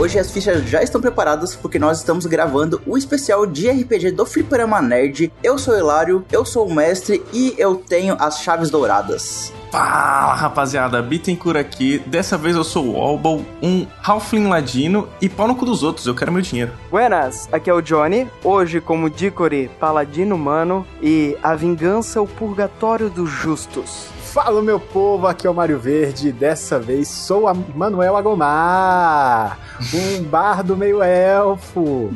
Hoje as fichas já estão preparadas porque nós estamos gravando o especial de RPG do Fliperama Nerd. Eu sou o Hilário, eu sou o mestre e eu tenho as chaves douradas. Fala rapaziada, Bittencourt aqui. Dessa vez eu sou o Wobble, um Halfling ladino e pau no cu dos outros, eu quero meu dinheiro. Buenas, aqui é o Johnny. Hoje, como Dicore, paladino humano e a vingança é o purgatório dos justos. Fala meu povo, aqui é o Mário Verde. Dessa vez sou a Manuel Agomar, um bardo meio elfo.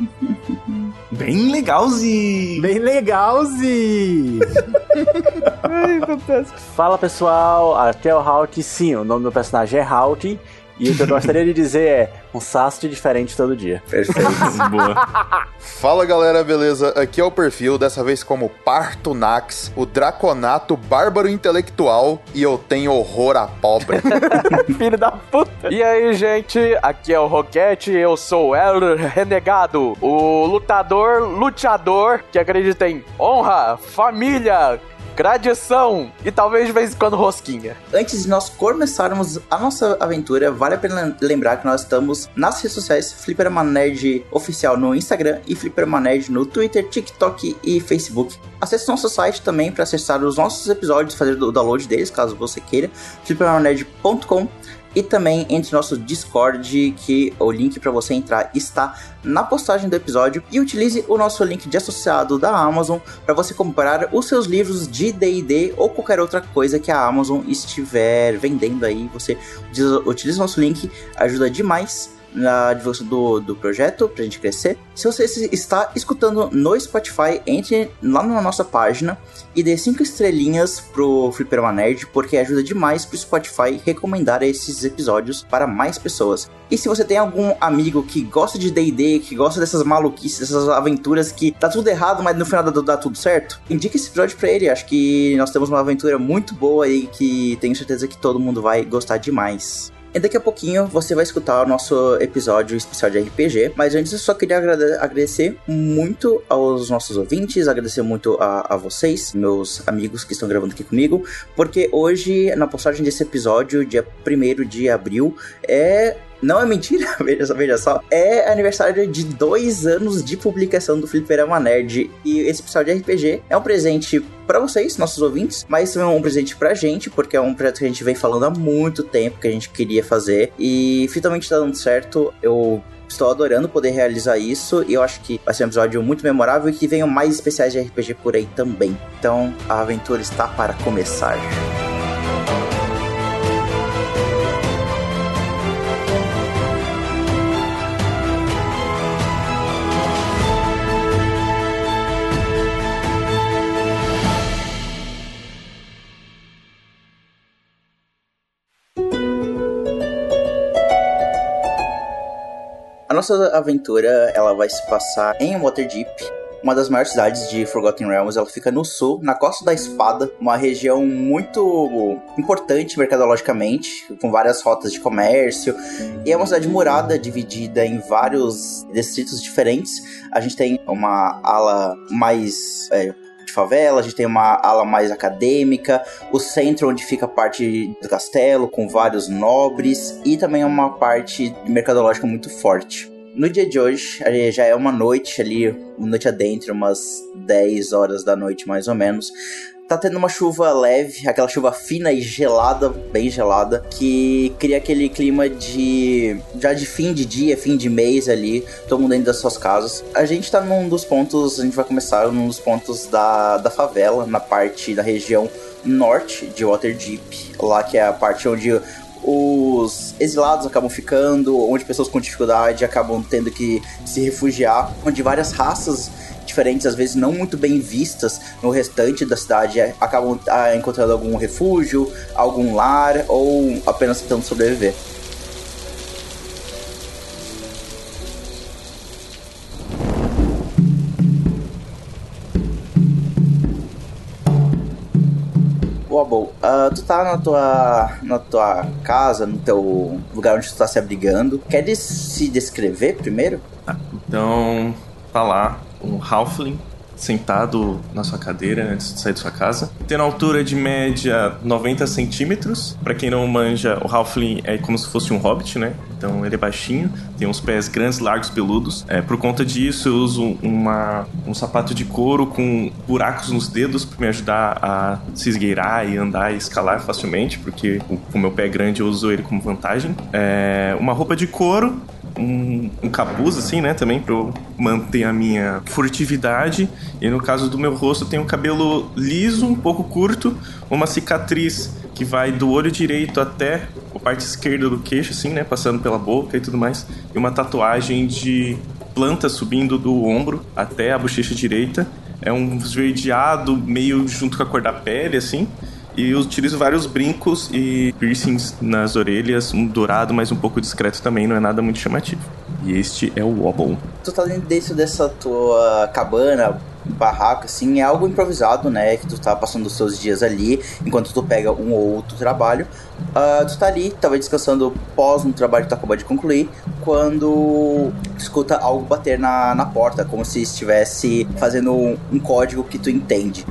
Bem legalzinho. Bem legalzinho. Ai, fantástico. Fala pessoal, aqui é o Halt. Sim, o nome do personagem é Halt. E o que eu gostaria de dizer é um sastre diferente todo dia. Perfeito. Boa. Fala galera, beleza? Aqui é o perfil, dessa vez como Partunax, o Draconato Bárbaro Intelectual, e eu tenho horror à pobre. Filho da puta. E aí, gente, aqui é o Roquete, eu sou o El Renegado, o lutador, luteador que acredita em honra, família, gradiação e talvez de vez em quando rosquinha. Antes de nós começarmos a nossa aventura, vale a pena lembrar que nós estamos nas redes sociais Fliperama Nerd Oficial no Instagram e Fliperama Nerd no Twitter, TikTok e Facebook. Acesse nosso site também para acessar os nossos episódios, fazer o download deles, caso você queira, fliperamanerd.com e também entre no nosso Discord, que o link para você entrar está na postagem do episódio. E utilize o nosso link de associado da Amazon para você comprar os seus livros de DD ou qualquer outra coisa que a Amazon estiver vendendo aí. Você utiliza o nosso link, ajuda demais na divulgação do, do projeto pra gente crescer. Se você está escutando no Spotify, entre lá na nossa página e dê 5 estrelinhas pro Fliperama Nerd, porque ajuda demais pro Spotify recomendar esses episódios para mais pessoas. E se você tem algum amigo que gosta de D&D, que gosta dessas maluquices, dessas aventuras que tá tudo errado, mas no final dá, dá tudo certo, indique esse episódio pra ele. Acho que nós temos uma aventura muito boa e que tenho certeza que todo mundo vai gostar demais. E daqui a pouquinho você vai escutar o nosso episódio especial de RPG. Mas antes eu só queria agrade- agradecer muito aos nossos ouvintes, agradecer muito a, a vocês, meus amigos que estão gravando aqui comigo, porque hoje, na postagem desse episódio, dia 1 de abril, é não é mentira, veja só, veja só. É aniversário de dois anos de publicação do Fliperama Nerd. E esse episódio de RPG é um presente para vocês, nossos ouvintes, mas também é um presente pra gente, porque é um projeto que a gente vem falando há muito tempo que a gente queria fazer. E finalmente tá dando certo. Eu Estou adorando poder realizar isso e eu acho que vai ser um episódio muito memorável e que venham mais especiais de RPG por aí também. Então a aventura está para começar. A nossa aventura ela vai se passar em Waterdeep, uma das maiores cidades de Forgotten Realms. Ela fica no sul, na Costa da Espada, uma região muito importante mercadologicamente, com várias rotas de comércio. E é uma cidade murada, dividida em vários distritos diferentes. A gente tem uma ala mais é, favela, a gente tem uma ala mais acadêmica, o centro onde fica a parte do castelo, com vários nobres, e também uma parte mercadológica muito forte. No dia de hoje, já é uma noite ali, uma noite adentro, umas 10 horas da noite mais ou menos. Tá tendo uma chuva leve, aquela chuva fina e gelada, bem gelada, que cria aquele clima de. já de fim de dia, fim de mês ali, todo mundo dentro das suas casas. A gente tá num dos pontos, a gente vai começar num dos pontos da, da favela, na parte da região norte de Waterdeep, lá que é a parte onde os exilados acabam ficando, onde pessoas com dificuldade acabam tendo que se refugiar, onde várias raças diferentes, às vezes não muito bem vistas no restante da cidade, é, acabam ah, encontrando algum refúgio, algum lar ou apenas tentando sobreviver. Wobble, ah, tu tá na tua, na tua casa, no teu lugar onde tu tá se abrigando. Queres se descrever primeiro? Então, tá lá um halfling sentado na sua cadeira antes de sair de sua casa. Tem altura de média 90 centímetros. Pra quem não manja, o Halfling é como se fosse um hobbit, né? Então ele é baixinho, tem uns pés grandes, largos, peludos. É, por conta disso, eu uso uma, um sapato de couro com buracos nos dedos para me ajudar a se esgueirar e andar e escalar facilmente, porque o, o meu pé grande eu uso ele como vantagem. É, uma roupa de couro um, um capuz, assim, né? Também pra eu manter a minha furtividade. E no caso do meu rosto, tenho um cabelo liso, um pouco curto, uma cicatriz que vai do olho direito até a parte esquerda do queixo, assim, né? Passando pela boca e tudo mais. E uma tatuagem de planta subindo do ombro até a bochecha direita. É um esverdeado meio junto com a cor da pele, assim. E utilizo vários brincos e piercings nas orelhas, um dourado, mas um pouco discreto também, não é nada muito chamativo. E este é o Wobble. Tu tá dentro dessa tua cabana, barraca, assim, é algo improvisado, né? Que tu tá passando os seus dias ali, enquanto tu pega um ou outro trabalho. Uh, tu tá ali, talvez descansando pós um trabalho que tu acabou de concluir, quando escuta algo bater na, na porta, como se estivesse fazendo um, um código que tu entende.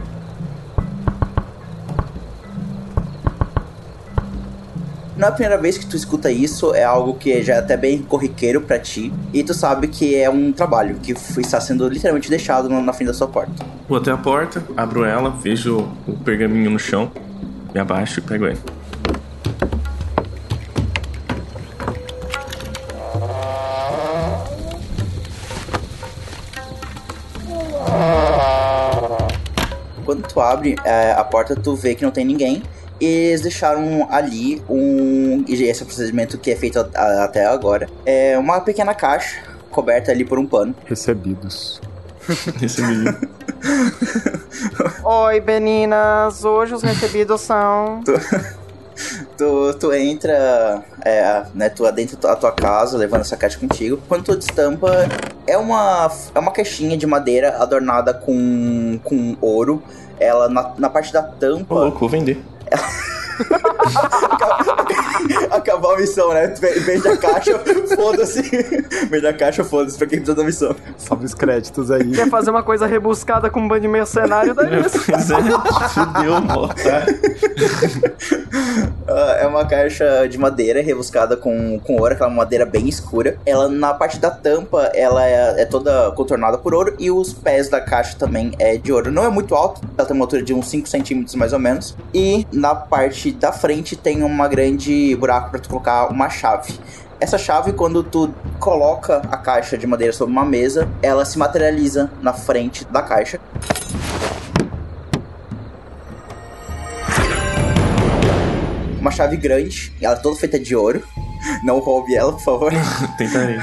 Não é a primeira vez que tu escuta isso, é algo que já é até bem corriqueiro para ti. E tu sabe que é um trabalho que está sendo literalmente deixado na frente da sua porta. Vou até a porta, abro ela, vejo o pergaminho no chão, me abaixo e pego ele. Quando tu abre é, a porta, tu vê que não tem ninguém eles deixaram ali um. E esse é o procedimento que é feito a, a, até agora. É uma pequena caixa coberta ali por um pano. Recebidos. Recebido. Oi, meninas. Hoje os recebidos são. Tu, tu entra, é, né, tu adentra a tua casa, levando essa caixa contigo. Quando tu destampa, é uma, é uma caixinha de madeira adornada com, com ouro. Ela, na, na parte da tampa... Ô, louco, vou vender. Acabou, Acabar a missão, né? Vende a caixa, foda-se. Vende a caixa, foda-se pra quem precisa da missão. Salve os créditos aí. Quer fazer uma coisa rebuscada com um bando de mercenário, daí isso. Pois é, fudeu, tá? Ah, é uma caixa de madeira rebuscada com, com ouro, aquela madeira bem escura. Ela, na parte da tampa, ela é, é toda contornada por ouro e os pés da caixa também é de ouro. Não é muito alto, ela tem uma altura de uns 5 centímetros mais ou menos. E na parte da frente tem uma grande buraco para tu colocar uma chave. Essa chave, quando tu coloca a caixa de madeira sobre uma mesa, ela se materializa na frente da caixa. Uma chave grande, ela é toda feita de ouro. Não roube ela, por favor. Tentarei.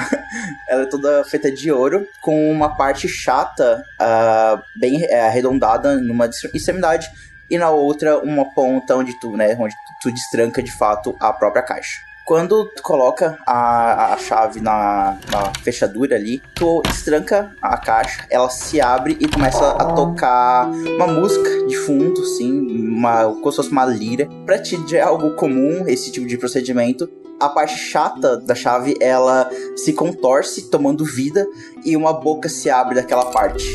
ela é toda feita de ouro, com uma parte chata, uh, bem uh, arredondada numa extremidade, e na outra uma ponta onde tu, né, onde tu destranca de fato a própria caixa. Quando tu coloca a, a chave na, na fechadura ali, tu destranca a caixa, ela se abre e começa a tocar uma música de fundo, assim, uma, como se fosse uma lira. Pra ti é algo comum esse tipo de procedimento, a parte chata da chave ela se contorce tomando vida e uma boca se abre daquela parte.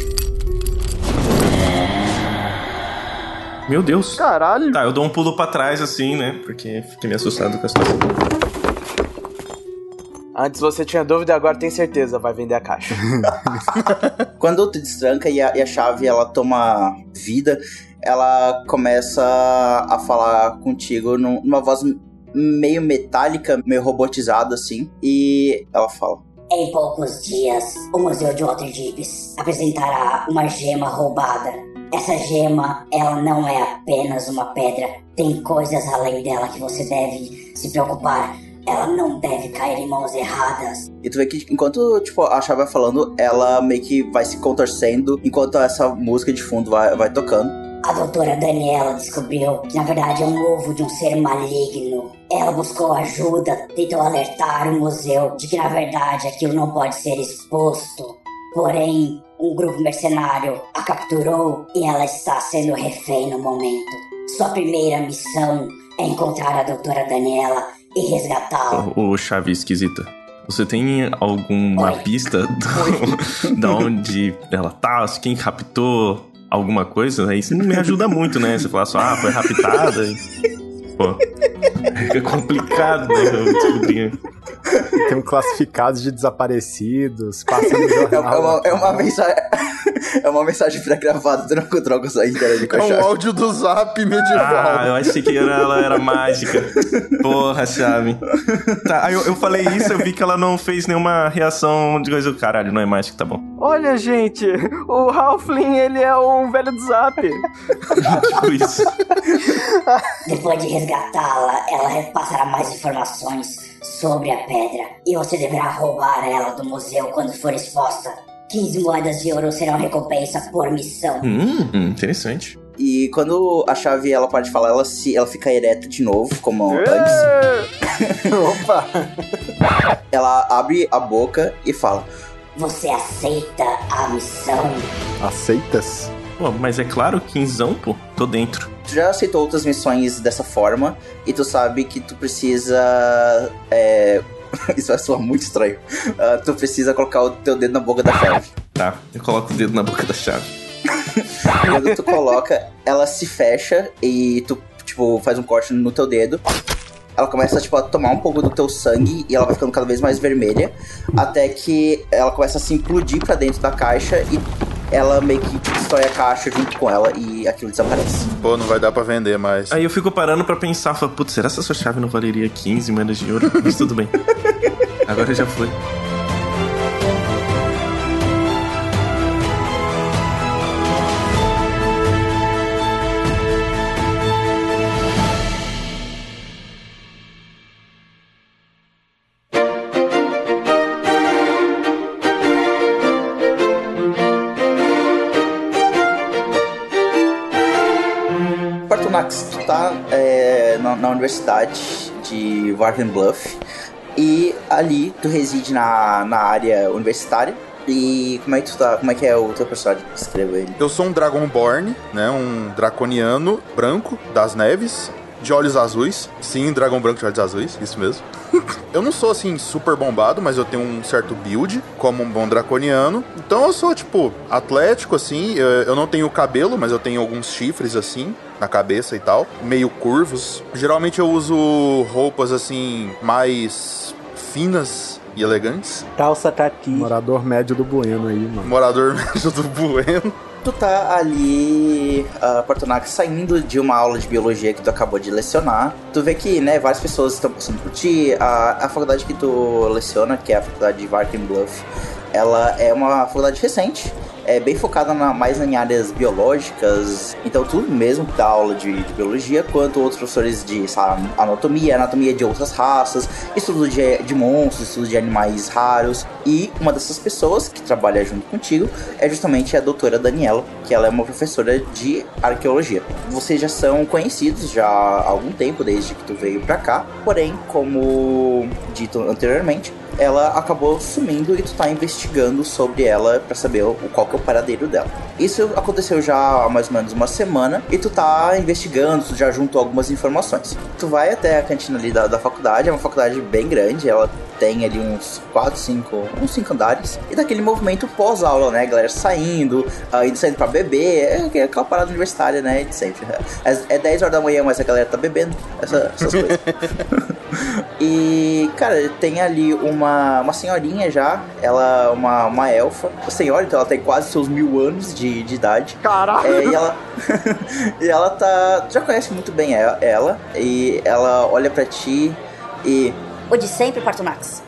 Meu Deus. Caralho. Tá, eu dou um pulo pra trás assim, né? Porque fiquei meio assustado com a situação. Antes você tinha dúvida, agora tem certeza, vai vender a caixa. Quando tu destranca e a, e a chave ela toma vida, ela começa a falar contigo numa voz meio metálica, meio robotizada assim, e ela fala: Em poucos dias, o Museu de Waterdeep apresentará uma gema roubada. Essa gema, ela não é apenas uma pedra. Tem coisas além dela que você deve se preocupar. Ela não deve cair em mãos erradas. E tu vê que enquanto tipo, a chave vai falando, ela meio que vai se contorcendo enquanto essa música de fundo vai, vai tocando. A doutora Daniela descobriu que na verdade é um ovo de um ser maligno. Ela buscou ajuda, tentou alertar o museu de que na verdade aquilo não pode ser exposto. Porém, um grupo mercenário a capturou e ela está sendo refém no momento. Sua primeira missão é encontrar a doutora Daniela e resgatá-la. O, o chave esquisita. Você tem alguma Oi. pista do, da onde ela tá? Quem raptou alguma coisa? Aí isso não me ajuda muito, né? Você fala só, ah, foi raptada. Pô, fica complicado, né? Descobrir. Tem um classificados de desaparecidos, passa no É, jornal. uma, é uma mensagem. É uma mensagem pré-gravada, troca só interage com É a um chave. áudio do zap medieval. Ah, eu achei que era- ela era mágica. Porra, chave. Tá, aí eu, eu falei isso, eu vi que ela não fez nenhuma reação de coisa. Caralho, não é mágica, tá bom. Olha, gente, o Halfling, ele é um velho do Zap. Tipo isso. Depois de resgatá-la, ela repassará mais informações sobre a pedra. E você deverá roubar ela do museu quando for exposta. 15 moedas de ouro serão recompensa por missão. Hum, hum, interessante. E quando a chave ela pode falar, ela se ela fica ereta de novo, como antes. Opa! Ela abre a boca e fala: Você aceita a missão? Aceitas? Pô, mas é claro, quinzão, pô, tô dentro. Tu já aceitou outras missões dessa forma e tu sabe que tu precisa. É... Isso vai soar muito estranho. Ah, tu precisa colocar o teu dedo na boca da chave. Tá, eu coloco o dedo na boca da chave. Quando tu coloca, ela se fecha e tu, tipo, faz um corte no teu dedo. Ela começa, tipo, a tomar um pouco do teu sangue e ela vai ficando cada vez mais vermelha. Até que ela começa a se implodir pra dentro da caixa e ela meio que destrói a caixa junto com ela e aquilo desaparece. Pô, não vai dar pra vender mais. Aí eu fico parando pra pensar, falo, putz, será que essa chave não valeria 15 moedas de ouro? Mas tudo bem. Agora já foi. Partonax, tu tá é, na, na universidade de Wardenbluff e ali tu reside na, na área universitária. E como é que tu tá? Como é que é o teu personagem? Escreva ele. Eu sou um Dragonborn, né? Um draconiano branco das neves, de olhos azuis. Sim, dragão branco de olhos azuis, isso mesmo. eu não sou assim super bombado, mas eu tenho um certo build como um bom draconiano. Então eu sou tipo atlético assim, eu não tenho cabelo, mas eu tenho alguns chifres assim na cabeça e tal, meio curvos. Geralmente eu uso roupas assim mais finas e elegantes. Calça tati. Morador médio do Bueno aí, mano. Morador médio do Bueno. Tu tá ali, uh, Partonax, saindo de uma aula de biologia que tu acabou de lecionar. Tu vê que, né, várias pessoas estão passando por ti. A, a faculdade que tu leciona, que é a faculdade de Varkenbluff, ela é uma faculdade recente. É bem focada na- mais em áreas biológicas. Então, tu mesmo dá aula de, de biologia, quanto outros professores de sabe, anatomia, anatomia de outras raças, estudo de, de monstros, estudo de animais raros. E uma dessas pessoas que trabalha junto contigo é justamente a doutora Daniela, que ela é uma professora de arqueologia. Vocês já são conhecidos já há algum tempo, desde que tu veio pra cá. Porém, como dito anteriormente, ela acabou sumindo e tu tá investigando sobre ela pra saber o, qual que é o paradeiro dela. Isso aconteceu já há mais ou menos uma semana e tu tá investigando, tu já juntou algumas informações. Tu vai até a cantina ali da, da faculdade, é uma faculdade bem grande, ela tem ali uns 4, 5, uns 5 andares. E daquele movimento pós-aula, né? Galera saindo, ah, indo saindo pra beber, é aquela parada universitária, né? De sempre. É, é 10 horas da manhã, mas a galera tá bebendo, essa- essas coisas. E, cara, tem ali uma, uma senhorinha já, ela é uma, uma elfa. A senhora, então ela tem quase seus mil anos de, de idade. Caralho! É, e ela e ela tá. Tu já conhece muito bem ela, ela, e ela olha pra ti e. O de sempre, Partonax.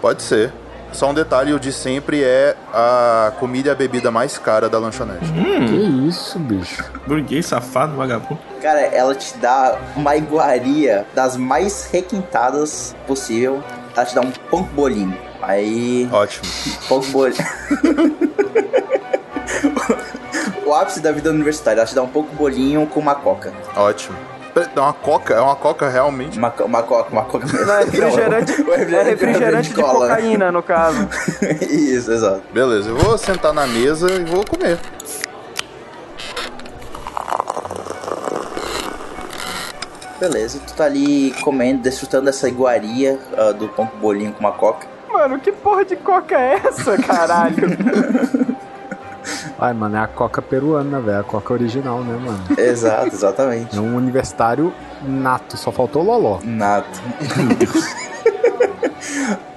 Pode ser. Só um detalhe, o de sempre é a comida e a bebida mais cara da lanchonete. Que isso, bicho? Burguês, safado, vagabundo. Cara, ela te dá uma iguaria das mais requintadas possível. Ela te dá um pão com bolinho. Aí. Ótimo. Pão com bolinho. o ápice da vida universitária. Ela te dá um pão com bolinho com uma coca. Ótimo. É uma coca? É uma coca realmente? Uma, uma coca, uma coca. Não, é refrigerante, Não, é refrigerante de cola, né? cocaína, no caso. Isso, exato. Beleza, eu vou sentar na mesa e vou comer. Beleza, tu tá ali comendo, desfrutando dessa iguaria ah, do pão com bolinho com uma coca. mano, que porra de coca é essa, caralho? Ai, mano, é a coca peruana, velho. A coca original, né, mano? Exato, exatamente. É um universitário nato, só faltou o loló. Nato.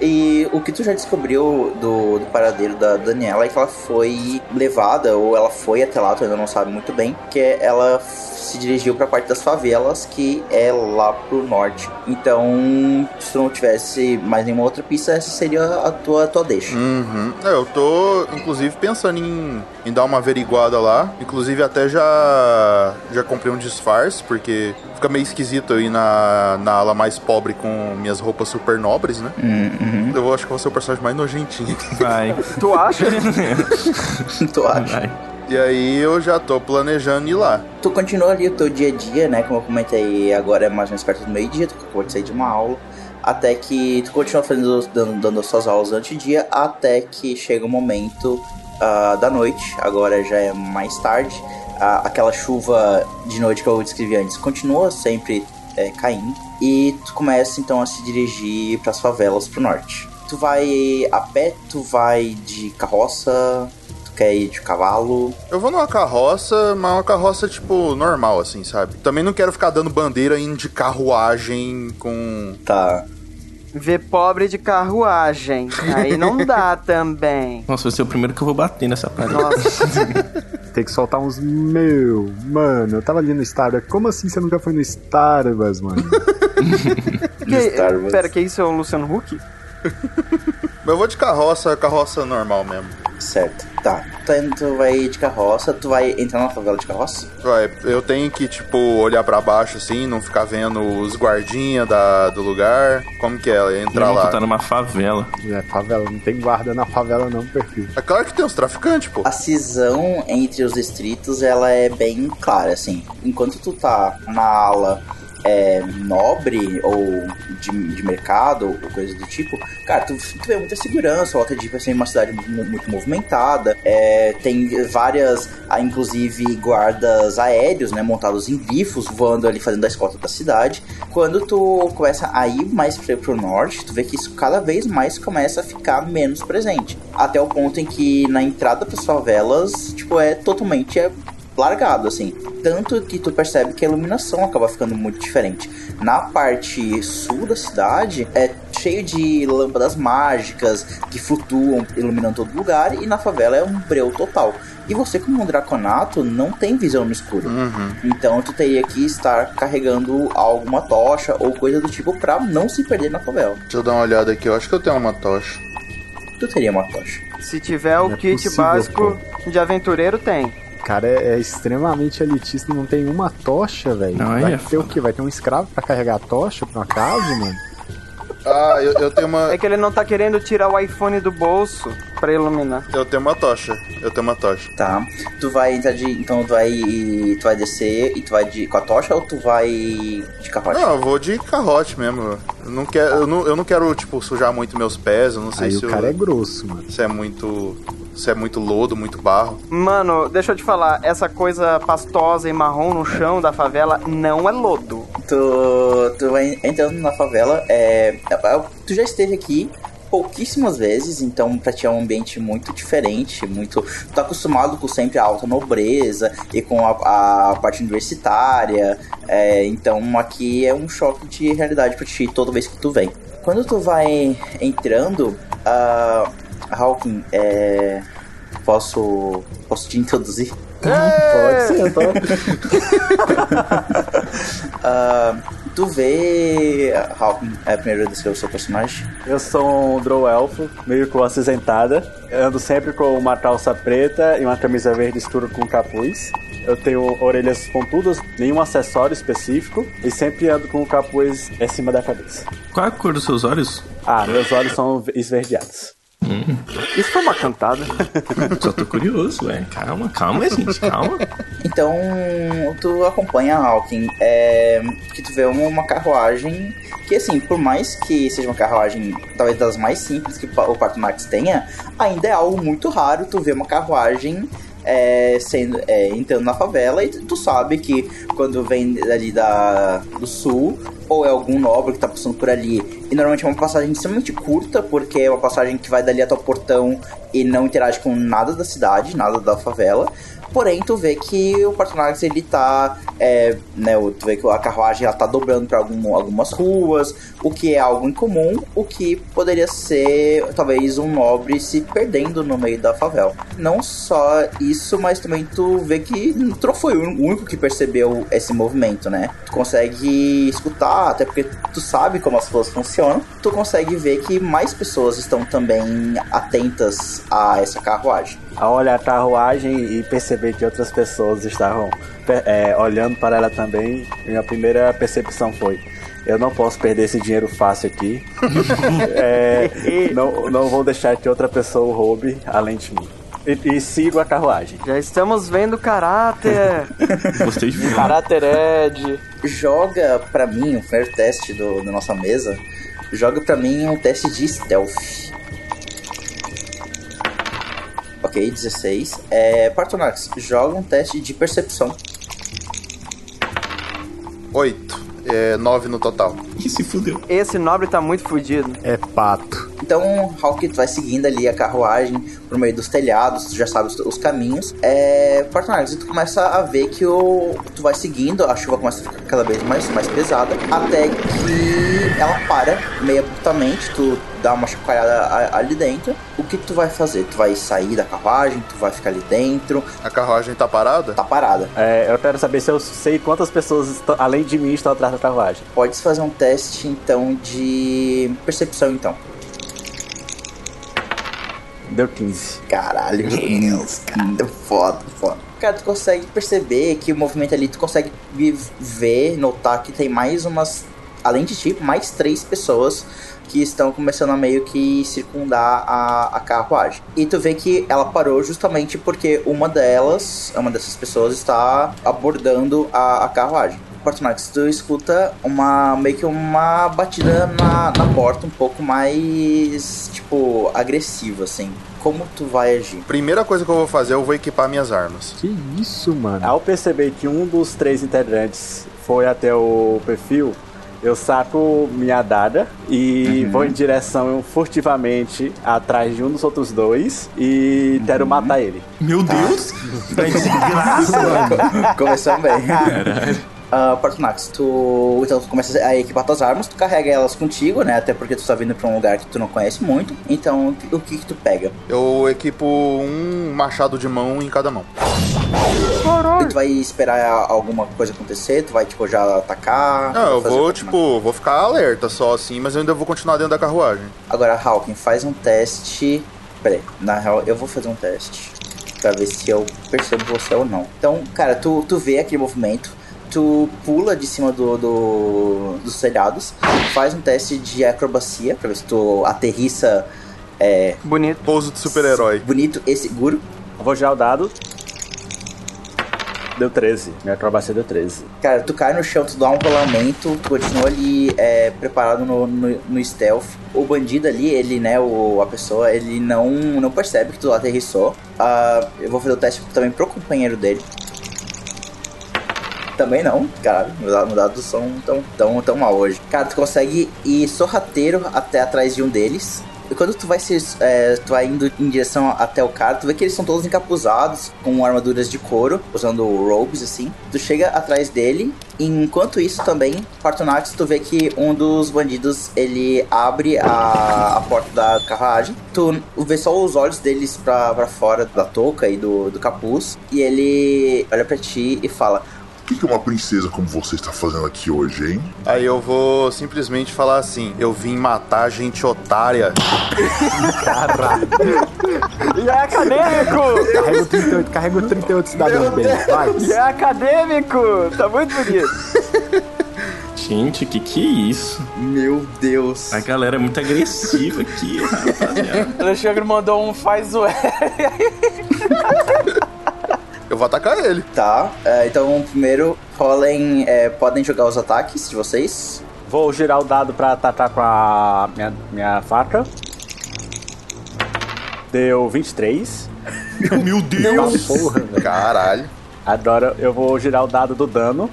E o que tu já descobriu do, do paradeiro da Daniela é que ela foi levada, ou ela foi até lá, tu ainda não sabe muito bem, que ela se dirigiu pra parte das favelas, que é lá pro norte. Então, se tu não tivesse mais nenhuma outra pista, essa seria a tua, a tua deixa. Uhum. É, eu tô, inclusive, pensando em, em dar uma averiguada lá. Inclusive, até já, já comprei um disfarce, porque fica meio esquisito eu ir na, na ala mais pobre com minhas roupas super nobres, né? Uhum. Eu acho que vou ser o personagem mais nojentinho. Vai. tu acha? tu acha? Vai. E aí eu já tô planejando ir lá. Tu continua ali o teu dia a dia, né? Como eu comentei, agora é mais ou menos perto do meio-dia, tu acabou de sair de uma aula. Até que tu continua fazendo, dando, dando as suas aulas durante o dia, até que chega o momento ah, da noite, agora já é mais tarde. Ah, aquela chuva de noite que eu descrevi antes continua sempre é, caindo. E tu começa então a se dirigir para as favelas pro norte. Tu vai a pé, tu vai de carroça, quer ir de cavalo. Eu vou numa carroça, mas uma carroça, tipo, normal, assim, sabe? Também não quero ficar dando bandeira indo de carruagem com. Tá. Ver pobre de carruagem. Aí não dá também. Nossa, vai ser o primeiro que eu vou bater nessa parede. Nossa. Tem que soltar uns. Meu, mano, eu tava ali no Starbucks. Como assim você nunca foi no Starbucks, mano? Que, Star Wars. pera, que isso é o Luciano Huck? Mas eu vou de carroça, carroça normal mesmo. Certo. Tá. Tu, indo- tu vai de carroça, tu vai entrar na favela de carroça? Vai, eu tenho que, tipo, olhar pra baixo, assim, não ficar vendo os guardinha da, do lugar. Como que é? Entrar Não, lá. tu tá numa favela. é, favela, não tem guarda na favela, não, perfil. É claro que tem os traficantes, pô. A cisão entre os distritos, ela é bem clara, assim. Enquanto tu tá na ala é, nobre ou de, de mercado ou coisa do tipo, cara, tu, tu vê muita segurança. O Waterdeep é sempre uma cidade mu- muito movimentada. é, tem várias, ah, inclusive, guardas aéreos, né, montados em bifos, voando ali, fazendo a escolta da cidade. Quando tu começa a ir mais pro norte, tu vê que isso cada vez mais começa a ficar menos presente. Até o ponto em que na entrada pras favelas, tipo, é totalmente é largado, assim. Tanto que tu percebe que a iluminação acaba ficando muito diferente. Na parte sul da cidade é cheio de lâmpadas mágicas que flutuam, iluminando todo lugar, e na favela é um breu total. E você, como um draconato, não tem visão no escuro. Uhum. Então tu teria que estar carregando alguma tocha ou coisa do tipo pra não se perder na favela. Deixa eu dar uma olhada aqui, eu acho que eu tenho uma tocha. Tu teria uma tocha. Se tiver o Não é kit possível, básico de aventureiro, tem. O cara é, é extremamente elitista, não tem uma tocha, velho. Vai é ter o quê? Vai ter um escravo pra carregar a tocha pra uma casa, mano? Ah, eu, eu tenho uma. É que ele não tá querendo tirar o iPhone do bolso pra iluminar. Eu tenho uma tocha. Eu tenho uma tocha. Tá. Tu vai entrar de. Então tu vai. Tu vai descer e tu vai de, com a tocha ou tu vai de carroça? Não, eu vou de carrote mesmo. Eu não quero, eu não, eu não quero tipo, sujar muito meus pés. Eu não sei Aí se, o cara eu- é grosso, mano. se é muito. Se é muito lodo, muito barro. Mano, deixa eu te falar, essa coisa pastosa e marrom no chão da favela não é lodo. Tu, tu vai entrando na favela. É, é, tu já esteve aqui pouquíssimas vezes, então pra ti é um ambiente muito diferente, muito. Tu tá acostumado com sempre a alta nobreza e com a, a parte universitária. é, então aqui é um choque de realidade pra ti toda vez que tu vem. Quando tu vai entrando, a Hawking, é, posso posso te introduzir? Pode ser, tá? Ah, tu vê, Hawking, é, primeiro descrever o seu personagem. Eu sou um Drow Elfo, meio com acinzentada. Eu ando sempre com uma calça preta e uma camisa verde escura com capuz. Eu tenho orelhas pontudas, nenhum acessório específico. E sempre ando com o capuz em cima da cabeça. Qual é a cor dos seus olhos? Ah, meus olhos são esverdeados. Isso foi uma cantada. Só tô curioso, velho. Calma, calma, gente, calma. Então, tu acompanha a Hawking, é, que tu vê uma, uma carruagem que, assim, por mais que seja uma carruagem talvez das mais simples que o Parto Max tenha, ainda é algo muito raro tu ver uma carruagem é, sendo, é, entrando na favela e tu sabe que quando vem ali da, do sul, ou é algum nobre que tá passando por ali, e normalmente é uma passagem extremamente curta, porque é uma passagem que vai dali até o portão e não interage com nada da cidade, nada da favela. Porém, tu vê que o Partonax ele tá. É, né, tu vê que a carruagem ela tá dobrando para algum, algumas ruas, o que é algo incomum, o que poderia ser talvez um nobre se perdendo no meio da favela. Não só isso, mas também tu vê que não foi o único que percebeu esse movimento, né? Tu consegue escutar, até porque tu sabe como as coisas funcionam, tu consegue ver que mais pessoas estão também atentas a essa carruagem. A olhar a carruagem e perceber que outras pessoas estavam é, olhando para ela também, minha primeira percepção foi: eu não posso perder esse dinheiro fácil aqui. É, não, não vou deixar que outra pessoa roube além de mim. E, e sigo a carruagem. Já estamos vendo caráter. Gostei de ver. Caráter Ed. Joga pra mim, o fair teste do, da nossa mesa. Joga pra mim um teste de stealth. Ok, 16. É, Partonax, joga um teste de percepção. Oito. É, nove no total. Ih, se fudeu. Esse nobre tá muito fudido. É pato. Então, Hawk vai seguindo ali a carruagem por meio dos telhados, tu já sabe os, os caminhos. É, Partonax, e tu começa a ver que o, tu vai seguindo, a chuva começa a ficar cada vez mais, mais pesada, até que ela para meio abruptamente, tu dá uma chacoalhada ali dentro. O que tu vai fazer? Tu vai sair da carruagem, tu vai ficar ali dentro, A carruagem tá parada? tá parada. É, eu quero saber se eu sei quantas pessoas, estão- além de mim, estão atrás da carruagem. Pode fazer um teste então de percepção então. Deu 15. Caralho, Deus, cara. Foda, foda. Cara, tu consegue perceber que o movimento ali, tu consegue ver, notar que tem mais umas. Além de ti, mais três pessoas que estão começando a meio que circundar a, a carruagem. E tu vê que ela parou justamente porque uma delas, uma dessas pessoas, está abordando a, a carruagem. Fortunax, tu escuta uma meio que uma batida na, na porta um pouco mais tipo agressiva assim. Como tu vai agir? Primeira coisa que eu vou fazer, eu vou equipar minhas armas. Que isso, mano? Ao perceber que um dos três integrantes foi até o perfil, eu saco minha adaga e vou em direção furtivamente atrás de um dos outros dois e quero matar ele. Meu Deus! Tá de graça! Começamos bem. Uh, Fortunax, tu então tu começa a equipar tuas armas, tu carrega elas contigo, né? Até porque tu tá vindo pra um lugar que tu não conhece muito. Então, o que que tu pega? Eu equipo um machado de mão em cada mão. E tu vai esperar alguma coisa acontecer? Tu vai, tipo, já atacar? Não, eu vou, tipo, vou ficar alerta só assim, mas eu ainda vou continuar dentro da carruagem. Agora, Hawking, faz um teste. Pera aí, na real, eu vou fazer um teste. Pra ver se eu percebo você ou não. Então, cara, tu, tu vê aquele movimento. Tu pula de cima do, do- dos telhados. Faz um teste de acrobacia. Pra ver se tu aterrissa é, Bonito. Pouso de super-herói. bonito e seguro. Eu vou girar o dado. Deu 13. Minha acrobacia deu 13. Cara, tu cai no chão, tu dá um rolamento, tu continua ali é, preparado no, no, no stealth. O bandido ali, ele, né, o, a pessoa, ele não, não percebe que tu aterrissou. Ah, eu vou fazer o teste também pro companheiro dele. Também não, cara, meus dados são tão, tão, tão mal hoje. Cara, tu consegue ir sorrateiro até atrás de um deles. E quando tu vai se, é, tu vai indo em direção até o cara, tu vê que eles são todos encapuzados com armaduras de couro, usando robes assim. Tu chega atrás dele, e enquanto isso também, Partonax, tu vê que um dos bandidos ele abre a, a porta da carruagem. Tu vê só os olhos deles pra, pra fora da touca e do, do capuz, e ele olha pra ti e fala: O que, que uma princesa como você está fazendo aqui hoje, hein? Aí eu vou simplesmente falar assim: eu vim matar gente otária. E é acadêmico! Carrega o 38, carrega o 38 cidadão bem. Vai. E é acadêmico! Tá muito bonito. Gente, que que é isso? Meu Deus. A galera é muito agressiva aqui, rapaziada. Alexandre mandou um faz o Eu vou atacar ele. Tá, é, então primeiro rolem, é, podem jogar os ataques de vocês. Vou girar o dado pra atacar com a minha, minha faca. Deu 23. Meu Deus! Porra, velho. Caralho. Agora eu vou girar o dado do dano.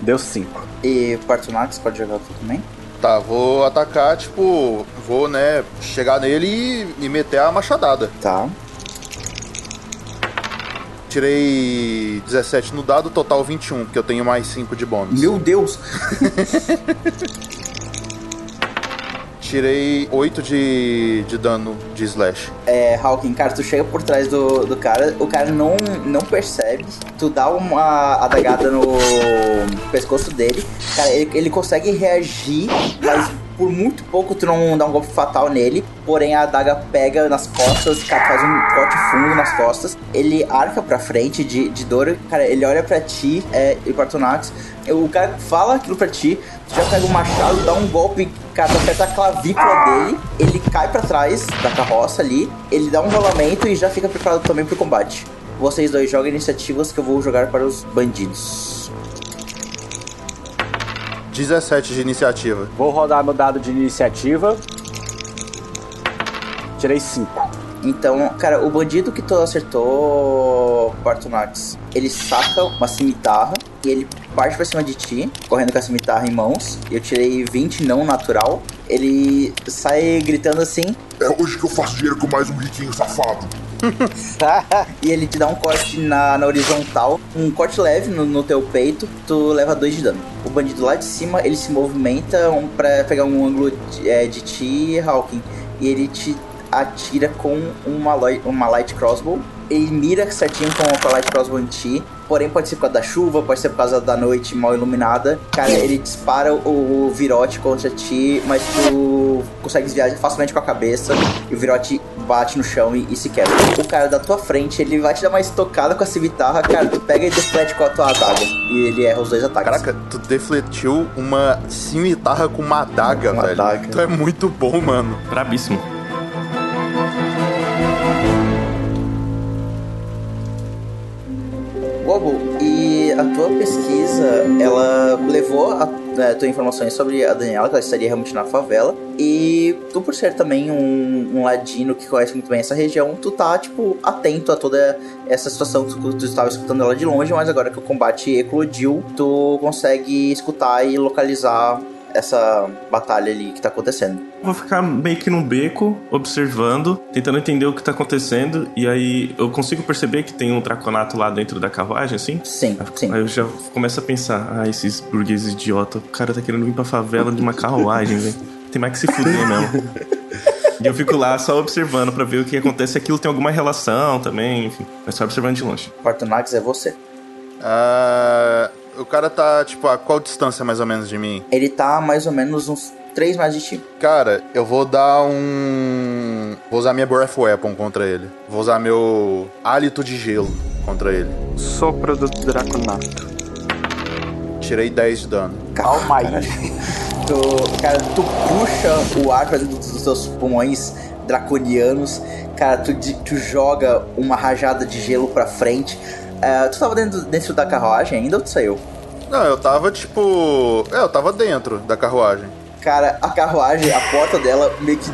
Deu 5. E Partonax pode jogar tu também? Tá, vou atacar, tipo, vou, né, chegar nele e, e meter a machadada. Tá. Tirei 17 no dado, total 21, porque eu tenho mais 5 de bônus. Meu Deus! Tirei 8 de, de dano de slash. É, Hawking, cara, tu chega por trás do, do cara, o cara não, não percebe, tu dá uma adagada no pescoço dele, cara, ele, ele consegue reagir, mas por muito pouco tu não dá um golpe fatal nele, porém a adaga pega nas costas, cara, faz um corte fundo nas costas, ele arca pra frente de, de dor, cara, ele olha pra ti, é, e Partonax, o cara fala aquilo pra ti, tu já pega o machado, dá um golpe, cara, aperta a clavícula dele, ele cai pra trás da carroça ali, ele dá um rolamento e já fica preparado também pro combate. Vocês dois jogam iniciativas que eu vou jogar para os bandidos. 17 de iniciativa. Vou rodar meu dado de iniciativa. Tirei 5. Então, cara, o bandido que tu acertou, Bartonax, ele saca uma cimitarra e ele parte pra cima de ti, correndo com a cimitarra em mãos. Eu tirei 20 não natural. Ele sai gritando assim, É hoje que eu faço dinheiro com mais um riquinho safado. e ele te dá um corte na, na horizontal, um corte leve no, no teu peito, tu leva dois de dano. O bandido lá de cima, ele se movimenta um, pra pegar um ângulo de, é, de ti, Hawking, e ele te atira com uma, uma light crossbow. Ele mira certinho com, a light crossbow em ti, porém pode ser por causa da chuva, pode ser por causa da noite mal iluminada. Cara, ele dispara o, o virote contra ti, mas tu consegue desviar facilmente com a cabeça e o virote bate no chão e, e se quebra. O cara da tua frente, ele vai te dar uma estocada com a cimitarra, cara, tu pega e deflete com a tua adaga. E ele erra os dois ataques. Caraca, tu defletiu uma cimitarra com uma adaga, Uma velho. adaga. Tu é muito bom, mano. Brabíssimo. Ela levou a né, tua informações sobre a Daniela, que ela estaria realmente na favela, e tu, por ser também um, um ladino que conhece muito bem essa região, tu tá, tipo, atento a toda essa situação, tu, tu estava escutando ela de longe, mas agora que o combate eclodiu, tu consegue escutar e localizar essa batalha ali que tá acontecendo. Vou ficar meio que no beco, observando, tentando entender o que tá acontecendo. E aí eu consigo perceber que tem um draconato lá dentro da carruagem, assim? Sim, sim. Aí eu já começo a pensar, ah, esses burgueses idiota, o cara tá querendo vir pra favela de uma carruagem, velho. Tem mais que se fuder mesmo. E eu fico lá só observando pra ver o que acontece, se aquilo tem alguma relação também, enfim. Mas só observando de longe. Partonax é você. Ah, o cara tá, tipo, a qual distância mais ou menos de mim? Ele tá mais ou menos uns 3 mais de ti. Cara, eu vou dar um. Vou usar minha Breath Weapon contra ele. Vou usar meu hálito de gelo contra ele. Sopro do Draconato. Tirei 10 de dano. Calma aí. Tu, cara, tu puxa o ar pra dentro dos teus pulmões draconianos. Cara, tu, tu joga uma rajada de gelo pra frente. É, tu tava dentro, dentro da carruagem ainda ou tu saiu? Não, eu tava tipo. É, eu tava dentro da carruagem. Cara, a carruagem, a porta dela meio que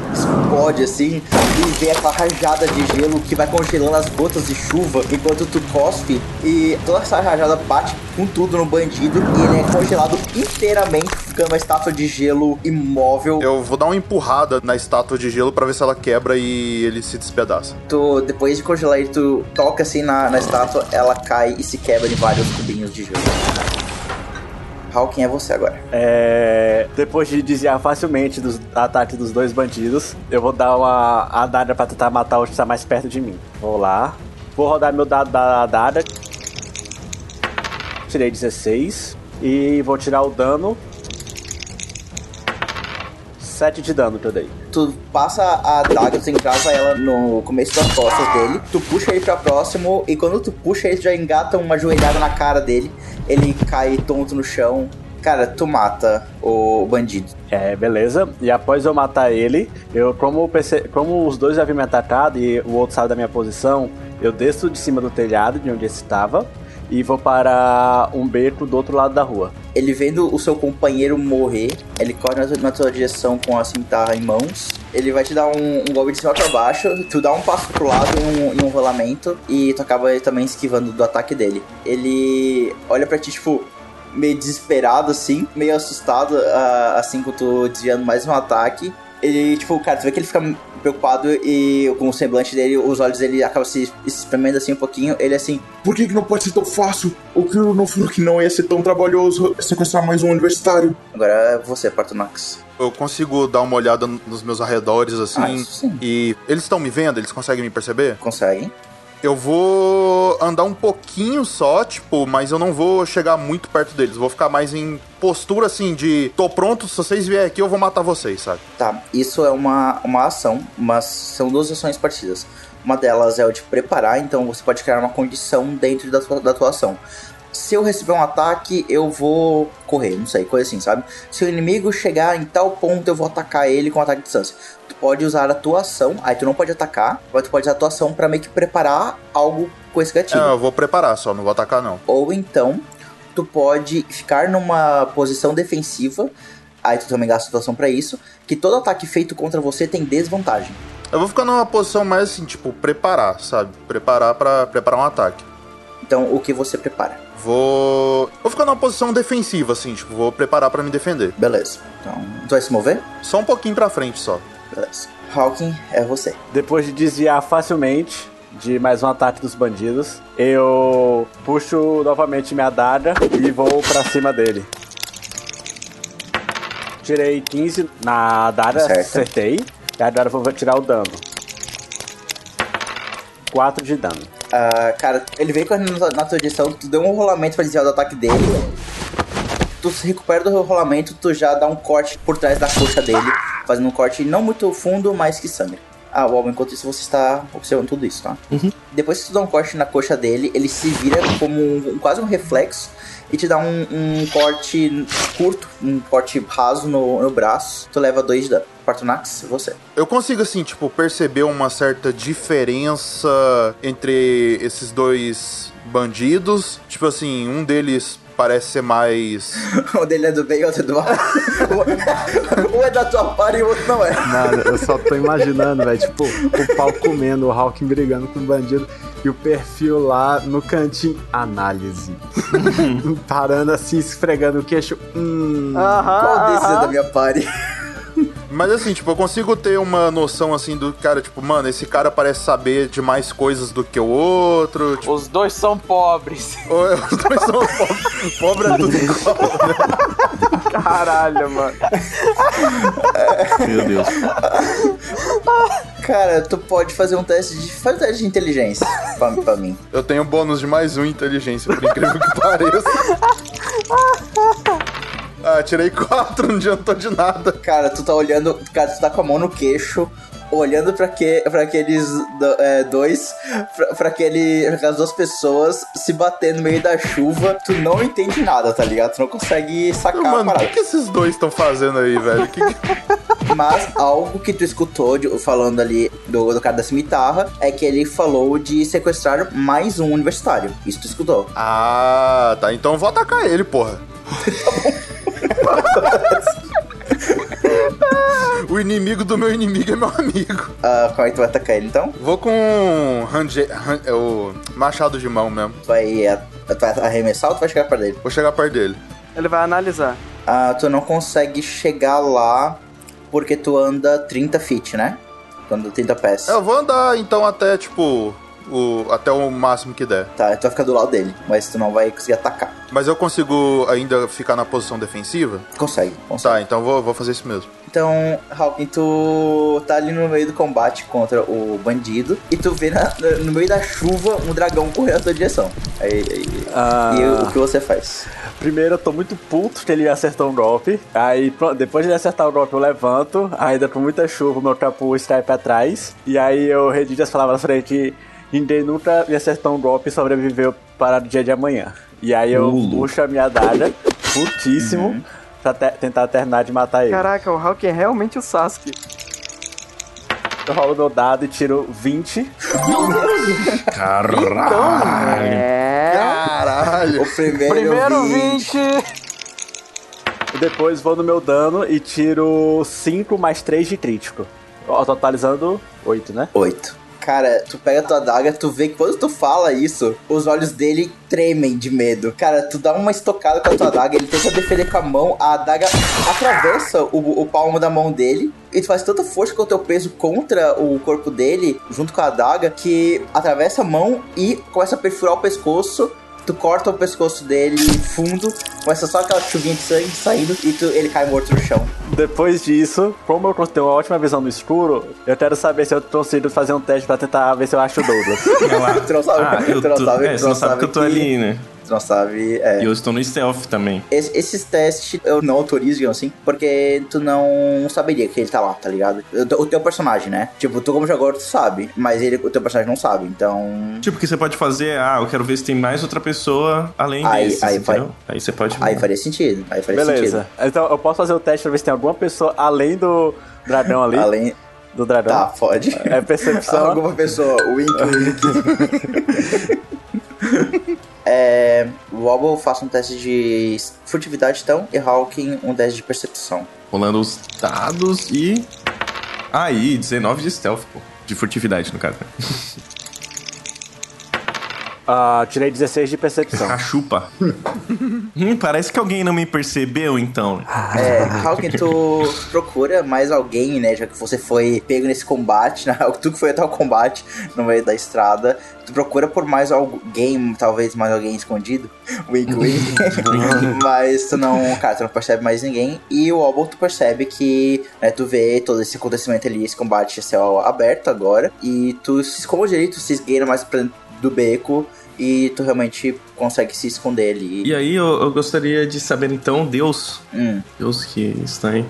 explode assim e vem aquela rajada de gelo que vai congelando as gotas de chuva enquanto tu cospe e toda essa rajada bate com tudo no bandido e ele é congelado inteiramente, ficando uma estátua de gelo imóvel. Eu vou dar uma empurrada na estátua de gelo pra ver se ela quebra e ele se despedaça. Tu, depois de congelar ele, tu toca assim na, na estátua, ela cai e se quebra em vários cubinhos de gelo. Hawking é você agora. É, depois de desviar facilmente dos ataques dos dois bandidos, eu vou dar uma adaga pra tentar matar o que está mais perto de mim. Vou lá. Vou rodar meu dado da adaga. Tirei 16. E vou tirar o dano. 7 de dano que eu dei. Tu passa a adaga, tu encrava ela no começo das costas dele, tu puxa ele pra próximo, e quando tu puxa ele, tu já engata uma joelhada na cara dele, ele cai tonto no chão. Cara, tu mata o bandido. É, beleza. E após eu matar ele, eu como, perce- como os dois já haviam me atacado e o outro saiu da minha posição, eu desço de cima do telhado de onde esse estava e vou para um beco do outro lado da rua. ele vendo o seu companheiro morrer, ele corre na, tua direção com a cintarra em mãos. Ele vai te dar um, um golpe de cima pra baixo, tu dá um passo pro lado em um, um rolamento e tu acaba também esquivando do ataque dele. Ele olha pra ti, tipo, meio desesperado assim, meio assustado, ah, assim, com tu desviando mais um ataque. Ele, tipo, cara, tu vê que ele fica preocupado e com o semblante dele, os olhos dele acabam se espremendo assim um pouquinho. Ele assim, Por que, que não pode ser tão fácil? O que não falou que não ia ser tão trabalhoso sequestrar mais um universitário? agora é você, Partonax. Eu consigo dar uma olhada nos meus arredores, assim. Ah, isso sim. E eles estão me vendo? Eles conseguem me perceber? Consegue? Eu vou andar um pouquinho só, tipo, mas eu não vou chegar muito perto deles. Vou ficar mais em postura assim de tô pronto, se vocês vierem aqui eu vou matar vocês, sabe? Tá, isso é uma, uma ação, mas são duas ações partidas. Uma delas é o de preparar, então você pode criar uma condição dentro da tua, da tua ação. Se eu receber um ataque, eu vou correr, não sei, coisa assim, sabe? Se o inimigo chegar em tal ponto, eu vou atacar ele com ataque de distância. Pode usar a tua ação, aí tu não pode atacar, mas tu pode usar a tua ação pra meio que preparar algo com esse gatilho. É, eu vou preparar só, não vou atacar não. Ou então, tu pode ficar numa posição defensiva, aí tu também gasta a tua ação pra isso, que todo ataque feito contra você tem desvantagem. Eu vou ficar numa posição mais assim, tipo, preparar, sabe? Preparar pra preparar um ataque. Então, o que você prepara? Vou. Vou ficar numa posição defensiva, assim, tipo, vou preparar pra me defender. Beleza. Então, tu vai se mover? Só um pouquinho pra frente só. Beleza. Hawking, é você. Depois de desviar facilmente de mais um ataque dos bandidos, eu puxo novamente minha daga e vou pra cima dele. Tirei 15 na daga, Certo. acertei. E agora eu vou tirar o dano. 4 de dano. Ah, cara, ele veio correndo na, na tua direção, tu deu um rolamento pra desviar do ataque dele. Tu se recupera do rolamento, tu já dá um corte por trás da coxa dele, fazendo um corte não muito fundo, mas que sangra. Ah, Bob, enquanto isso você está observando tudo isso, tá? Depois que tu dá um corte na coxa dele, ele se vira como um- quase um reflexo e te dá um, um corte curto, um corte raso no, no braço. Tu leva dois de dano. Partonax, você. Eu consigo, assim, tipo, perceber uma certa diferença entre esses dois bandidos. Tipo assim, um deles parece ser mais. o dele é do bem e o outro é do mal. um é da tua par e o outro não é. Nada, eu só tô imaginando, velho, tipo, o pau comendo, o Hawking brigando com o bandido e o perfil lá no cantinho. Análise. Parando assim, esfregando o queixo. Hum. Qual desses é da minha party? Mas assim, tipo, eu consigo ter uma noção assim do cara, tipo, mano, esse cara parece saber de mais coisas do que o outro. Tipo, Os dois são pobres. os dois são pobres. Pobre é tudo igual, né? Caralho, mano. Meu Deus. Cara, tu pode fazer um teste de. Faz um teste de inteligência pra, pra mim. Eu tenho bônus de mais um inteligência, por incrível que pareça. Ah, tirei quatro, não adiantou de nada. Cara, tu tá olhando. Cara, tu tá com a mão no queixo, olhando pra, que, pra aqueles do- é, dois. Pra, pra, aquele, pra aquelas duas pessoas se bater no meio da chuva. Tu não entende nada, tá ligado? Tu não consegue sacar a Mano, o parada. que, que esses dois estão fazendo aí, velho? Que que- Mas algo que tu escutou de- falando ali do, do cara da cimitarra é que ele falou de sequestrar mais um universitário. Isso tu escutou. Ah, tá. Então vou atacar ele, porra. o inimigo do meu inimigo é meu amigo. Ah, como é que tu vai atacar ele então? Vou com range, ran- é o machado de mão mesmo. Tu vai, ah, tu vai arremessar ou tu vai chegar perto dele? Vou chegar perto dele. Ele vai analisar. Ah, tu não consegue chegar lá porque tu anda 30 feet, né? Tu anda 30 pés. Eu vou andar então até tipo o até o máximo que der. Tá, tu vai ficar do lado dele, mas tu não vai conseguir atacar. Mas eu consigo ainda ficar na posição defensiva? Consegue, consegue. Tá, então vou, vou fazer isso mesmo. Então, Hawking, tu tá ali no meio do combate contra o bandido e tu vê na- no meio da chuva um dragão correr na tua direção. Aí, aí- Ah. E o que você faz? Primeiro eu tô muito puto que ele acertou um golpe. Aí pronto, depois de ele acertar o golpe eu levanto. Ainda com muita chuva, meu capuz cai pra trás. E aí eu redigo as palavras pra frente. Ninguém nunca me acertou um golpe e sobreviveu para o dia de amanhã. E aí eu Ulo. puxo a minha daga, putíssimo, pra te- tentar terminar de matar ele. Caraca, o Hulk é realmente o Sasuke. Eu rolo meu dado e tiro 20. Caralho. É. Caralho! O primeiro, Primeiro 20. 20. Depois vou no meu dano e tiro 5 mais 3 de crítico. Ó, Totalizando 8, né? Oito. Cara, tu pega tua adaga, tu vê que quando tu fala isso, os olhos dele tremem de medo. Cara, tu dá uma estocada com a tua adaga, ele tenta defender com a mão, a adaga atravessa o, o palmo da mão dele. E tu faz tanta força com o teu peso contra o corpo dele, junto com a adaga, que atravessa a mão e começa a perfurar o pescoço. Tu corta o pescoço dele fundo, começa só aquela chuvinha de sangue saindo e tu, ele cai morto no chão. Depois disso, como eu tenho uma ótima visão no escuro, eu quero saber se eu consigo fazer um teste pra tentar ver se eu acho o Douglas. Tu não sabe, Ah, eu tu não tô- sabe, é, tu não sabe que eu tô ali, né? Não sabe, é. E eu estou no stealth também. Es- esses testes eu não autorizo, digamos assim, porque tu não saberia que ele tá lá, tá ligado? O, o teu personagem, né? Tipo, tu como jogador, tu sabe, mas ele, o teu personagem não sabe, então... Tipo, o que você pode fazer, ah, eu quero ver se tem mais outra pessoa além Aí- desses, aí vai-? Aí você pode... Aí faria sentido, aí faria Beleza. sentido. Então eu posso fazer o teste pra ver se tem alguma pessoa além do dragão ali. Além... Do dragão. Tá, pode. É percepção. Alguma pessoa, wink, wink. é... Wobble, faça um teste de furtividade, então, e Hawking, um teste de percepção. Rolando os dados e... Aí, 19 de stealth, pô. De furtividade, no caso. Ah, tirei 16 de percepção. A chupa. hum, parece que alguém não me percebeu, então. É, Hawking, tu procura mais alguém, né? Já que você foi pego nesse combate, né? Tu que foi até o combate no meio da estrada. Tu procura por mais alguém, talvez mais alguém escondido. Wink, wink. Mas tu não, cara, tu não percebe mais ninguém. E o Obol, tu percebe que, né, tu vê todo esse acontecimento ali, esse combate a céu aberto agora. E tu se esconde ali, tu se esgueira mais pra dentro do beco. E tu realmente consegue se esconder ali. E aí, eu, eu gostaria de saber, então, Deus... Hum. Deus que está aí.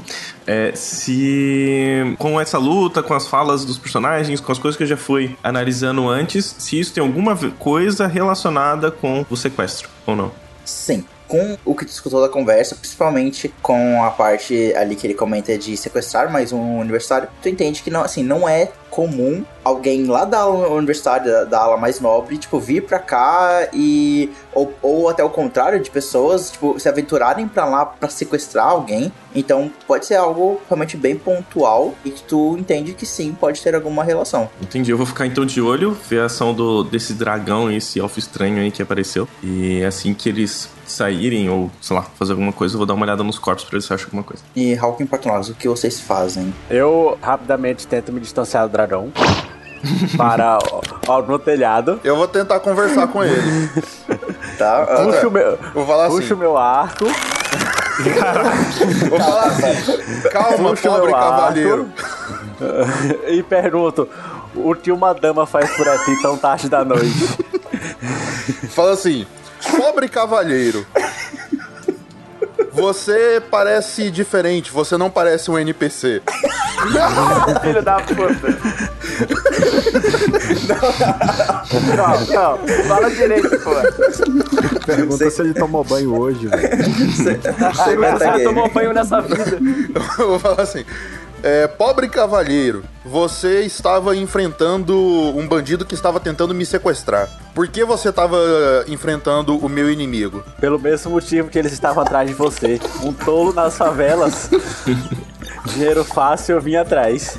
É, se com essa luta, com as falas dos personagens, com as coisas que eu já fui analisando antes, se isso tem alguma coisa relacionada com o sequestro, ou não? Sim. Com o que tu escutou da conversa, principalmente com a parte ali que ele comenta de sequestrar mais um universitário, tu entende que não, assim, não é comum alguém lá da ala universitária, da, da ala mais nobre, tipo, vir pra cá e. Ou, ou até o contrário, de pessoas, tipo, se aventurarem pra lá pra sequestrar alguém. Então pode ser algo realmente bem pontual e que tu entende que sim, pode ter alguma relação. Entendi, eu vou ficar então de olho, ver a ação do, desse dragão, esse elfo estranho aí que apareceu. E assim que eles saírem, ou sei lá, fazer alguma coisa, eu vou dar uma olhada nos corpos pra ver se eu acho alguma coisa. E Hawking Patronados, o que vocês fazem? Eu rapidamente tento me distanciar do dragão para ó, no telhado. Eu vou tentar conversar com ele. Tá? Puxo o meu, Vou falar puxo assim. o meu arco. Vou falar assim. Calma, Puxa o pobre meu arco. cavaleiro. e pergunto: o que uma dama faz por aqui tão tarde da noite? Fala assim, pobre cavalheiro. Você parece diferente, você não parece um NPC. Filho da puta. Não, não, fala direito, pô. Pergunta se ele tomou banho hoje, velho. Você Você já tomou banho nessa vida. Eu vou falar assim. É, pobre cavalheiro, você estava enfrentando um bandido que estava tentando me sequestrar. Por que você estava enfrentando o meu inimigo? Pelo mesmo motivo que eles estavam atrás de você. Um tolo nas favelas. Dinheiro fácil, eu vim atrás.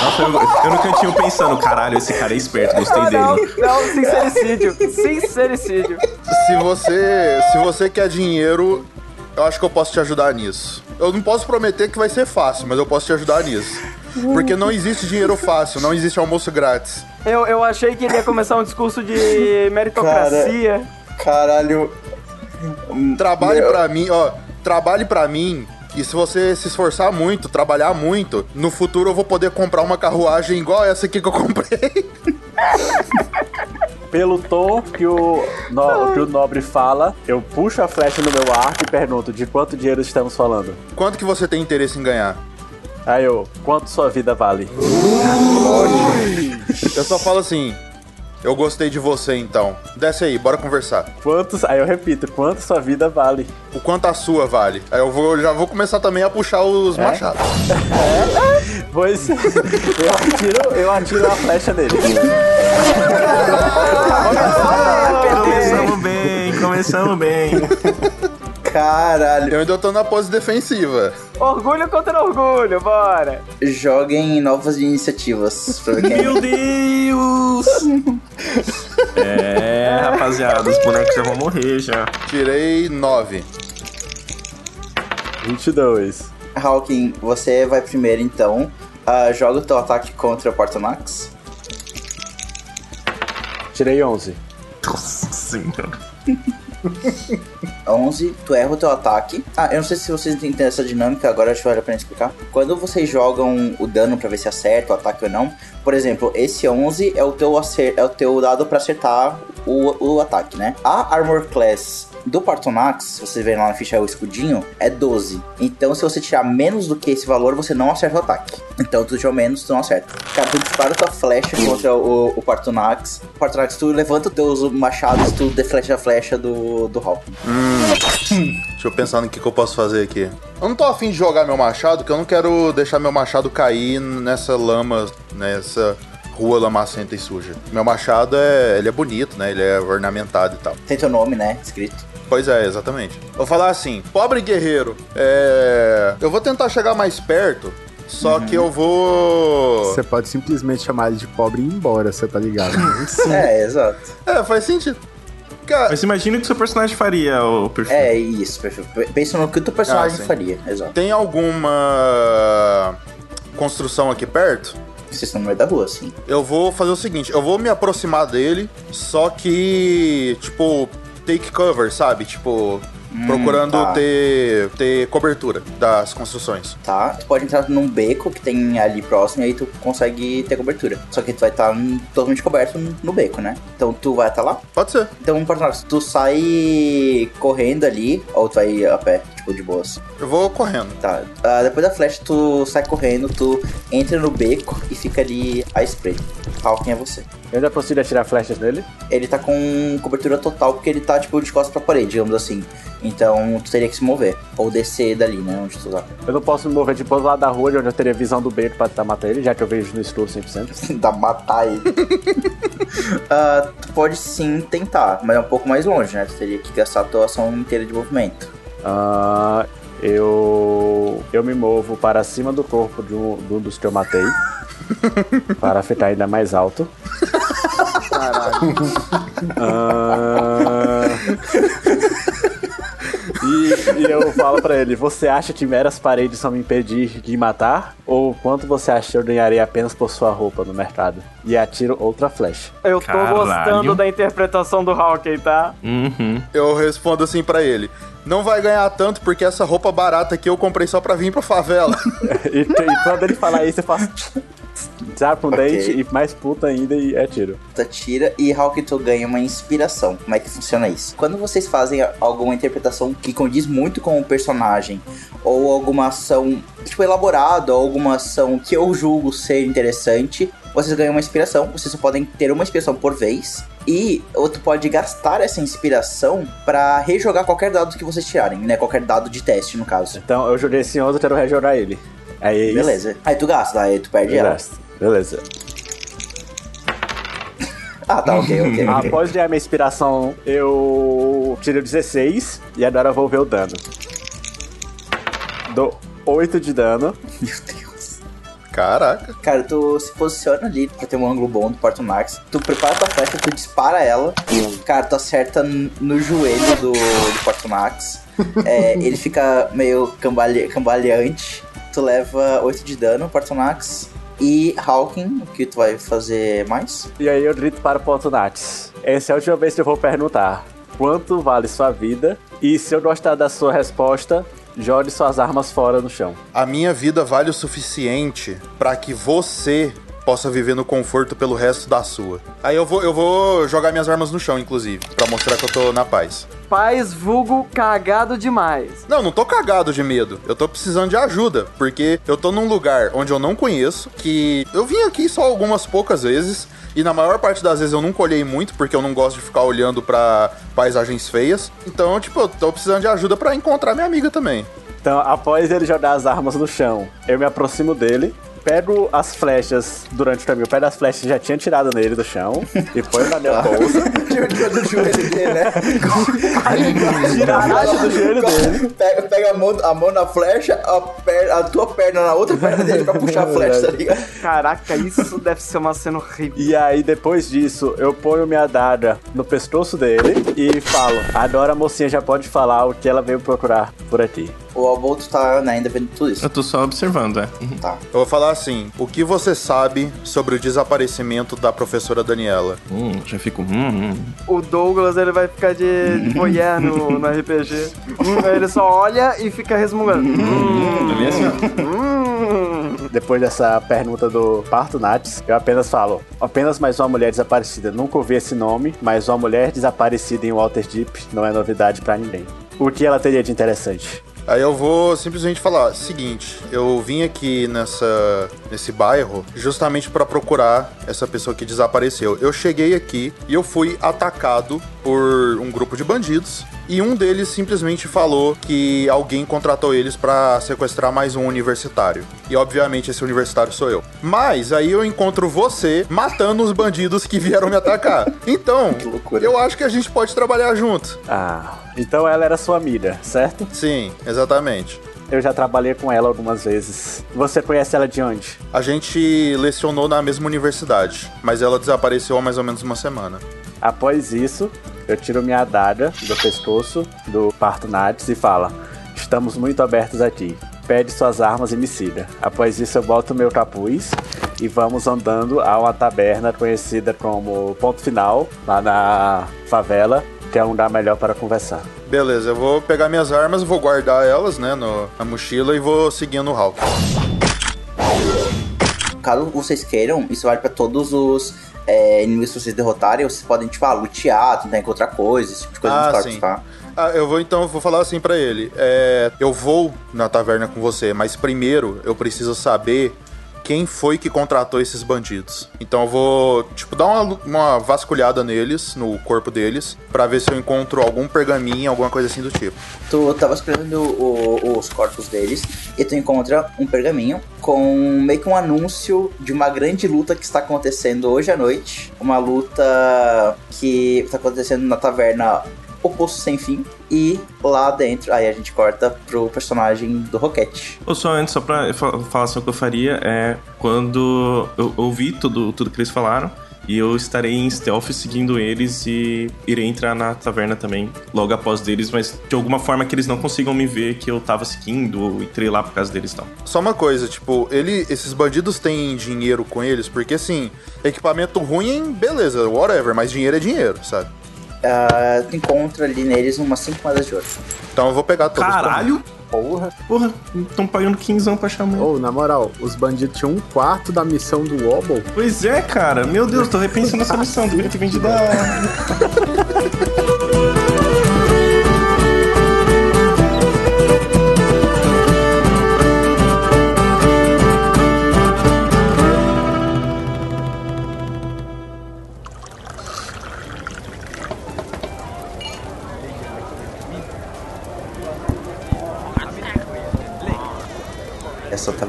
Nossa, eu, eu no cantinho pensando, caralho, esse cara é esperto, gostei Ah, não, dele. não, sincericídio. Sincericídio. Se você, se você quer dinheiro, eu acho que eu posso te ajudar nisso. Eu não posso prometer que vai ser fácil, mas eu posso te ajudar nisso. Porque não existe dinheiro fácil, não existe almoço grátis. Eu, eu achei que ele ia começar um discurso de meritocracia. Caralho. Trabalhe Meu- pra mim, ó. Trabalhe pra mim. E se você se esforçar muito, trabalhar muito, no futuro eu vou poder comprar uma carruagem igual essa aqui que eu comprei. Pelo tom que o, no- que o nobre fala, eu puxo a flecha no meu arco e pergunto de quanto dinheiro estamos falando. Quanto que você tem interesse em ganhar? Aí eu, quanto sua vida vale? Eu só falo assim. Eu gostei de você então. Desce aí, bora conversar. Quantos, aí eu repito, quanto sua vida vale? O quanto a sua vale? Aí eu vou, já vou começar também a puxar os machados. Pois eu atiro, eu atiro a flecha nele. Começamos bem, começamos bem. Caralho. Eu ainda tô na pose defensiva. Orgulho contra orgulho, bora. Joguem novas iniciativas pra ver quem. Meu Deus! É, rapaziada, os bonecos já vão morrer já. Tirei 9. 22. Hawking, você vai primeiro então. Ah, joga o teu ataque contra o Partonax. Tirei 11. Nossa senhora. 11, tu erra o teu ataque. Ah, eu não sei se vocês entendem essa dinâmica, agora acho que vale a pena explicar. Quando vocês jogam o dano pra ver se acerta o ataque ou não, por exemplo, esse 11 é o teu, acer é o teu dado pra acertar o, o ataque, né? A Armor Class do Partonax, se você ver lá na ficha o escudinho, é 12. Então, se você tirar menos do que esse valor, você não acerta o ataque. Então, tu tirou menos, tu não acerta. Cara, tu dispara tua flecha contra o, o Partonax. Partonax, tu levanta os teus machados, tu deflecha a flecha do, do Hawk. Deixa eu pensar no que, que eu posso fazer aqui. Eu não tô afim de jogar meu machado, que eu não quero deixar meu machado cair nessa lama, nessa rua lamacenta e suja. Meu machado é, ele é bonito, né? Ele é ornamentado e tal. Tem teu nome, né? Escrito. Pois é, exatamente. Vou falar assim, pobre guerreiro, é... eu vou tentar chegar mais perto, só que eu vou... Você pode simplesmente chamar ele de pobre e ir embora, você tá ligado? É, exato. É, faz sentido. Cara, Mas imagina o que seu personagem faria, o perfil. É isso, perfeito. Pensa no que o teu personagem Ah, sim. faria, exato. tem alguma construção aqui perto? Vocês estão no meio da rua, assim. Eu vou fazer o seguinte, eu vou me aproximar dele, só que, tipo, take cover, sabe? Tipo, procurando tá. ter, ter cobertura das construções. Tá? Tu pode entrar num beco que tem ali próximo e aí tu consegue ter cobertura. Só que tu vai estar totalmente coberto no- beco, né? Então tu vai estar lá. Pode ser. Então, Partonax, tu sai correndo ali, ou tu vai a pé, tipo, de boas. Eu vou correndo. Tá. Ah, depois da flecha, tu sai correndo, tu entra no beco e fica ali a spray. Hawking é você. Eu ainda consigo atirar flechas nele? Ele tá com cobertura total porque ele tá, tipo, de costas pra parede, digamos assim. Então, tu teria que se mover. Ou descer dali, né, onde tu tá. Eu não posso me mover tipo do lado da rua, de onde eu teria visão do beco pra tentar matar ele, já que eu vejo no escuro 100%. Dá matar ele. Ah, tu pode sim tentar, mas é um pouco mais longe, né? Tu teria que gastar a tua ação inteira de movimento. Ah, eu. Eu me movo para cima do corpo de um, de um dos que eu matei. para ficar ainda mais alto. Caralho. Ah, e, e eu falo pra ele: Você acha que meras paredes vão me impedir de matar? Ou quanto você acha que eu ganharei apenas por sua roupa no mercado? E atiro outra flecha. Eu tô Caralho. gostando da interpretação do Hawkeye, tá? Uhum. Eu respondo assim pra ele. Não vai ganhar tanto porque essa roupa barata aqui eu comprei só pra vir pra favela. E, e quando ele falar isso, eu faço. Já com Ok. dente e mais puta ainda e atiro. Tu atira e Hawking tu ganha uma inspiração. Como é que funciona isso? Quando vocês fazem alguma interpretação que condiz muito com o personagem, ou alguma ação, tipo, elaborada, ou alguma ação que eu julgo ser interessante, vocês ganham uma inspiração. Vocês só podem ter uma inspiração por vez. E ou tu pode gastar essa inspiração pra rejogar qualquer dado que vocês tirarem, né? Qualquer dado de teste, no caso. Então eu joguei esse 11, eu quero rejogar ele. Aí é isso. Beleza. Aí tu gasta, aí tu perde ela. Beleza. Beleza. Ah, tá, ok, ok. ok. Após ganhar minha inspiração, eu tirei 16 e agora eu vou ver o dano. Dou 8 de dano. Meu Deus. Caraca. Cara, tu se posiciona ali pra ter um ângulo bom do Portonax. Tu prepara tua flecha, tu dispara ela. Cara, tu acerta no joelho do, do Portonax. É, ele fica meio cambale, cambaleante. Tu leva 8 de dano, Portonax. E Hawking, o que tu vai fazer mais? E aí eu grito para o Pontonax. Essa é a última vez que eu vou perguntar. Quanto vale sua vida? E se eu gostar da sua resposta, jogue suas armas fora no chão. A minha vida vale o suficiente pra que você possa viver no conforto pelo resto da sua. Aí eu vou, eu vou jogar minhas armas no chão, inclusive, pra mostrar que eu tô na paz. Paz vulgo cagado demais. Não, não tô cagado de medo. Eu tô precisando de ajuda, porque eu tô num lugar onde eu não conheço, que eu vim aqui só algumas poucas vezes. E na maior parte das vezes eu nunca olhei muito, porque eu não gosto de ficar olhando pra paisagens feias. Então, tipo, eu tô precisando de ajuda pra encontrar minha amiga também. Então, após ele jogar as armas no chão, eu me aproximo dele pego as flechas durante o caminho. Eu pego as flechas que já tinha tirado nele do chão e põe na minha bolsa. do joelho dele, né? Tira a flecha do joelho dele. Pega, pega a, mão, a mão na flecha, a, per- a tua perna na outra perna dele pra puxar a flecha, tá ligado? Caraca, isso deve ser uma cena horrível. E aí, depois disso, eu ponho minha adaga no pescoço dele e falo: Agora a mocinha já pode falar o que ela veio procurar por aqui. O Albolto tá né, ainda vendo tudo isso. Eu tô só observando, é. Uhum. Tá. Eu vou falar assim: o que você sabe sobre o desaparecimento da professora Daniela? Hum, já fico. Hum, hum. O Douglas, ele vai ficar de de voyeur no, no RPG. Hum, ele só olha e fica resmungando. Hum, Tá bem assim, ó. hum. Depois dessa pergunta do Parto Nats, eu apenas falo: apenas mais uma mulher desaparecida. Nunca ouvi esse nome, mas uma mulher desaparecida em Waterdeep não é novidade pra ninguém. O que ela teria de interessante? Aí eu vou simplesmente falar: seguinte, eu vim aqui nessa nesse bairro justamente pra procurar essa pessoa que desapareceu. Eu cheguei aqui e eu fui atacado por um grupo de bandidos e um deles simplesmente falou que alguém contratou eles pra sequestrar mais um universitário. E obviamente esse universitário sou eu. Mas aí eu encontro você matando os bandidos que vieram me atacar. Então, eu acho que a gente pode trabalhar junto. Ah, então ela era sua amiga, certo? Sim, exatamente. Eu já trabalhei com ela algumas vezes. Você conhece ela de onde? A gente lecionou na mesma universidade, mas ela desapareceu há mais ou menos uma semana. Após isso, eu tiro minha adaga do pescoço do Parto Nats e fala: Estamos muito abertos aqui. Pede suas armas e me siga. Após isso, eu boto meu capuz e vamos andando a uma taberna conhecida como Ponto Final, lá na favela, que é um lugar melhor para conversar. Beleza, eu vou pegar minhas armas, vou guardar elas, né, no- na mochila e vou seguindo o Hulk. Caso vocês queiram, isso vale pra todos os é, inimigos que vocês derrotarem. Vocês podem, tipo, ah, lutear, tentar encontrar coisas, esse tipo de coisa Ah, nos sim. tá? Ah, eu vou então, vou falar assim pra ele. É, eu vou na taverna com você, mas primeiro eu preciso saber quem foi que contratou esses bandidos. Então eu vou, tipo, dar uma, uma vasculhada neles, no corpo deles, pra ver se eu encontro algum pergaminho, alguma coisa assim do tipo. Tu tava escrevendo o- os corpos deles e tu encontra um pergaminho com meio que um anúncio de uma grande luta que está acontecendo hoje à noite. Uma luta que está acontecendo na taverna O Poço Sem Fim. E lá dentro, aí a gente corta pro personagem do Roquete. Ou só antes, só pra fa- falar só o que eu faria, é quando eu ouvi tudo, tudo que eles falaram, e eu estarei em stealth seguindo eles e irei entrar na taverna também, logo após deles, mas de alguma forma que eles não consigam me ver que eu tava seguindo ou entrei lá por causa deles e tal. Só uma coisa, tipo, ele, esses bandidos têm dinheiro com eles, porque assim, equipamento ruim, beleza, whatever, mas dinheiro é dinheiro, sabe? Ah, tu encontra ali neles umas 5 moedas de ouro. Então eu vou pegar todos. Caralho! Porra. Porra, estão pagando 15 pra chamar. Ou, na moral, os bandidos tinham um quarto da missão do Wobble. Pois é, cara. Meu Deus, tô repensando essa missão. Deveria ter vendido a.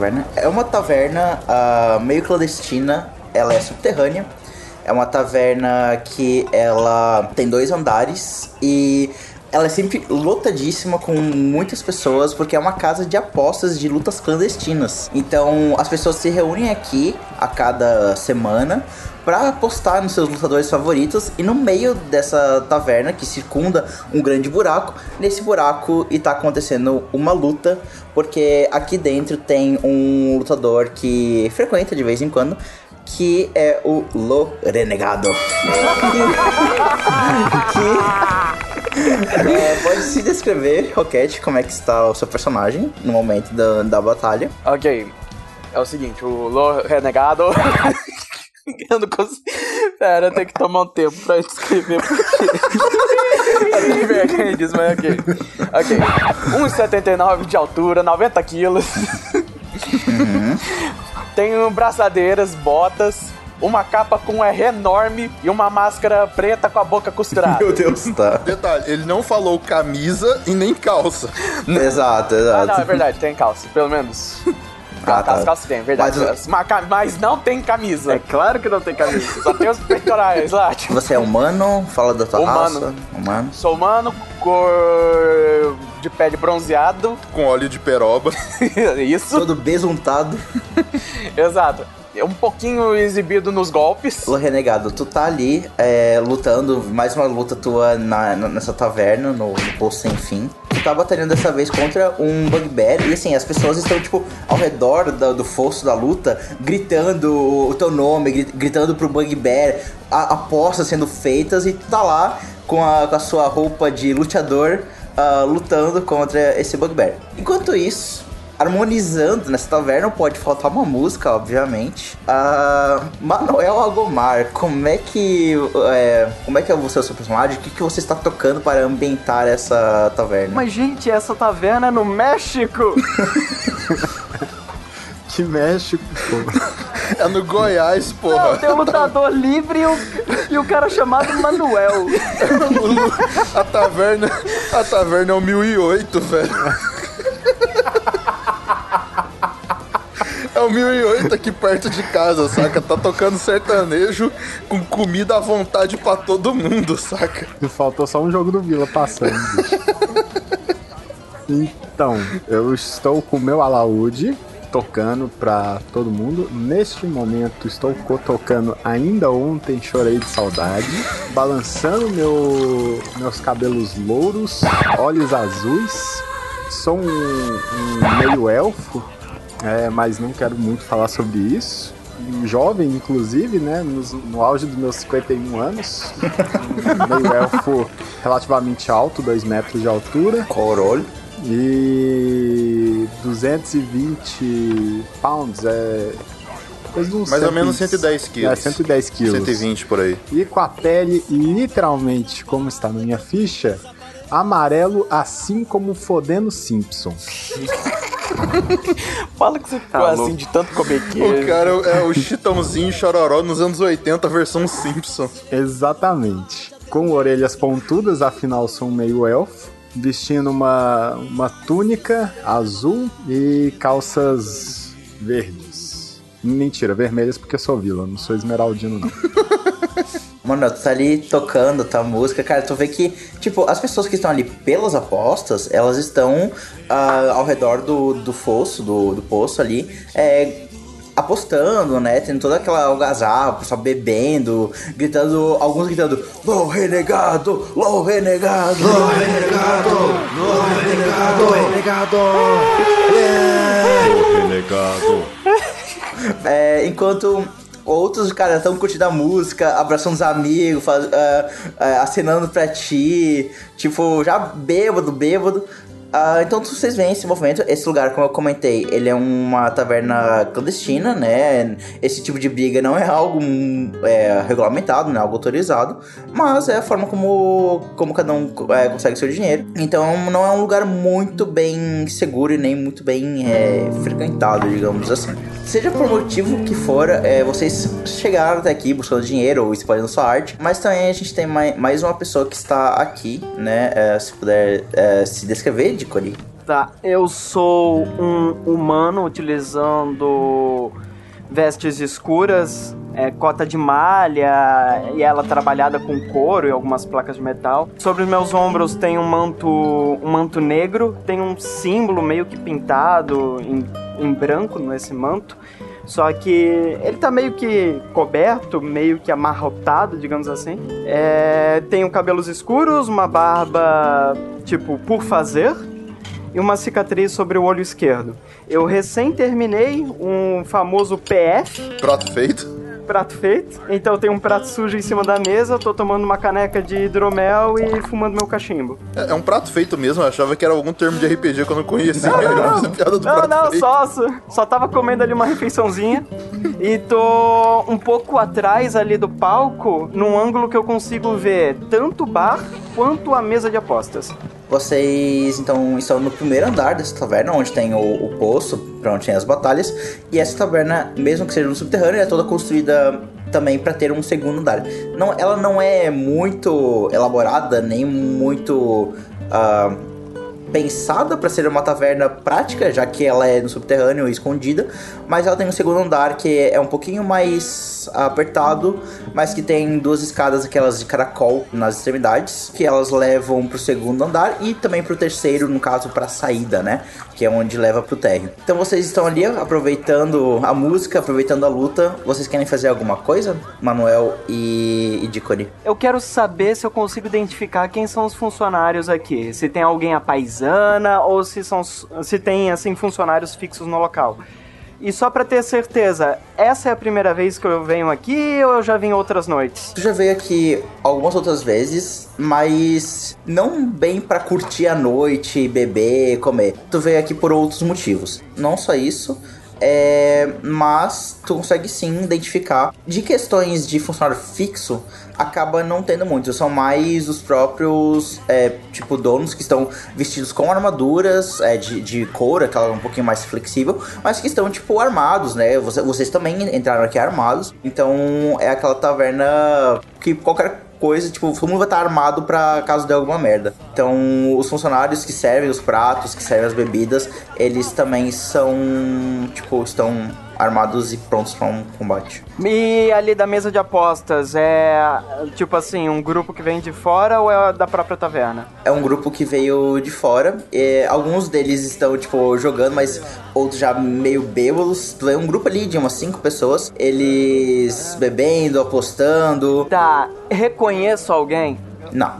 taverna. É uma taverna ah, meio clandestina, ela é subterrânea. É uma taverna que ela tem dois andares e ela é sempre lotadíssima com muitas pessoas porque é uma casa de apostas de lutas clandestinas. Então as pessoas se reúnem aqui a cada semana para apostar nos seus lutadores favoritos e no meio dessa taverna que circunda um grande buraco, nesse buraco está acontecendo uma luta porque aqui dentro tem um lutador que frequenta de vez em quando que é o Lo Renegado. que é, pode se descrever, Roquete, como é que está o seu personagem no momento da, da batalha. Ok. É o seguinte, o Lo Renegado. eu não consigo. Pera, eu tenho que tomar um tempo pra escrever porque. tenho vergonha disso, mas ok. Ok. 1,79 de altura, 90 quilos. Tenho braçadeiras, botas, uma capa com um R enorme e uma máscara preta com a boca costurada. Meu Deus, tá. Detalhe, ele não falou camisa e nem calça. Exato, Ah, exato. não, é verdade, tem calça, pelo menos. Ah, tá. as calças tem, verdade. Mas- Mas, mas não tem camisa. É claro que não tem camisa. Só tem os peitorais lá. Tipo, Você é humano? Fala da tua Humano. raça. Humano. sou humano, cor de pele bronzeado. Com óleo de peroba. Isso, Todo besuntado. exato. Um pouquinho exibido nos golpes. Ô, Renegado, tu tá ali é, lutando, mais uma luta tua na, na- nessa taverna, no, no Poço Sem Fim. Tu tá batalhando dessa vez contra um Bugbear e assim, as pessoas estão, tipo, ao redor da- do fosso da luta, gritando o teu nome, gri- gritando pro Bugbear, apostas sendo feitas e tu tá lá com a, com a sua roupa de luteador ah, lutando contra esse Bugbear. Enquanto isso, harmonizando nessa taverna, pode faltar uma música, obviamente. Ah, Manuel Agomar, como é que é, como é que é você o seu personagem? O que, que você está tocando para ambientar essa taverna? Mas, gente, essa taverna é no México! Que México, pô. É no Goiás, Não, porra. tem um lutador livre e o, e o cara chamado Manuel. A taverna. A taverna é o 1008, velho. É o 1008 aqui perto de casa, saca? Tá tocando sertanejo com comida à vontade pra todo mundo, saca? Faltou só um jogo do Vila passando. então, eu estou com o meu alaúde tocando pra todo mundo. Neste momento, estou tocando Ainda Ontem Chorei de Saudade, balançando meu, meus cabelos louros, olhos azuis. Sou um, um meio elfo, é, mas não quero muito falar sobre isso. Um Jovem, inclusive, né? nos- no auge dos meus 51 anos. Um meio elfo relativamente alto, 2 metros de altura. Corolho. E 220 pounds é. Mais ou 100 menos 110 quilos. É, 110 quilos. 120 por aí. E com a pele literalmente, como está na minha ficha, amarelo, assim como Fodendo Simpson. Fala que você ficou Tá assim de tanto comer O queijo. cara é o Chitãozinho Chororó nos anos 80, versão Simpson. Exatamente. Com orelhas pontudas, afinal sou um meio elfo. Vestindo uma, uma túnica azul e calças verdes. Mentira, vermelhas porque eu sou vila, não sou esmeraldino não. Mano, tu tá ali tocando tua música, cara, tu vê que, tipo, as pessoas que estão ali pelas apostas, elas estão ah, ao redor do, do fosso, do, do poço ali, é, apostando, né? Tendo toda aquela algazarra, o pessoal bebendo, gritando, alguns gritando, LOL renegado, LOL renegado, LOL renegado, LOL renegado, LOL renegado, Renegado. É, enquanto outros, cara, estão curtindo a música, abraçando os amigos, faz, ah, ah, acenando pra ti, tipo, já bêbado, bêbado. Ah, então vocês veem esse movimento, esse lugar, como eu comentei, ele é uma taverna clandestina, né? Esse tipo de briga não é algo hum, é, regulamentado, não é algo autorizado, mas é a forma como, como cada um é, consegue seu dinheiro. Então não é um lugar muito bem seguro e nem muito bem é, frequentado, digamos assim. Seja por motivo que for, é, vocês chegaram até aqui buscando dinheiro ou espalhando sua arte, mas também a gente tem mai- mais uma pessoa que está aqui, né? É, se puder é, se descrever, Dicori. Tá, eu sou um humano utilizando vestes escuras, é, cota de malha e ela trabalhada com couro e algumas placas de metal. Sobre os meus ombros tem um manto, um manto negro, tem um símbolo meio que pintado em, em branco nesse manto. Só que ele tá meio que coberto, meio que amarrotado, digamos assim. É, tenho cabelos escuros, uma barba tipo por fazer e uma cicatriz sobre o olho esquerdo. Eu recém terminei um famoso PF, Prato feito. prato feito. Então tem um prato sujo em cima da mesa, eu tô tomando uma caneca de hidromel e fumando meu cachimbo. É, é um prato feito mesmo, eu achava que era algum termo de RPG que eu não conhecia. Eu fiz a piada do Não, prato não, só, só tava comendo ali uma refeiçãozinha e tô um pouco atrás ali do palco, num ângulo que eu consigo ver tanto o bar quanto a mesa de apostas. Vocês então estão no primeiro andar dessa taverna, onde tem o, o poço, pra onde tem as batalhas. E essa taverna, mesmo que seja no subterrâneo, é toda construída também para ter um segundo andar. Não, ela não é muito elaborada, nem muito. ah, pensada para ser uma taverna prática, já que ela é no subterrâneo escondida, mas ela tem um segundo andar que é um pouquinho mais apertado, mas que tem duas escadas, aquelas de caracol nas extremidades, que elas levam pro segundo andar e também pro terceiro, no caso, pra saída, né? Que é onde leva pro térreo. Então vocês estão ali aproveitando a música, aproveitando a luta. Vocês querem fazer alguma coisa, Manuel e, Dicori? Eu quero saber se eu consigo identificar quem são os funcionários aqui. Se tem alguém a ou se são se tem assim funcionários fixos no local. E só pra ter certeza, essa é a primeira vez que eu venho aqui ou eu já vim outras noites? Tu já veio aqui algumas outras vezes, mas não bem pra curtir a noite, beber, comer. Tu veio aqui por outros motivos. Não só isso, é, mas tu consegue sim identificar. De questões de funcionário fixo, acaba não tendo muito. São mais os próprios, é, tipo, donos que estão vestidos com armaduras é, de, de couro, aquela um pouquinho mais flexível, mas que estão, tipo, armados, né? Vocês, vocês também entraram aqui armados. Então é aquela taverna que qualquer coisa, tipo, todo mundo vai estar armado pra caso dê alguma merda. Então, os funcionários que servem os pratos, que servem as bebidas, eles também são, tipo, estão armados e prontos para um combate. E ali da mesa de apostas, é tipo assim, um grupo que vem de fora ou é da própria taverna? É um grupo que veio de fora. E alguns deles estão, tipo, jogando, mas outros já meio bêbados. É um grupo ali de umas cinco pessoas. Eles bebendo, apostando. Tá, reconheço alguém? Não.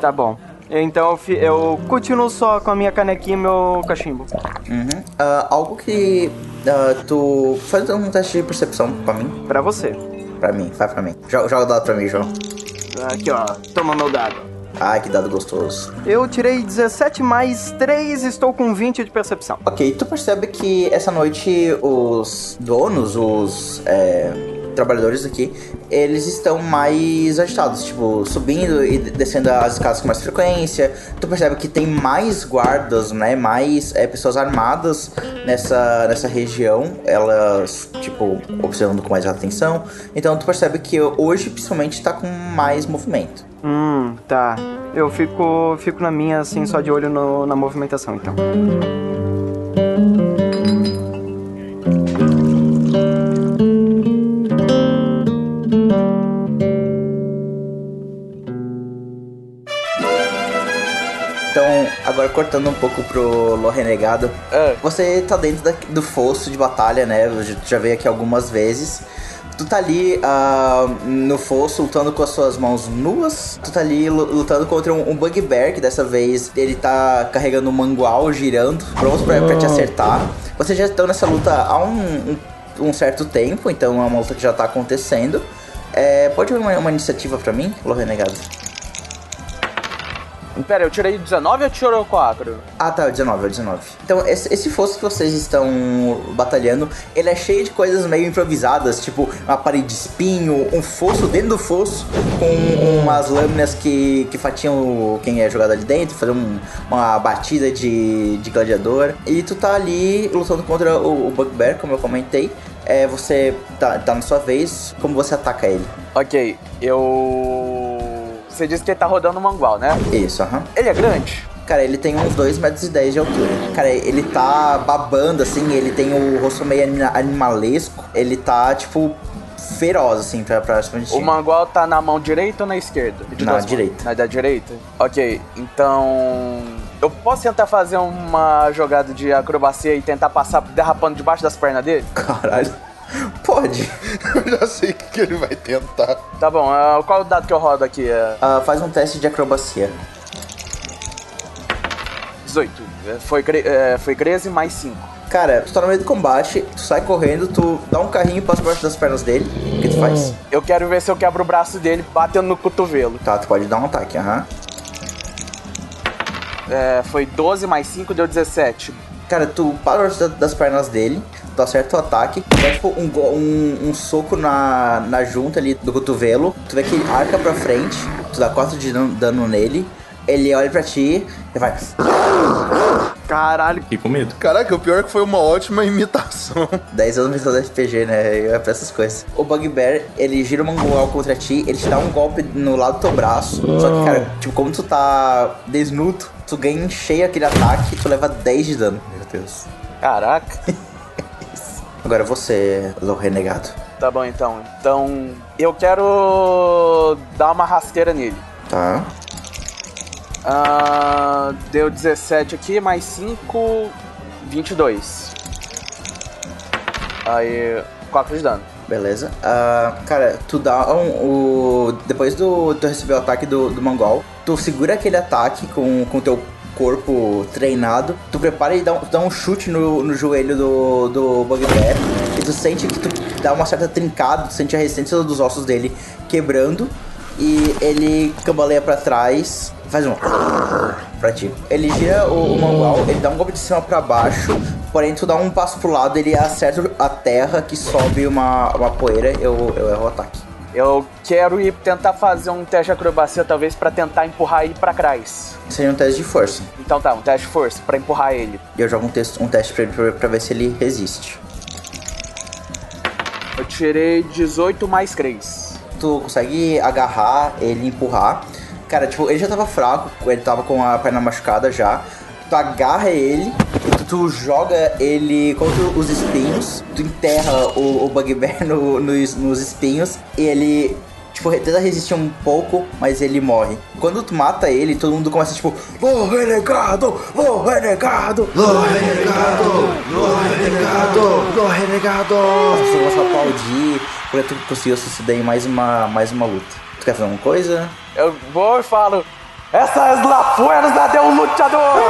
Tá bom. Então eu, eu, continuo só com a minha canequinha e meu cachimbo. Uhum. Uh, algo que uh, tu. Faz um teste de percepção pra mim. Pra você. Pra mim, faz pra mim. Joga, joga o dado pra mim, João. Aqui, ó. Toma meu dado. Ai, que dado gostoso. Eu tirei 17 mais 3, estou com 20 de percepção. Ok, tu percebe que essa noite os donos, os. É trabalhadores aqui, eles estão mais agitados, tipo, subindo e descendo as escadas com mais frequência. Tu percebe que tem mais guardas, né? Mais é, pessoas armadas nessa, nessa região, elas, tipo, observando com mais atenção. Então tu percebe que hoje, principalmente, tá com mais movimento. Hum, tá. Eu fico, fico na minha, assim, só de olho no, na movimentação, então. Agora cortando um pouco pro Lô Renegado. É. Você tá dentro da, do fosso de batalha, né? Já veio aqui algumas vezes. Tu tá ali uh, no fosso lutando com as suas mãos nuas. Tu tá ali lutando contra um, um bugbear, que dessa vez ele tá carregando um mangual, girando, pronto pra, pra te acertar. Vocês já estão nessa luta há um, um, um, certo tempo, então é uma luta que já tá acontecendo. É, pode uma, uma iniciativa pra mim, Lô Renegado? Pera, eu tirei 19 ou tirou 4? Ah, tá, 19, 19. Então, esse, esse fosso que vocês estão batalhando, ele é cheio de coisas meio improvisadas, tipo uma parede de espinho, um fosso dentro do fosso, com umas lâminas que, que fatiam quem é jogado ali dentro, fazer um, uma batida de, de gladiador. E tu tá ali lutando contra o, o Bugbear, como eu comentei. É, você tá, tá na sua vez, como você ataca ele? Ok, eu você disse que ele tá rodando o mangual, né? Isso, aham. Ele é grande? Cara, ele tem uns 2 metros e 10 de altura. Cara, ele tá babando, assim, ele tem o rosto meio animalesco. Ele tá, tipo, feroz, assim, pra, pra O mangual tá na mão direita ou na esquerda? De na direita. Na da direita? Ok, então... Eu posso tentar fazer uma jogada de acrobacia e tentar passar derrapando debaixo das pernas dele? Caralho. Pode. Eu já sei o que, ele vai tentar. Tá bom, uh, qual o dado que eu rodo aqui? Uh, faz um teste de acrobacia. 18. É, foi, é, foi 13 mais 5. Cara, tu tá no meio do combate, tu sai correndo, tu dá um carrinho e passa por baixo das pernas dele. O que tu faz? Eu quero ver se eu quebro o braço dele batendo no cotovelo. Tá, tu pode dar um ataque, aham. É, foi 12 mais 5, deu 17. Cara, tu para das pernas dele, tu acerta o ataque, dá tipo um, um, um, soco na, na junta ali do cotovelo, tu vê que ele arca pra frente, tu dá 4 de dano nele, ele olha pra ti e vai. Caralho. Fiquei com medo. Caraca, o pior é que foi uma ótima imitação. 10 anos de RPG, né? É pra essas coisas. O Bugbear, ele gira o mangual contra ti, ele te dá um golpe no lado do teu braço. Só que, cara, tipo, como tu tá desnudo, Tu ganha em cheio aquele ataque e tu leva 10 de dano. Meu Deus. Caraca. Agora você, Lou Renegado. Tá bom então. Então eu quero dar uma rasteira nele. Tá. Ah, deu 17 aqui, mais 5, 22. Aí, 4 de dano. Beleza. Ah, cara, tu dá um, o. Depois do tu receber o ataque do, do Mongol, tu segura aquele ataque com o teu corpo treinado, tu prepara e dá um, dá um chute no, no joelho do, do Bugbear e tu sente que tu dá uma certa trincada, tu sente a resistência dos ossos dele quebrando e ele cambaleia pra trás, faz um pra ti. Ele gira o, o Mongol, ele dá um golpe de cima pra baixo, porém tu dá um passo pro lado, ele acerta a terra que sobe uma, uma poeira, eu, eu erro o ataque. Eu quero ir tentar fazer um teste de acrobacia, talvez, pra tentar empurrar ele pra trás. Seria um teste de força. Então tá, um teste de força pra empurrar ele. E eu jogo um, texto, um teste pra ele pra, pra ver se ele resiste. Eu tirei 18 mais 3. Tu consegue agarrar ele e empurrar. Cara, tipo, ele já tava fraco, ele tava com a perna machucada já. Tu agarra ele, tu, joga ele contra os espinhos, tu enterra o, o Bugbear no, nos, nos espinhos e ele, tipo, tenta resistir um pouco, mas ele morre. Quando tu mata ele, todo mundo começa tipo, Ô renegado! Ô renegado! Ô renegado! Ô renegado! Ô renegado! As pessoas começam a aplaudir porque tu conseguiu suceder em mais uma, mais uma luta. Tu quer fazer alguma coisa? Eu vou e falo. Essa es la fuerza de un luchador!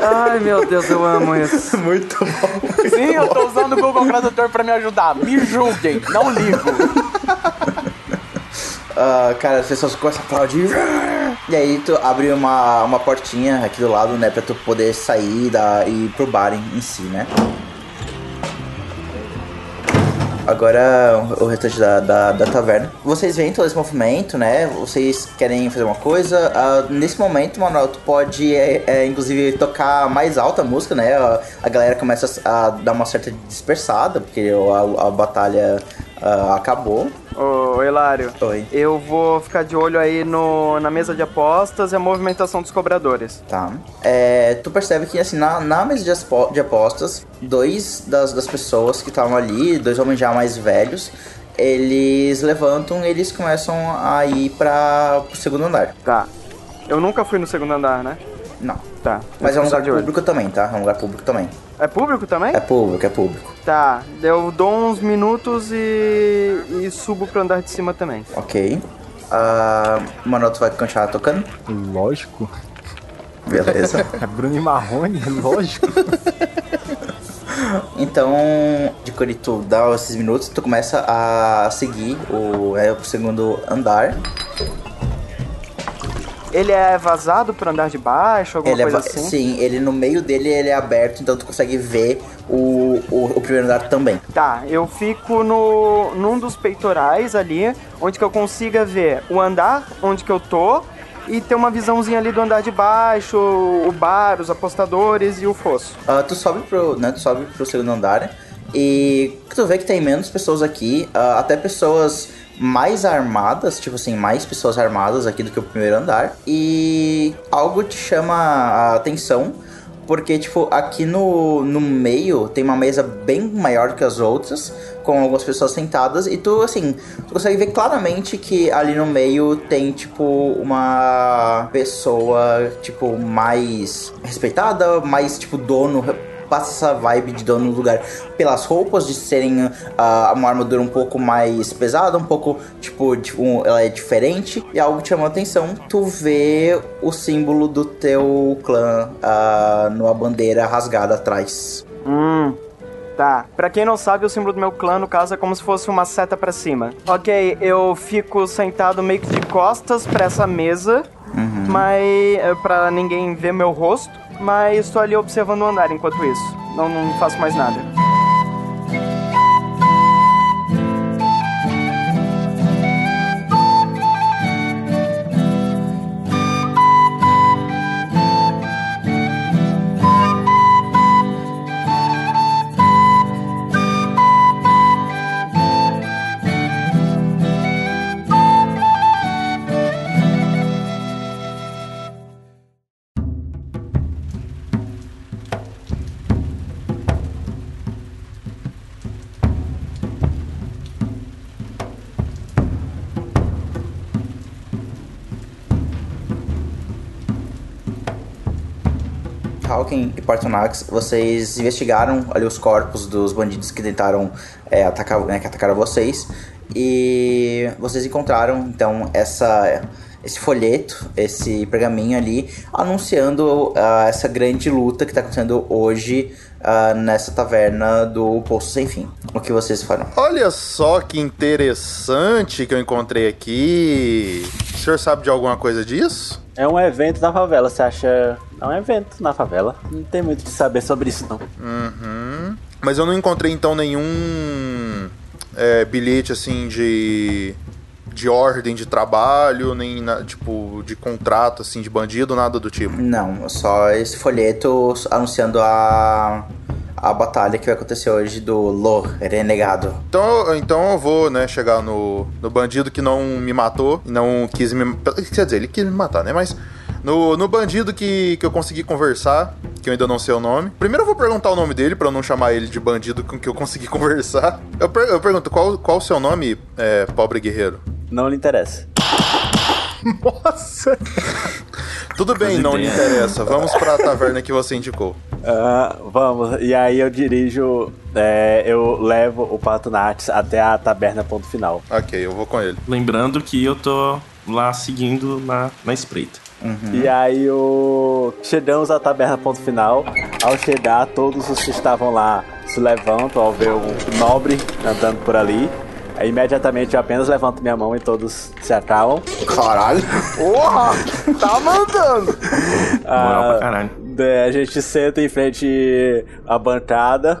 Ai, meu Deus, eu amo isso. Muito bom. Sim, eu tô usando o Google Tradutor pra me ajudar. Me julguem, não ligo. Ah, cara, as pessoas começam a aplaudir. E aí tu abre uma, uma portinha aqui do lado, né? Pra tu poder sair da, e ir pro bar em, em si, né? Agora o restante da, da, da taverna. Vocês veem todo esse movimento, né? Vocês querem fazer uma coisa. Ah, nesse momento, Manuel, tu pode, é, é, inclusive, tocar mais alta a música, né? A, a galera começa a dar uma certa dispersada, porque a, a batalha ah, acabou. Ô, Hilário, Oi. eu vou ficar de olho aí no, na mesa de apostas e a movimentação dos cobradores. Tá. É, tu percebe que, assim, na, na mesa de, de apostas, dois das, das pessoas que estavam ali, dois homens já mais velhos, eles levantam e eles começam a ir para pro segundo andar. Tá. Eu nunca fui no segundo andar, né? Não. Tá. Mas é um lugar de olho. público também, tá? É um lugar público também. É público também? É público, é público. Tá. Eu dou uns minutos e, e subo pro andar de cima também. Ok. Ah, Manoel, tu vai continuar tocando? Lógico. Beleza. É Bruno e Marrone, lógico. Então, de quando tu dá esses minutos, tu começa a seguir o, é, o segundo andar. Ele é vazado pro andar de baixo, alguma Ele é coisa va- assim? Sim, ele no meio dele ele é aberto, então tu consegue ver o, o, o primeiro andar também. Tá, eu fico no num dos peitorais ali, onde que eu consiga ver o andar onde que eu tô e ter uma visãozinha ali do andar de baixo, o bar, os apostadores e o fosso. Ah, tu sobe pro, né, tu sobe pro segundo andar e tu vê que tem menos pessoas aqui, ah, até pessoas mais armadas, tipo assim, mais pessoas armadas aqui do que o primeiro andar. E algo te chama a atenção, porque, tipo, aqui no, no meio tem uma mesa bem maior que as outras, com algumas pessoas sentadas, e tu, assim, tu consegue ver claramente que ali no meio tem, tipo, uma pessoa, tipo, mais respeitada, mais, tipo, dono passa essa vibe de dono do lugar pelas roupas de serem ah, uma armadura um pouco mais pesada, um pouco tipo, tipo um- ela é diferente e algo que chamou a atenção. Tu vê o símbolo do teu clã ah, numa bandeira rasgada atrás. Hum. Tá. Pra quem não sabe, o símbolo do meu clã, no caso, é como se fosse uma seta pra cima. Ok, eu fico sentado meio que de costas pra essa mesa, mas é, pra ninguém ver meu rosto, mas estou ali observando o andar enquanto isso. Não, não faço mais nada. Partonax, vocês investigaram ali os corpos dos bandidos que tentaram é, atacar, né, que atacaram vocês. E vocês encontraram, então, essa esse folheto, esse pergaminho ali, anunciando uh, essa grande luta que está acontecendo hoje uh, nessa taverna do Poço Sem Fim. O que vocês farão? Olha só que interessante que eu encontrei aqui. O senhor sabe de alguma coisa disso? É um evento na favela, você acha? É um evento na favela. Não tem muito de saber sobre isso, não. Uhum. Mas eu não encontrei então nenhum é, bilhete assim de de ordem de trabalho, nem na, tipo de contrato assim de bandido, nada do tipo. Não, só esse folheto anunciando a a batalha que vai acontecer hoje do Lo Renegado. Então, então eu vou, né, chegar no, no bandido que não me matou, não quis me. Quer dizer, ele quis me matar, né? Mas no, no bandido que, que eu consegui conversar, que eu ainda não sei o nome. Primeiro eu vou perguntar o nome dele para não chamar ele de bandido com que eu consegui conversar. Eu, per, eu pergunto, qual, qual o seu nome, é, pobre guerreiro? Não lhe interessa. Nossa! Tudo bem, não lhe interessa. Vamos pra taverna que você indicou. Uh, vamos, e aí eu dirijo, é, eu levo o Pato Nates até a taberna ponto final. Ok, eu vou com ele. Lembrando que eu tô lá seguindo na, na espreita. Uhum. E aí o... chegamos à taberna ponto final. Ao chegar, todos os que estavam lá se levantam ao ver um nobre andando por ali. Aí imediatamente eu apenas levanto minha mão e todos se acalmam. Caralho. Porra! Tá mandando! Moral pra caralho. a gente senta em frente à bancada.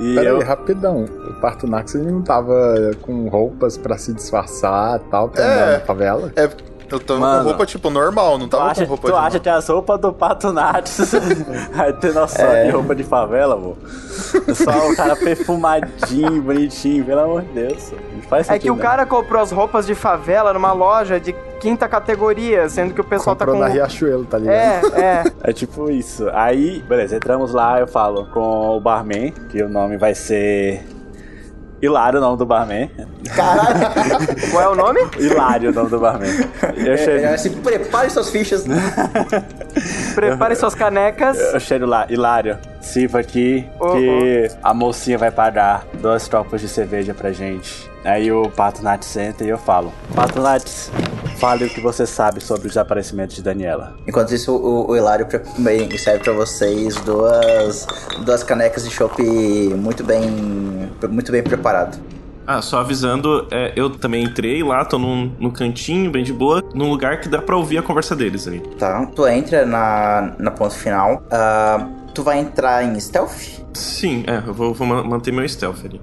E Pera eu... aí, rapidão. O Partonax ele não tava com roupas pra se disfarçar e tal, pra É. andar na favela? É, eu tava Mano, com roupa tipo normal, não tava acha, com roupa tu de. acha que as roupas do Pato Nates vai ter noção de roupa de favela, amor? Só o cara perfumadinho, bonitinho, pelo amor de Deus. Não faz É sentido, que o não. cara comprou as roupas de favela numa loja de quinta categoria, sendo que o pessoal Comprou tá na com. Riachuelo, tá ligado? É, é. É tipo isso. Aí, beleza, entramos lá, eu falo com o barman, que o nome vai ser. Hilário, o nome do barman. Caralho. Qual é o nome? Hilário, o nome do barman. Eu É, chego, assim, prepare suas fichas. Prepare suas canecas. eu chego lá, Hilário, sirva aqui Oh, que a mocinha vai pagar duas copas de cerveja pra gente. Aí o Pato Nath senta e eu falo: Pato Nath, fale o que você sabe sobre o desaparecimento de Daniela. Enquanto isso, o, o Hilário serve pra vocês duas, duas canecas de chopp muito bem, muito bem preparado. Ah, só avisando, é, eu também entrei lá, tô num, num cantinho, bem de boa, num lugar que dá pra ouvir a conversa deles ali. Tá? Tu entra na, na ponto final. ah, tu vai entrar em stealth? Sim, é, eu vou, vou ma- manter meu stealth ali.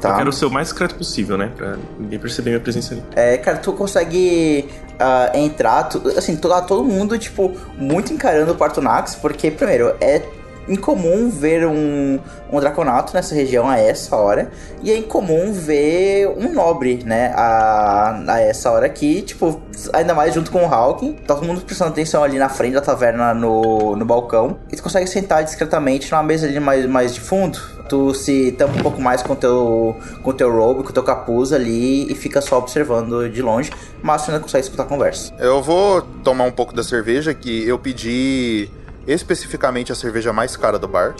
Tá. Eu quero ser o mais discreto possível, né? Pra ninguém perceber minha presença ali. É, cara, tu consegue ah, entrar, tu- assim, tu, tá todo mundo, tipo, muito encarando o Partonax, porque, primeiro, é incomum ver um, um Draconato nessa região a essa hora, e é incomum ver um nobre, né, a, a essa hora aqui, tipo, ainda mais junto com o Hawking, tá todo mundo prestando atenção ali na frente da taverna no, no balcão, e tu consegue sentar discretamente numa mesa ali mais, mais de fundo, tu se tampa um pouco mais com teu com teu robe, com teu capuz ali e fica só observando de longe, mas tu ainda consegue escutar a conversa. Eu vou tomar um pouco da cerveja que eu pedi especificamente a cerveja mais cara do bar.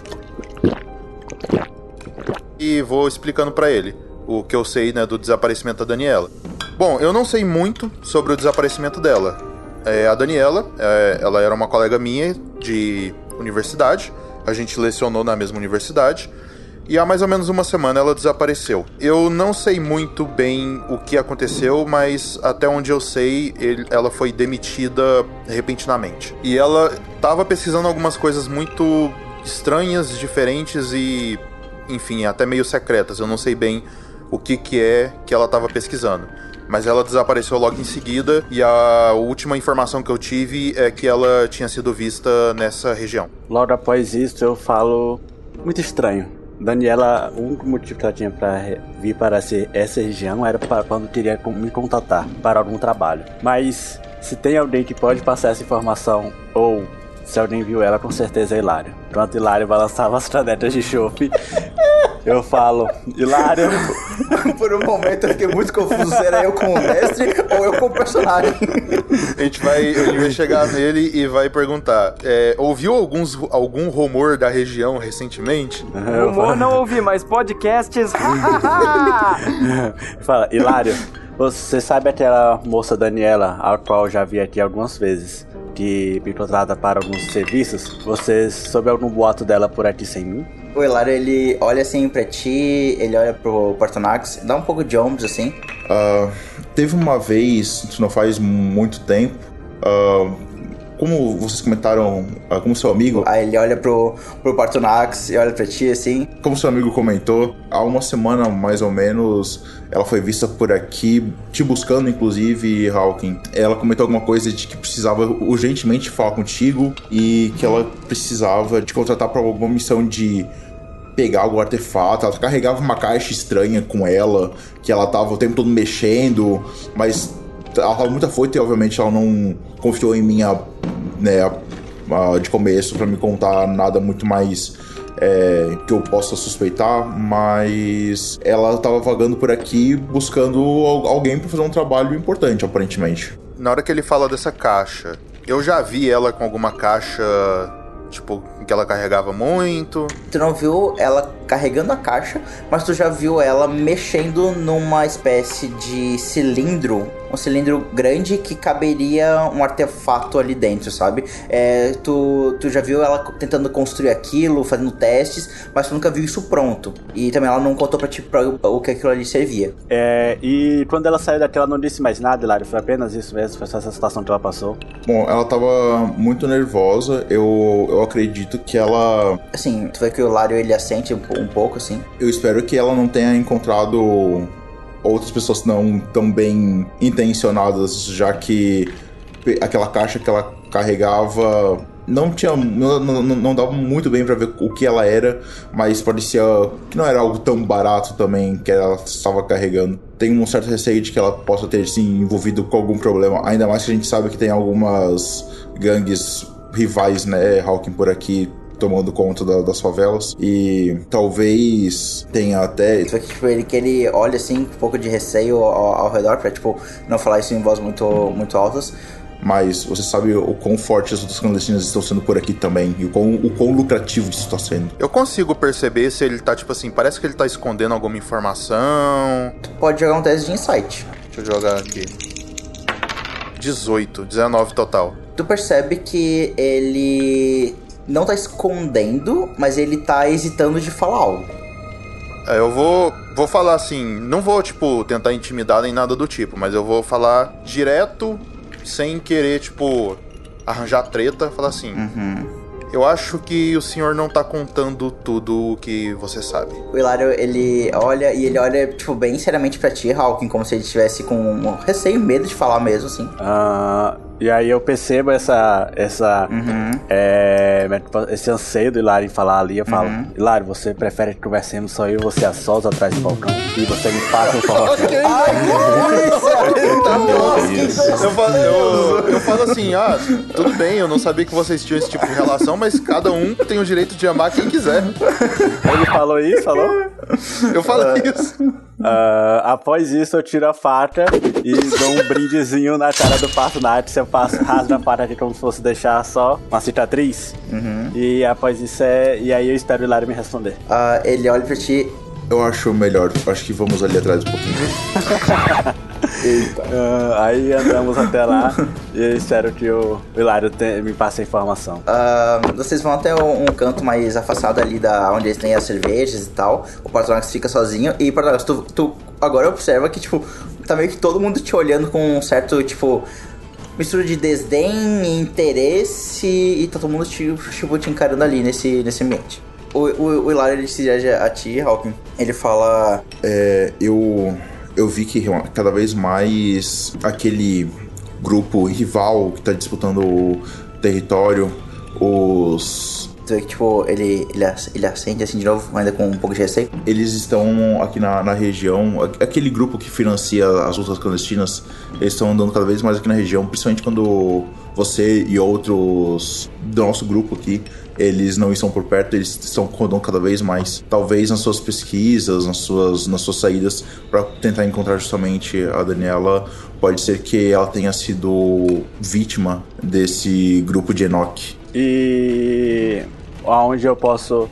E vou explicando pra ele o que eu sei, né, do desaparecimento da Daniela. Bom, eu não sei muito sobre o desaparecimento dela. É, a Daniela, é, ela era uma colega minha de universidade. A gente lecionou na mesma universidade. E há mais ou menos uma semana ela desapareceu. Eu não sei muito bem o que aconteceu, mas até onde eu sei, ele- ela foi demitida repentinamente. E ela estava pesquisando algumas coisas muito estranhas, diferentes e, enfim, até meio secretas. Eu não sei bem o que, que é que ela estava pesquisando. Mas ela desapareceu logo em seguida e a última informação que eu tive é que ela tinha sido vista nessa região. Logo após isso, eu falo. Muito estranho. Daniela, o único motivo que ela tinha pra re- vir para esse- essa região era para quando com- me contatar para algum trabalho. Mas se tem alguém que pode passar essa informação, ou se alguém viu ela, com certeza é Hilário. Enquanto Hilário balançava as canetas de chope, Eu falo, Hilário, Por um momento eu fiquei muito confuso se era eu com o mestre ou eu com o personagem. A gente vai, a gente vai chegar nele e vai perguntar: é, ouviu alguns, algum rumor da região recentemente? Humor não ouvi, mas podcasts. fala, Hilário, você sabe aquela moça Daniela, a qual eu já vi aqui algumas vezes, que me contrata para alguns serviços? Você soube algum boato dela por aqui sem mim? O Hilário, ele olha assim pra ti, ele olha pro Portonax, dá um pouco de ombros assim. Ah, teve uma vez, isso não faz muito tempo, ah, como vocês comentaram, ah, como seu amigo, Aí ele olha pro, pro Portonax e olha pra ti assim. como seu amigo comentou, há uma semana mais ou menos, ela foi vista por aqui, te buscando inclusive, Hawking. Ela comentou alguma coisa de que precisava urgentemente falar contigo e que ela precisava te contratar para alguma missão de pegar algum artefato. Ela carregava uma caixa estranha com ela, que ela tava o tempo todo mexendo, mas ela tava muito afoita e obviamente ela não confiou em mim, a- né, a- de começo para me contar nada muito mais é, que eu possa suspeitar, mas ela tava vagando por aqui buscando al- alguém para fazer um trabalho importante, aparentemente. Na hora que ele fala dessa caixa, eu já vi ela com alguma caixa, tipo, que ela carregava muito. Tu não viu ela carregando a caixa, mas tu já viu ela mexendo numa espécie de cilindro, um cilindro grande que caberia um artefato ali dentro, sabe? É, tu, tu já viu ela tentando construir aquilo, fazendo testes, mas tu nunca viu isso pronto. E também ela não contou pra ti pra, o que aquilo ali servia. É, e quando ela saiu daqui, ela não disse mais nada, Hilário. Foi apenas isso mesmo, foi só essa situação que ela passou. Bom, ela tava muito nervosa, eu, eu acredito que ela Assim, tu vê que o Lário ele assente um, um pouco, assim. Eu espero que ela não tenha encontrado outras pessoas não tão bem intencionadas, já que aquela caixa que ela carregava não tinha não, não, não dava muito bem pra ver o que ela era, mas parecia que não era algo tão barato também que ela estava carregando. Tenho um certo receio de que ela possa ter se envolvido com algum problema, ainda mais que a gente sabe que tem algumas gangues rivais, né, Hawking por aqui tomando conta da- das favelas e talvez tenha até vê que, tipo, ele, que ele olha assim, com um pouco de receio ao, ao redor, pra, tipo, não falar isso em voz muito, muito altas. mas você sabe o quão forte as outras clandestinas estão sendo por aqui também e o quão, o quão lucrativo isso está sendo. Eu consigo perceber se ele tá, tipo assim, parece que ele tá escondendo alguma informação. Tu pode jogar um teste de insight. Deixa eu jogar aqui. 18, 19 total. Tu percebe que ele não tá escondendo, mas ele tá hesitando de falar algo. É, eu vou, vou falar assim, não vou, tipo, tentar intimidar nem nada do tipo, mas eu vou falar direto, sem querer, tipo, arranjar treta, falar assim. Eu acho que o senhor não tá contando tudo o que você sabe. O Hilário, ele olha e ele olha, tipo, bem seriamente pra ti, Hawking, como se ele estivesse com um receio, medo de falar mesmo, assim. Ah, e aí eu percebo essa. essa é, esse anseio do Hilário em falar ali. Eu falo, Hilário, você prefere que conversemos só eu e você a sós atrás do balcão? E você me passa informação. Eu falo, eu, eu falo assim, ah, tudo bem, eu não sabia que vocês tinham esse tipo de relação, mas cada um tem o direito de amar quem quiser. Ele falou isso, falou? Eu falo isso. Ah, após isso, eu tiro a faca e dou um brindezinho na cara do Patronax. Eu faço rasgo a faca aqui como se fosse deixar só uma cicatriz. E após isso é. E aí eu espero o Hilário me responder. Ah, ele olha pra ti. Eu acho melhor, acho que vamos ali atrás um pouquinho. Ah, aí andamos até lá e eu espero que o Hilário te- me passe a informação. ah, vocês vão até um, um canto mais afastado ali da onde eles têm as cervejas e tal. O Patronax fica sozinho. E, Patronax, tu, tu agora observa que, tipo, tá meio que todo mundo te olhando com um certo, tipo, mistura de desdém, interesse. E tá todo mundo, te, tipo, te encarando ali nesse, nesse ambiente. O, o, o Hilário, ele se dirige a ti, Hawking. Ele fala... É, eu, eu vi que cada vez mais aquele grupo rival que está disputando o território, os. Tu vê que, tipo, ele, ele, ele acende assim de novo, ainda com um pouco de receio. Eles estão aqui na, na região, aquele grupo que financia as lutas clandestinas, eles estão andando cada vez mais aqui na região, principalmente quando você e outros do nosso grupo aqui, eles não estão por perto, eles estão rodando cada vez mais. Talvez nas suas pesquisas, nas suas, nas suas saídas, para tentar encontrar justamente a Daniela, pode ser que ela tenha sido vítima desse grupo de Enoch. E aonde eu posso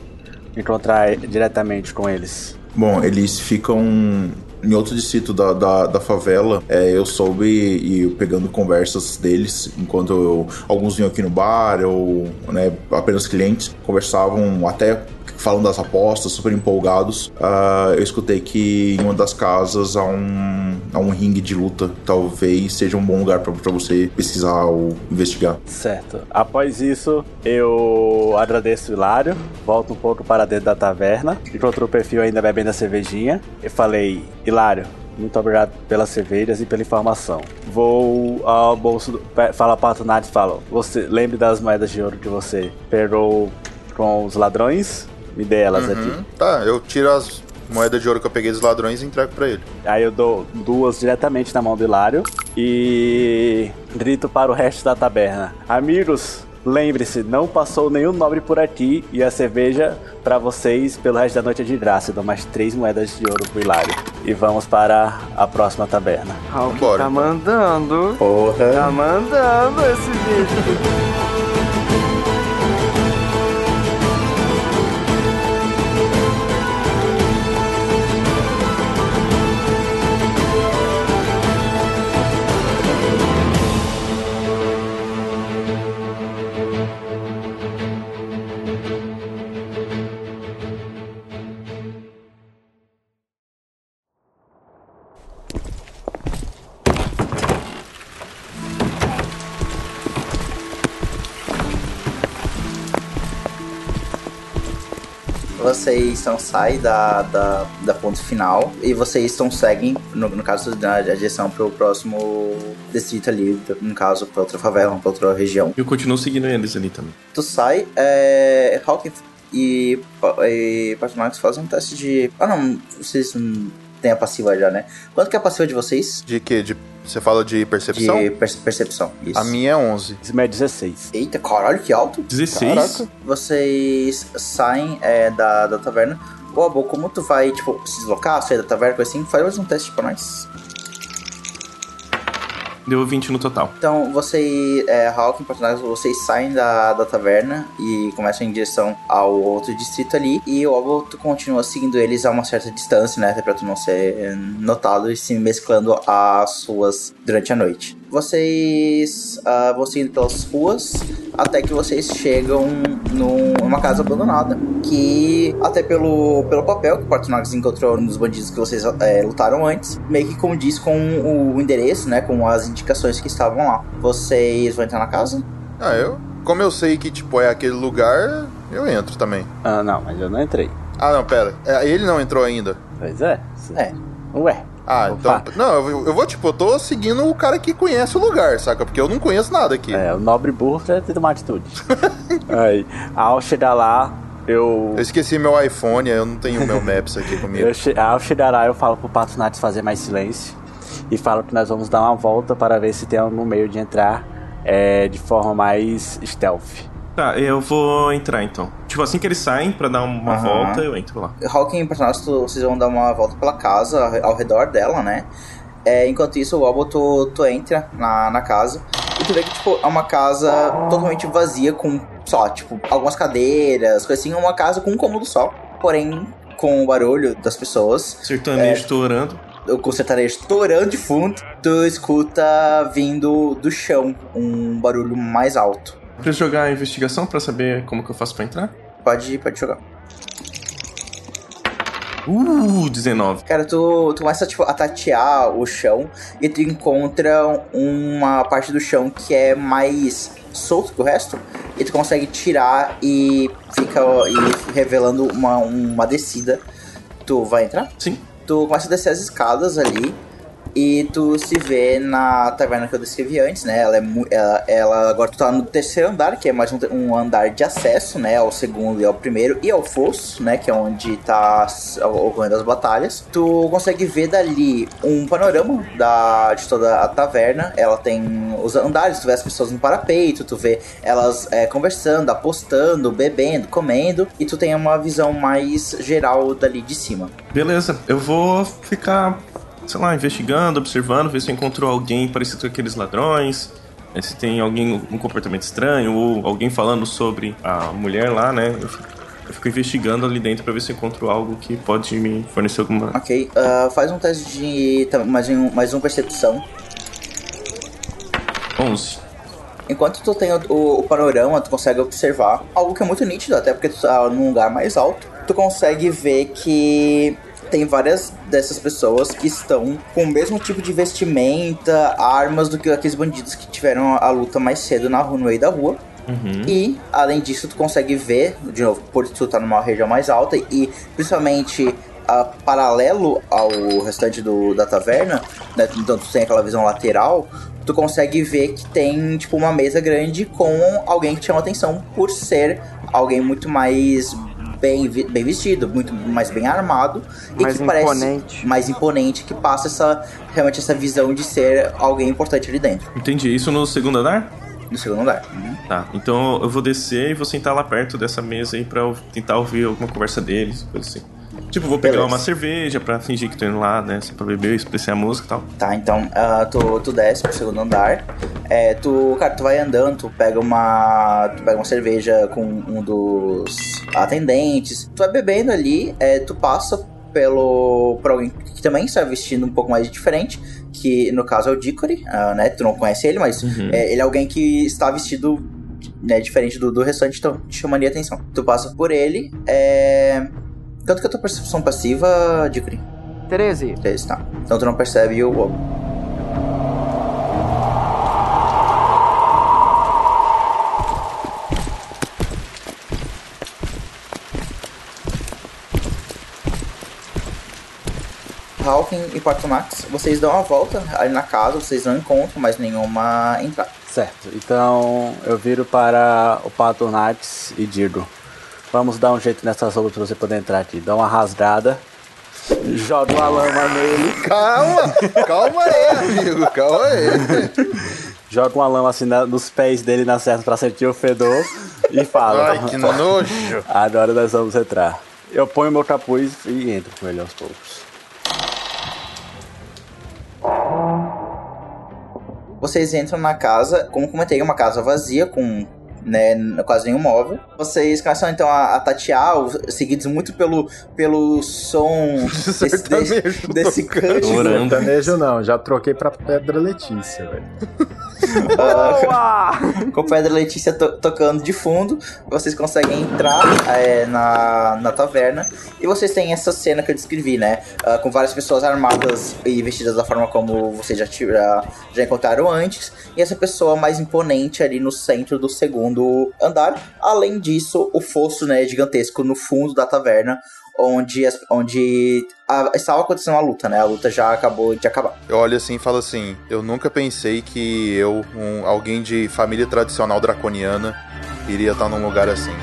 encontrar diretamente com eles? Bom, eles ficam em outro distrito da, da, da favela. É, eu soube e pegando conversas deles, enquanto eu- alguns vinham aqui no bar, ou né, apenas clientes, conversavam até falando das apostas, super empolgados. Ah, eu escutei que em uma das casas há um, há um ringue de luta. Talvez seja um bom lugar para você pesquisar ou investigar. Certo. Após isso, eu agradeço o Hilário, volto um pouco para dentro da taverna, encontro o perfil ainda bebendo a cervejinha e falei, Hilário, muito obrigado pelas cervejas e pela informação. Vou ao bolso, do, falo para o Tunati e falo, você lembre das moedas de ouro que você pegou com os ladrões? Me dê elas aqui. Uhum. Tá, eu tiro as moedas de ouro que eu peguei dos ladrões e entrego pra ele. Aí eu dou duas diretamente na mão do Hilário e grito para o resto da taberna. Amigos, lembre-se, não passou nenhum nobre por aqui e a cerveja para vocês pelo resto da noite é de graça. Eu dou mais três moedas de ouro pro Hilário. E vamos para a próxima taberna. Hulk Vambora, tá então. mandando. Porra. Tá mandando esse bicho. Estão saem da, da, da ponto final e vocês estão seguem, no, no caso, na direção pro próximo distrito ali, no caso, pra outra favela, pra outra região. Eu continuo seguindo eles ali também. Tu sai, é. Hawking e, e Patronax fazem um teste de. Ah, não, vocês têm a passiva já, né? Quanto que é a passiva de vocês? De quê? De, você fala de percepção? De per- percepção. Isso. A minha é 11. Isso é 16. Eita, caralho, que alto! 16. Caraca. Vocês saem é, da, da taverna. Ô, Abo, como tu vai, tipo, se deslocar, sair da taverna, coisa assim, faz mais um teste pra nós. Deu 20 no total. Então, você, é, Hawking, personagens, vocês saem da, da taverna e começam em direção ao outro distrito ali. E o tu continua seguindo eles a uma certa distância, né? Até pra tu não ser notado e se mesclando às suas durante a noite. Vocês ah, vão seguindo pelas ruas até que vocês chegam num- numa casa abandonada. Que, até pelo, pelo papel que o Partonax encontrou nos bandidos que vocês é, lutaram antes, meio que condiz com o endereço, né? Com as indicações que estavam lá. Vocês vão entrar na casa? Ah, eu. Como eu sei que, tipo, é aquele lugar, eu entro também. Ah, não, mas eu não entrei. Ah, não, pera. É, ele não entrou ainda. Pois é. É. Ué. Ah, então. Opa. Não, eu, eu vou, tipo, eu tô seguindo o cara que conhece o lugar, saca? Porque eu não conheço nada aqui. É, o nobre burro tem que tomar atitude. Aí, ao chegar lá, eu. Eu esqueci meu iPhone, eu não tenho meu Maps aqui comigo. eu che- ao chegar lá, eu falo pro Pato fazer mais silêncio. E falo que nós vamos dar uma volta para ver se tem algum meio de entrar é, de forma mais stealth. Tá, eu vou entrar então. Tipo, assim que eles saem pra dar uma Aham. volta, eu entro lá. Hawking e Partonax, tu- vocês vão dar uma volta pela casa, ao, redor dela, né? É, enquanto isso, o Obo, tu, tu entra na, na casa e tu vê que, tipo, é uma casa totalmente vazia, com só, tipo, algumas cadeiras, coisa assim, uma casa com um cômodo só. Porém, com o barulho das pessoas, Sertanejo torando. com o sertanejo torando de fundo, tu escuta vindo do chão um barulho mais alto. Preciso jogar a investigação pra saber como que eu faço pra entrar? Pode, pode jogar. Uh, 19. Cara, tu, tu começa tipo, a tatear o chão e tu encontra uma parte do chão que é mais solto que o resto. E tu consegue tirar e fica e revelando uma, uma descida. Tu vai entrar? Sim. Tu começa a descer as escadas ali. E tu se vê na taverna que eu descrevi antes, né? Ela é ela, ela- agora tu tá no terceiro andar, que é mais um, um andar de acesso, né? Ao segundo e ao primeiro, e ao fosso, né? Que é onde tá ocorrendo as batalhas. Tu consegue ver dali um panorama da, de toda a taverna. Ela tem os andares, tu vê as pessoas no parapeito, tu vê elas é, conversando, apostando, bebendo, comendo, e tu tem uma visão mais geral dali de cima. Beleza, eu vou ficar, sei lá, investigando, observando, ver se eu encontro alguém parecido com aqueles ladrões. eh, Se tem alguém um comportamento estranho ou alguém falando sobre a mulher lá, né? Eu fico, eu fico investigando ali dentro pra ver se eu encontro algo que pode me fornecer alguma. Ok, ah, faz um teste de. Mais um, mais um percepção. 11. Enquanto tu tem o, o- o panorama, tu consegue observar algo que é muito nítido, até porque tu tá num lugar mais alto. Tu consegue ver que tem várias dessas pessoas que estão com o mesmo tipo de vestimenta, armas do que aqueles bandidos que tiveram a luta mais cedo na rua, no meio da rua. Uhum. E, além disso, tu consegue ver, de novo, por tu tá numa região mais alta e principalmente ah, paralelo ao restante do, da taverna, né? Então tu tem aquela visão lateral, tu consegue ver que tem, tipo, uma mesa grande com alguém que chama atenção por ser alguém muito mais bem, bem vestido, muito mais bem armado e Mais que parece imponente. mais imponente, que passa essa realmente essa visão de ser alguém importante ali dentro, Entendi. Isso no segundo andar? no segundo lugar. Uhum. Tá. Então eu vou descer e vou sentar lá perto dessa mesa aí pra eu tentar ouvir alguma conversa deles, coisa assim. Tipo, vou pegar Beleza. uma cerveja pra fingir que tô indo lá, né? Só pra beber, expressar a música e tal. Tá, então ah, tu, tu desce pro segundo andar. É, tu, cara, tu vai andando, tu pega uma. Tu pega uma cerveja com um dos atendentes. Tu vai bebendo ali, é, tu passa pelo. por alguém que também está vestindo um pouco mais diferente. Que no caso é o Dickory, ah, né? Tu não conhece ele, mas Uhum. é, ele é alguém que está vestido. Né, diferente do, do restante, então te chamaria atenção. Tu passa por ele. É. Quanto que é a tua percepção passiva, Dickory? 13. 13, tá. Então tu não percebe o lobo. Hawking e Partonax, vocês dão uma volta ali na casa, vocês não encontram mais nenhuma entrada. Certo, então eu viro para o Patronax e digo: Vamos dar um jeito nessas roupas pra você poder entrar aqui. Dá uma rasgada, joga uma lama nele, Calma! Calma aí, amigo. Calma aí. joga uma lama assim na- nos pés dele na certa pra sentir o fedor e fala: Ai, que nojo. Agora nós vamos entrar. Eu ponho meu capuz e entro com ele aos poucos. Vocês entram na casa, como comentei, uma casa vazia, com né, quase nenhum móvel. Vocês começam então a, a tatear, seguidos muito pelo, pelo som desse, desse, desse cântico. Sertanejo não, já troquei pra Pedra Letícia, velho. Boa! com o Pedro Letícia to- tocando de fundo, vocês conseguem entrar é, na, na taverna e vocês têm essa cena que eu descrevi, né? Ah, com várias pessoas armadas e vestidas da forma como vocês já, já encontraram antes, e essa pessoa mais imponente ali no centro do segundo andar. Além disso, o fosso né, gigantesco no fundo da taverna. Onde, onde a- estava acontecendo a luta, né? A luta já acabou de acabar. Eu olho assim e falo assim: Eu nunca pensei que eu, um, alguém de família tradicional draconiana, iria estar num lugar assim.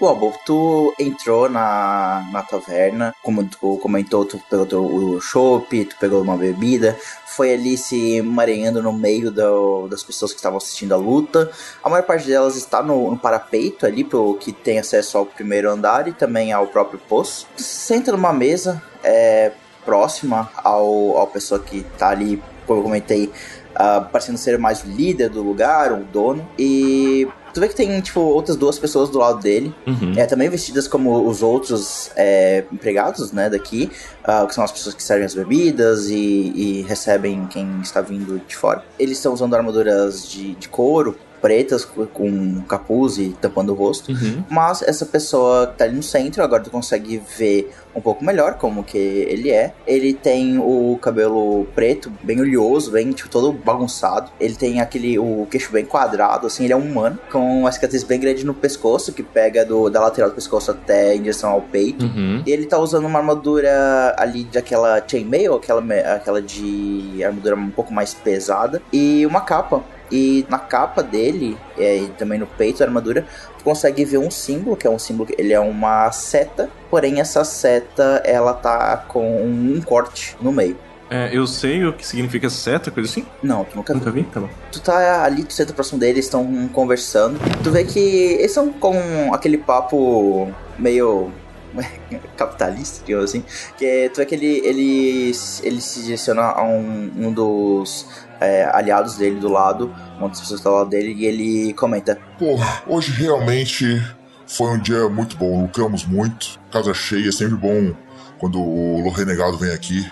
Bom, tu entrou na, na taverna, como tu comentou, tu pegou o chopp, tu pegou uma bebida, foi ali se mareando no meio do- das pessoas que estavam assistindo a luta. A maior parte delas está no, no parapeito ali, pro que tem acesso ao primeiro andar e também ao próprio poço. Senta numa mesa é, próxima ao, ao pessoa que tá ali, como eu comentei, ah, parecendo ser mais o líder do lugar, o dono. E tu vê que tem, tipo, outras duas pessoas do lado dele. Uhum. É, também vestidas como os outros é, empregados, né, daqui, ah, que são as pessoas que servem as bebidas e, e recebem quem está vindo de fora. Eles estão usando armaduras de, de couro, pretas com- capuz e tampando o rosto. Uhum. Mas essa pessoa que tá ali no centro, agora tu consegue ver um pouco melhor como que ele é. Ele tem o cabelo preto, bem oleoso, bem tipo, todo bagunçado. Ele tem aquele o queixo bem quadrado, assim, ele é um humano, com uma cicatriz bem grande no pescoço, que pega do, da lateral do pescoço até em direção ao peito. Uhum. E ele tá usando uma armadura ali daquela chainmail, aquela, aquela de armadura um pouco mais pesada, e uma capa. E na capa dele, é, e também no peito da armadura, tu consegue ver um símbolo, que é um símbolo, que- ele é uma seta, porém essa seta, ela tá com um corte no meio. É, eu sei o que significa seta, coisa assim? Não, tu nunca. Nunca vi? Tá bom. Tu tá ali, tu senta próximo deles, estão conversando. Tu vê que eles são com aquele papo meio capitalista, digamos assim. Que tu vê que ele, ele, ele se direciona a um, um dos é, aliados dele do lado, das pessoas tá do lado dele, e ele comenta: Pô, hoje realmente foi um dia muito bom. Lucramos muito. Casa cheia, é sempre bom quando o Renegado vem aqui.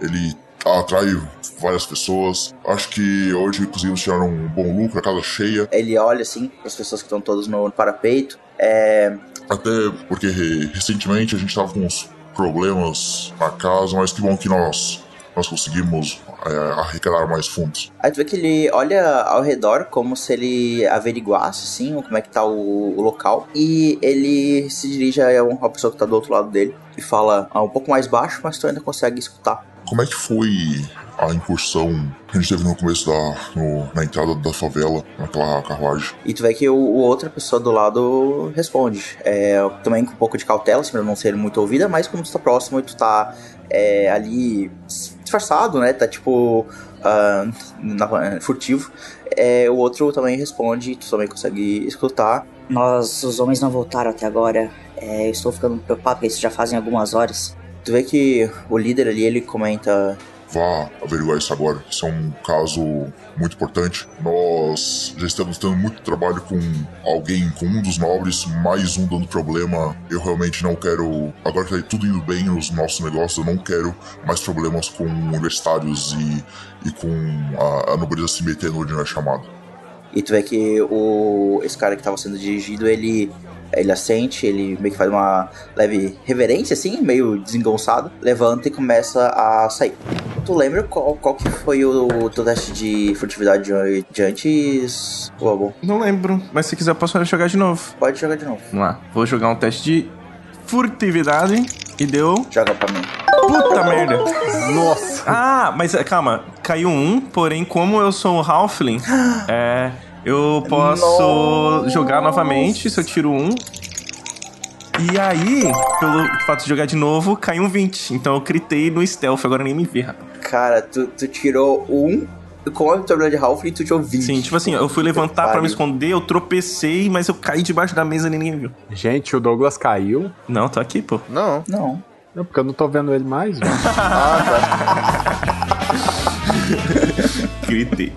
Ele atrai várias pessoas. Acho que hoje conseguimos tirar um bom lucro, a casa cheia. Ele olha assim, as pessoas que estão todas no parapeito. É, Até porque recentemente a gente tava com uns problemas na casa, mas que bom que nós, nós conseguimos é, arrecadar mais fundos. Aí tu vê que ele olha ao redor como se ele averiguasse, assim, como é que tá o, o local. E ele se dirige a uma pessoa que tá do outro lado dele e fala ah, um pouco mais baixo, mas tu ainda consegue escutar. Como é que foi a incursão que a gente teve no começo da. no- na entrada da favela, naquela carruagem? E tu vê que o, o outra pessoa do lado responde. É, também com um pouco de cautela, assim, pra não ser muito ouvida, mas como tu tá próximo e tu tá é, ali disfarçado, né? Tá tipo. ah, na- furtivo. É, o outro também responde tu também consegue escutar. Nós, os homens não voltaram até agora. É, eu estou ficando preocupado porque isso já fazem algumas horas. Tu vê que o líder ali, ele comenta... Vá averiguar isso agora. Isso é um caso muito importante. Nós já estamos tendo muito trabalho com alguém, com um dos nobres, mais um dando problema. Eu realmente não quero. Agora que tá tudo indo bem nos nossos negócios, eu não quero mais problemas com universitários e, e com a, a nobreza se metendo onde não é chamado. E tu vê que o, esse cara que tava sendo dirigido, ele, ele assente, ele meio que faz uma leve reverência, assim, meio desengonçado, levanta e começa a sair. Tu lembra qual, qual que foi o, teu teste de furtividade de, de antes, Lobo? Não lembro, mas se quiser posso jogar de novo. Pode jogar de novo. Vamos lá. Vou jogar um teste de furtividade e deu. Joga pra mim. Puta merda. Nossa. Ah, mas calma. Caiu um, porém, como eu sou o Halfling, é. Eu posso jogar novamente se eu tiro um. E aí, pelo fato de jogar de novo, caiu um 20. Então eu critei no stealth, agora nem me vê, rapaz. Cara, tu, tu tirou um com a vitória de Halfling, tu tirou 20. Sim, tipo assim, eu fui levantar pra pariu. me esconder, eu tropecei, mas eu caí debaixo da mesa e ninguém viu. Gente, o Douglas caiu. Não, tô aqui, pô. Não. Não. Não, porque eu não tô vendo ele mais, velho. Gritei.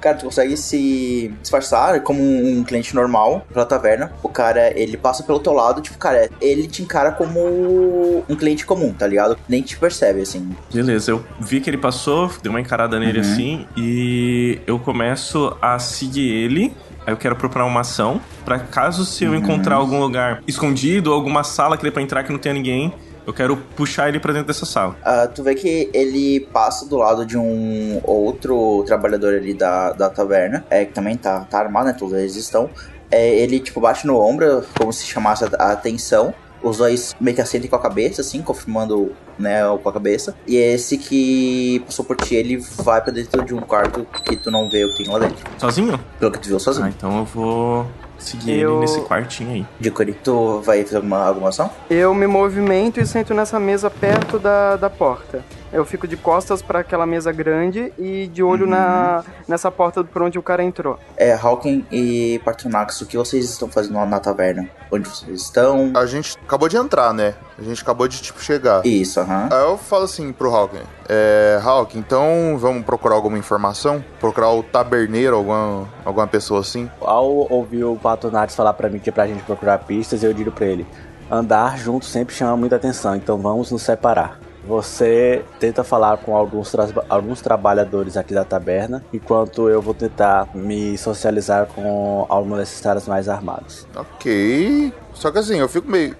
Cara, tu consegue se disfarçar como um, cliente normal pela taverna. O cara, ele passa pelo teu lado, tipo, cara, ele te encara como um cliente comum, tá ligado? Nem te percebe, assim. Beleza, eu vi que ele passou, dei uma encarada nele Uhum. assim, e eu começo a seguir ele. Aí eu quero procurar uma ação, pra caso se eu Uhum. encontrar algum lugar escondido, alguma sala que dê pra entrar que não tenha ninguém, eu quero puxar ele pra dentro dessa sala. Ah, tu vê que ele passa do lado de um outro trabalhador ali da, da taverna, é, que também tá, tá armado, né? Todos eles estão. É, ele, tipo, bate no ombro, como se chamasse a, a atenção. Os dois meio que assentem com a cabeça, assim, confirmando, né, com a cabeça. E esse que passou por ti, ele vai pra dentro de um quarto que tu não vê o que tem lá dentro. Sozinho? Pelo que tu viu sozinho. Ah, então eu vou seguir Eu- ele nesse quartinho aí. Dicori, tu vai fazer alguma, alguma ação? Eu me movimento e sento nessa mesa perto da, da porta. Eu fico de costas pra aquela mesa grande e de olho na, nessa porta por onde o cara entrou. É, Hawking e Partonax, o que vocês estão fazendo lá na taverna? Onde vocês estão? A gente acabou de entrar, né? A gente acabou de, tipo, chegar. Isso, aham. Aí eu falo assim pro Hawking. É, Hawking, então vamos procurar alguma informação? Procurar o taberneiro, alguma, alguma pessoa assim? Ao ouvir o Pato Nates falar pra mim que é pra gente procurar pistas, eu digo pra ele: andar junto sempre chama muita atenção, então vamos nos separar. Você tenta falar com alguns, tra alguns trabalhadores aqui da taberna, enquanto eu vou tentar me socializar com alguns desses caras mais armados. Ok. Só que assim, eu fico meio.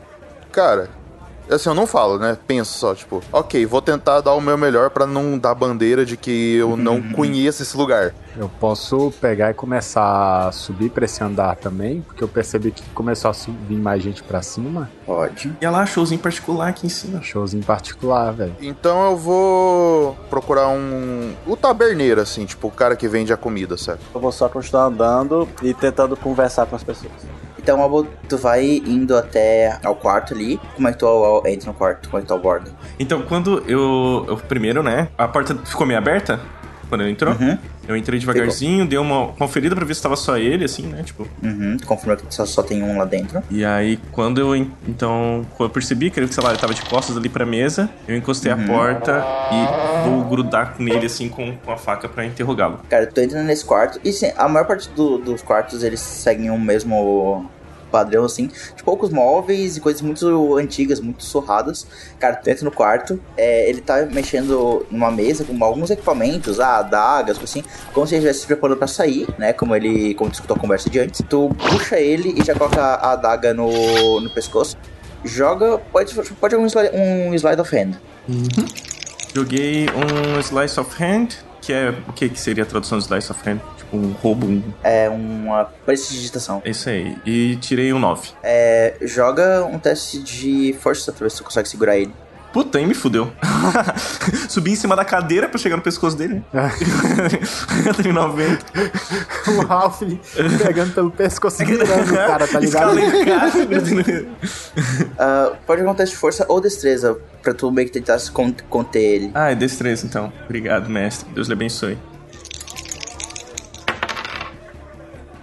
Cara, assim, eu não falo, né? Penso só, tipo, ok, vou tentar dar o meu melhor pra não dar bandeira de que eu não conheço esse lugar. Eu posso pegar e começar a subir pra esse andar também, porque eu percebi que começou a subir mais gente pra cima. Pode. E olha lá, showzinho particular aqui em cima. Showzinho particular, velho. Então eu vou procurar um. O taberneiro, assim, tipo, o cara que vende a comida, certo? Eu vou só continuar andando e tentando conversar com as pessoas. Então, Albo, tu vai indo até ao quarto ali. Como é que tu entra no quarto? Como é que tu aborda? Então, quando eu, eu. Primeiro, né? A porta ficou meio aberta quando ele entrou. Uhum. Eu entrei devagarzinho, dei uma conferida pra ver se tava só ele, assim, né? Tipo. Uhum. Tu confirma que só, só tem um lá dentro. E aí, quando eu. en- Então, quando eu percebi que ele, sei lá, ele tava de costas ali pra mesa, eu encostei a porta e vou grudar nele, assim, com, com a faca pra interrogá-lo. Cara, tu entra nesse quarto e sim, a maior parte do- dos quartos eles seguem o mesmo padrão, assim, de poucos móveis e coisas muito antigas, muito surradas. Cara, tu entra no quarto, é, ele tá mexendo numa mesa com alguns equipamentos, ah, adagas, assim, como se ele estivesse se preparando pra sair, né? Como ele, como tu escutou a conversa de antes. Tu puxa ele e já coloca a adaga no, no pescoço. Joga, pode, pode jogar um slide, um slide of hand. Joguei um Slice of Hand, que é. O que, que seria a tradução de Slice of Hand? Um roubo. Um... É uma prestidigitação. Isso aí. E tirei um 9. É, joga um teste de força pra ver se tu consegue segurar ele. Puta, aí me fudeu. Subi em cima da cadeira pra chegar no pescoço dele. Eu tenho 90. o Ralph pegando pelo pescoço virando o cara, tá ligado? Escalei o cara. Ah, pode jogar um teste de força ou destreza pra tu meio que tentar conter ele. ah, é destreza então. Obrigado, mestre. Deus lhe abençoe.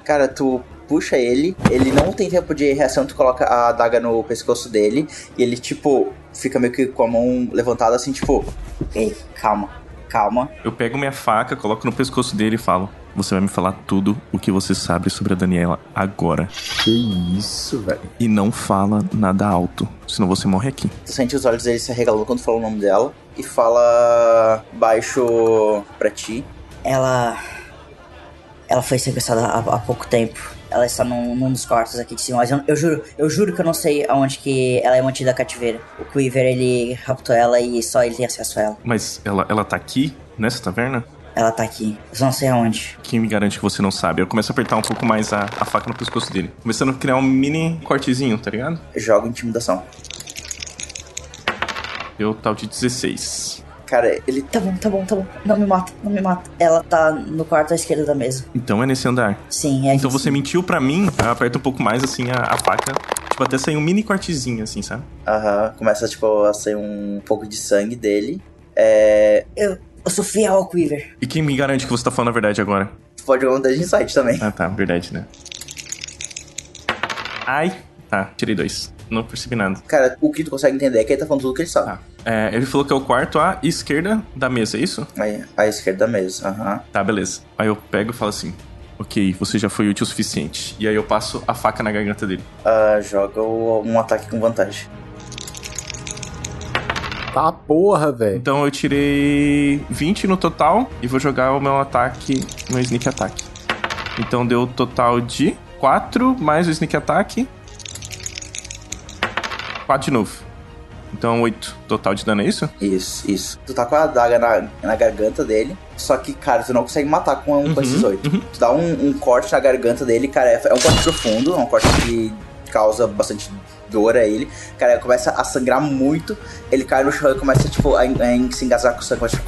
Cara, tu puxa ele, ele não tem tempo de reação, tu coloca a adaga no pescoço dele e ele, tipo, fica meio que com a mão levantada assim, tipo, ei, calma, calma. Eu pego minha faca, coloco no pescoço dele e falo: Você vai me falar tudo o que você sabe sobre a Daniela agora. Que isso, velho. E não fala nada alto, senão você morre aqui. Tu sente os olhos dele se arregalando quando fala o nome dela e fala baixo pra ti. Ela. Ela foi sequestrada há, há pouco tempo. Ela está num, num dos quartos aqui de cima. Mas eu, eu juro, eu juro que eu não sei aonde que ela é mantida cativeira. O Quiver, ele raptou ela e só ele tem acesso a ela. Mas ela, ela tá aqui, nessa taverna? Ela tá aqui. Eu só não sei aonde. Quem me garante que você não sabe? Eu começo a apertar um pouco mais a, a faca no pescoço dele. Começando a criar um mini cortezinho, tá ligado? Joga intimidação. Deu tal de 16. Cara, ele Tá bom, tá bom, tá bom. Não me mata, não me mata. Ela tá no quarto à esquerda da mesa. Então é nesse andar. Sim, é Então você mentiu pra mim, eu aperto um pouco mais assim a, a faca. Tipo, até sair um mini cortezinho, assim, sabe? aham, começa tipo a sair um pouco de sangue dele. É, Eu, eu sou fiel ao Quiver. E quem me garante que você tá falando a verdade agora? tu pode jogar um teste de insight também. Ah, tá, verdade, né? Ai, tá, tirei dois. Não percebi nada. Cara, o que tu consegue entender é que ele tá falando tudo que ele sabe. Tá. É, ele falou que é o quarto à esquerda da mesa, é isso? Aí, à esquerda da mesa, aham. Tá, beleza. Aí eu pego e falo assim: Ok, você já foi útil o suficiente. E aí eu passo a faca na garganta dele. Ah, joga o- um ataque com vantagem. Tá porra, velho. Então eu tirei 20 no total e vou jogar o meu ataque no sneak attack. Então deu total de 4 mais o sneak attack. 4 de novo. Então 8 total de dano, é isso? Isso, isso. Tu tá com a adaga na, na garganta dele, só que, cara, tu não consegue matar com, com esses oito. Tu dá um, um corte na garganta dele, cara, é, é um corte profundo, é um corte que causa bastante dor a ele. Cara, começa a sangrar muito, ele cai no chão e começa, tipo, a, a se engasgar com o sangue. começa-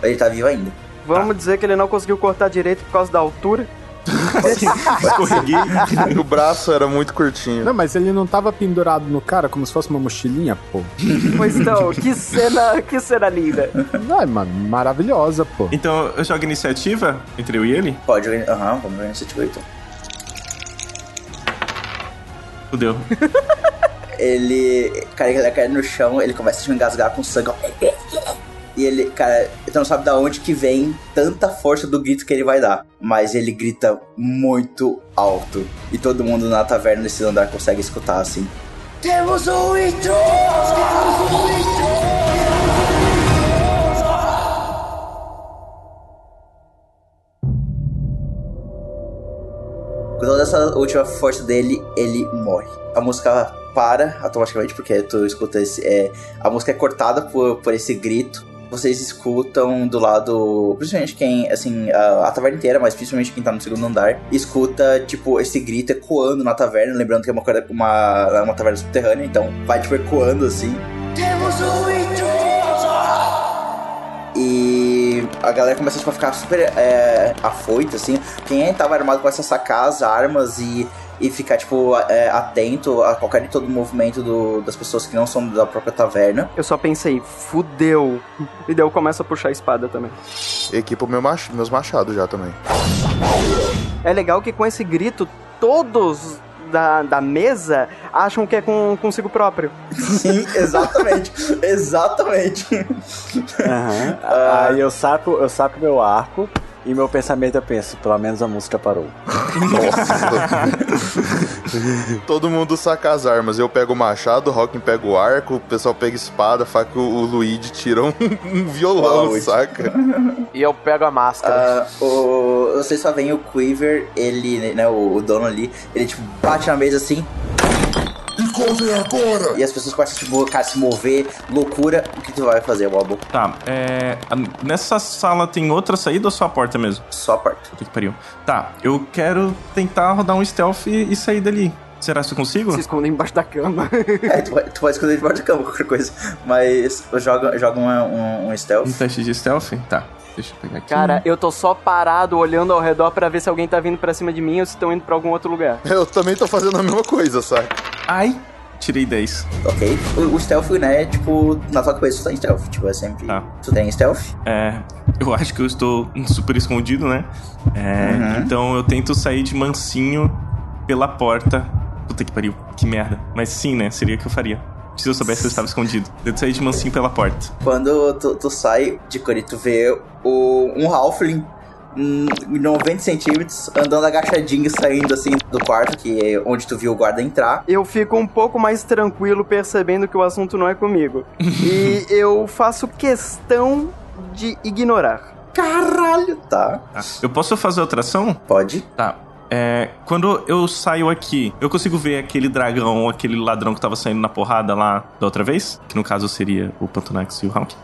Mas ele tá vivo ainda. Vamos dizer que ele não conseguiu cortar direito por causa da altura. o braço era muito curtinho. Não, mas ele não tava pendurado no cara como se fosse uma mochilinha, pô. Pois então, que cena, que cena linda. Ai, mano, maravilhosa, pô. Então eu jogo iniciativa entre eu e ele? Pode, aham, vamos ver iniciativa então. Fudeu. ele. Cara, ele cai no chão, ele começa a se engasgar com sangue. E ele, cara, tu não sabe da onde que vem tanta força do grito que ele vai dar. Mas ele grita muito alto. E todo mundo na taverna nesse andar consegue escutar assim. Temos um intruso! Temos um intruso! Com toda essa última força dele, ele morre. A música para automaticamente, porque tu escuta esse. É, a música é cortada por, por esse grito. Vocês escutam do lado. Principalmente quem. Assim, a, a taverna inteira, mas principalmente quem tá no segundo andar, escuta, tipo, esse grito ecoando na taverna. Lembrando que é uma, uma, uma taverna subterrânea, então vai, tipo, ecoando assim. Temos um intruso! E a galera começa tipo, a ficar super é, afoita, assim. Quem tava armado começa a sacar as armas e, e ficar, tipo, é, atento a qualquer e todo movimento do- das pessoas que não são da própria taverna. Eu só pensei, fudeu. E daí eu começo a puxar a espada também. Equipo meu mach- meus machados já também. É legal que com esse grito, todos da, da mesa acham que é com consigo próprio. Sim, exatamente. exatamente. Aham. Aí eu saco, eu saco meu arco e meu pensamento eu penso, pelo menos a música parou. Todo mundo saca as armas. Eu pego o machado, o Rockin pega o arco, o pessoal pega espada, faca, o Luigi tira um, um violão, Wow. saca? E eu pego a máscara. Ah, o, vocês só veem o Quiver, ele, né, o, o dono ali, ele tipo bate na mesa assim. E agora! E as pessoas começam tipo, cara, se mover, loucura. O que tu vai fazer, Wobble? Tá, é. a- Nessa sala tem outra saída ou só a porta mesmo? Só a porta. Puta que pariu. Tá, eu quero tentar rodar um stealth e, e sair dali. Será que eu consigo? Se escondem embaixo da cama. É, tu, pode- tu pode esconder debaixo da cama, qualquer coisa. Mas joga, joga um, um, um stealth. Um teste de stealth? Tá, deixa eu pegar aqui. Cara, eu tô só parado olhando ao redor pra ver se alguém tá vindo pra cima de mim ou se estão indo pra algum outro lugar. Eu também tô fazendo a mesma coisa, saca? Ai, tirei 10. Ok. O, o stealth, né, é tipo, na tua cabeça tu tá em stealth. Tipo, é sempre. Tá. Tu tem stealth? É, eu acho que eu estou super escondido, né? É, Uhum. Então eu tento sair de mansinho pela porta. Puta que pariu, que merda. Mas sim, né? Seria o que eu faria. Se eu soubesse que eu estava escondido. Eu sair de mansinho pela porta. Quando tu, tu sai de Cori, tu vê o, um Halfling. hum, 90 centímetros, andando agachadinho, saindo assim do quarto, que é onde tu viu o guarda entrar. Eu fico um pouco mais tranquilo percebendo que o assunto não é comigo. e eu faço questão de ignorar. Caralho, tá? Tá. Eu posso fazer outra ação? Pode. Tá. É, quando eu saio aqui, eu consigo ver aquele dragão ou aquele ladrão que tava saindo na porrada lá da outra vez? Que no caso seria o Pantonax e o Hawk.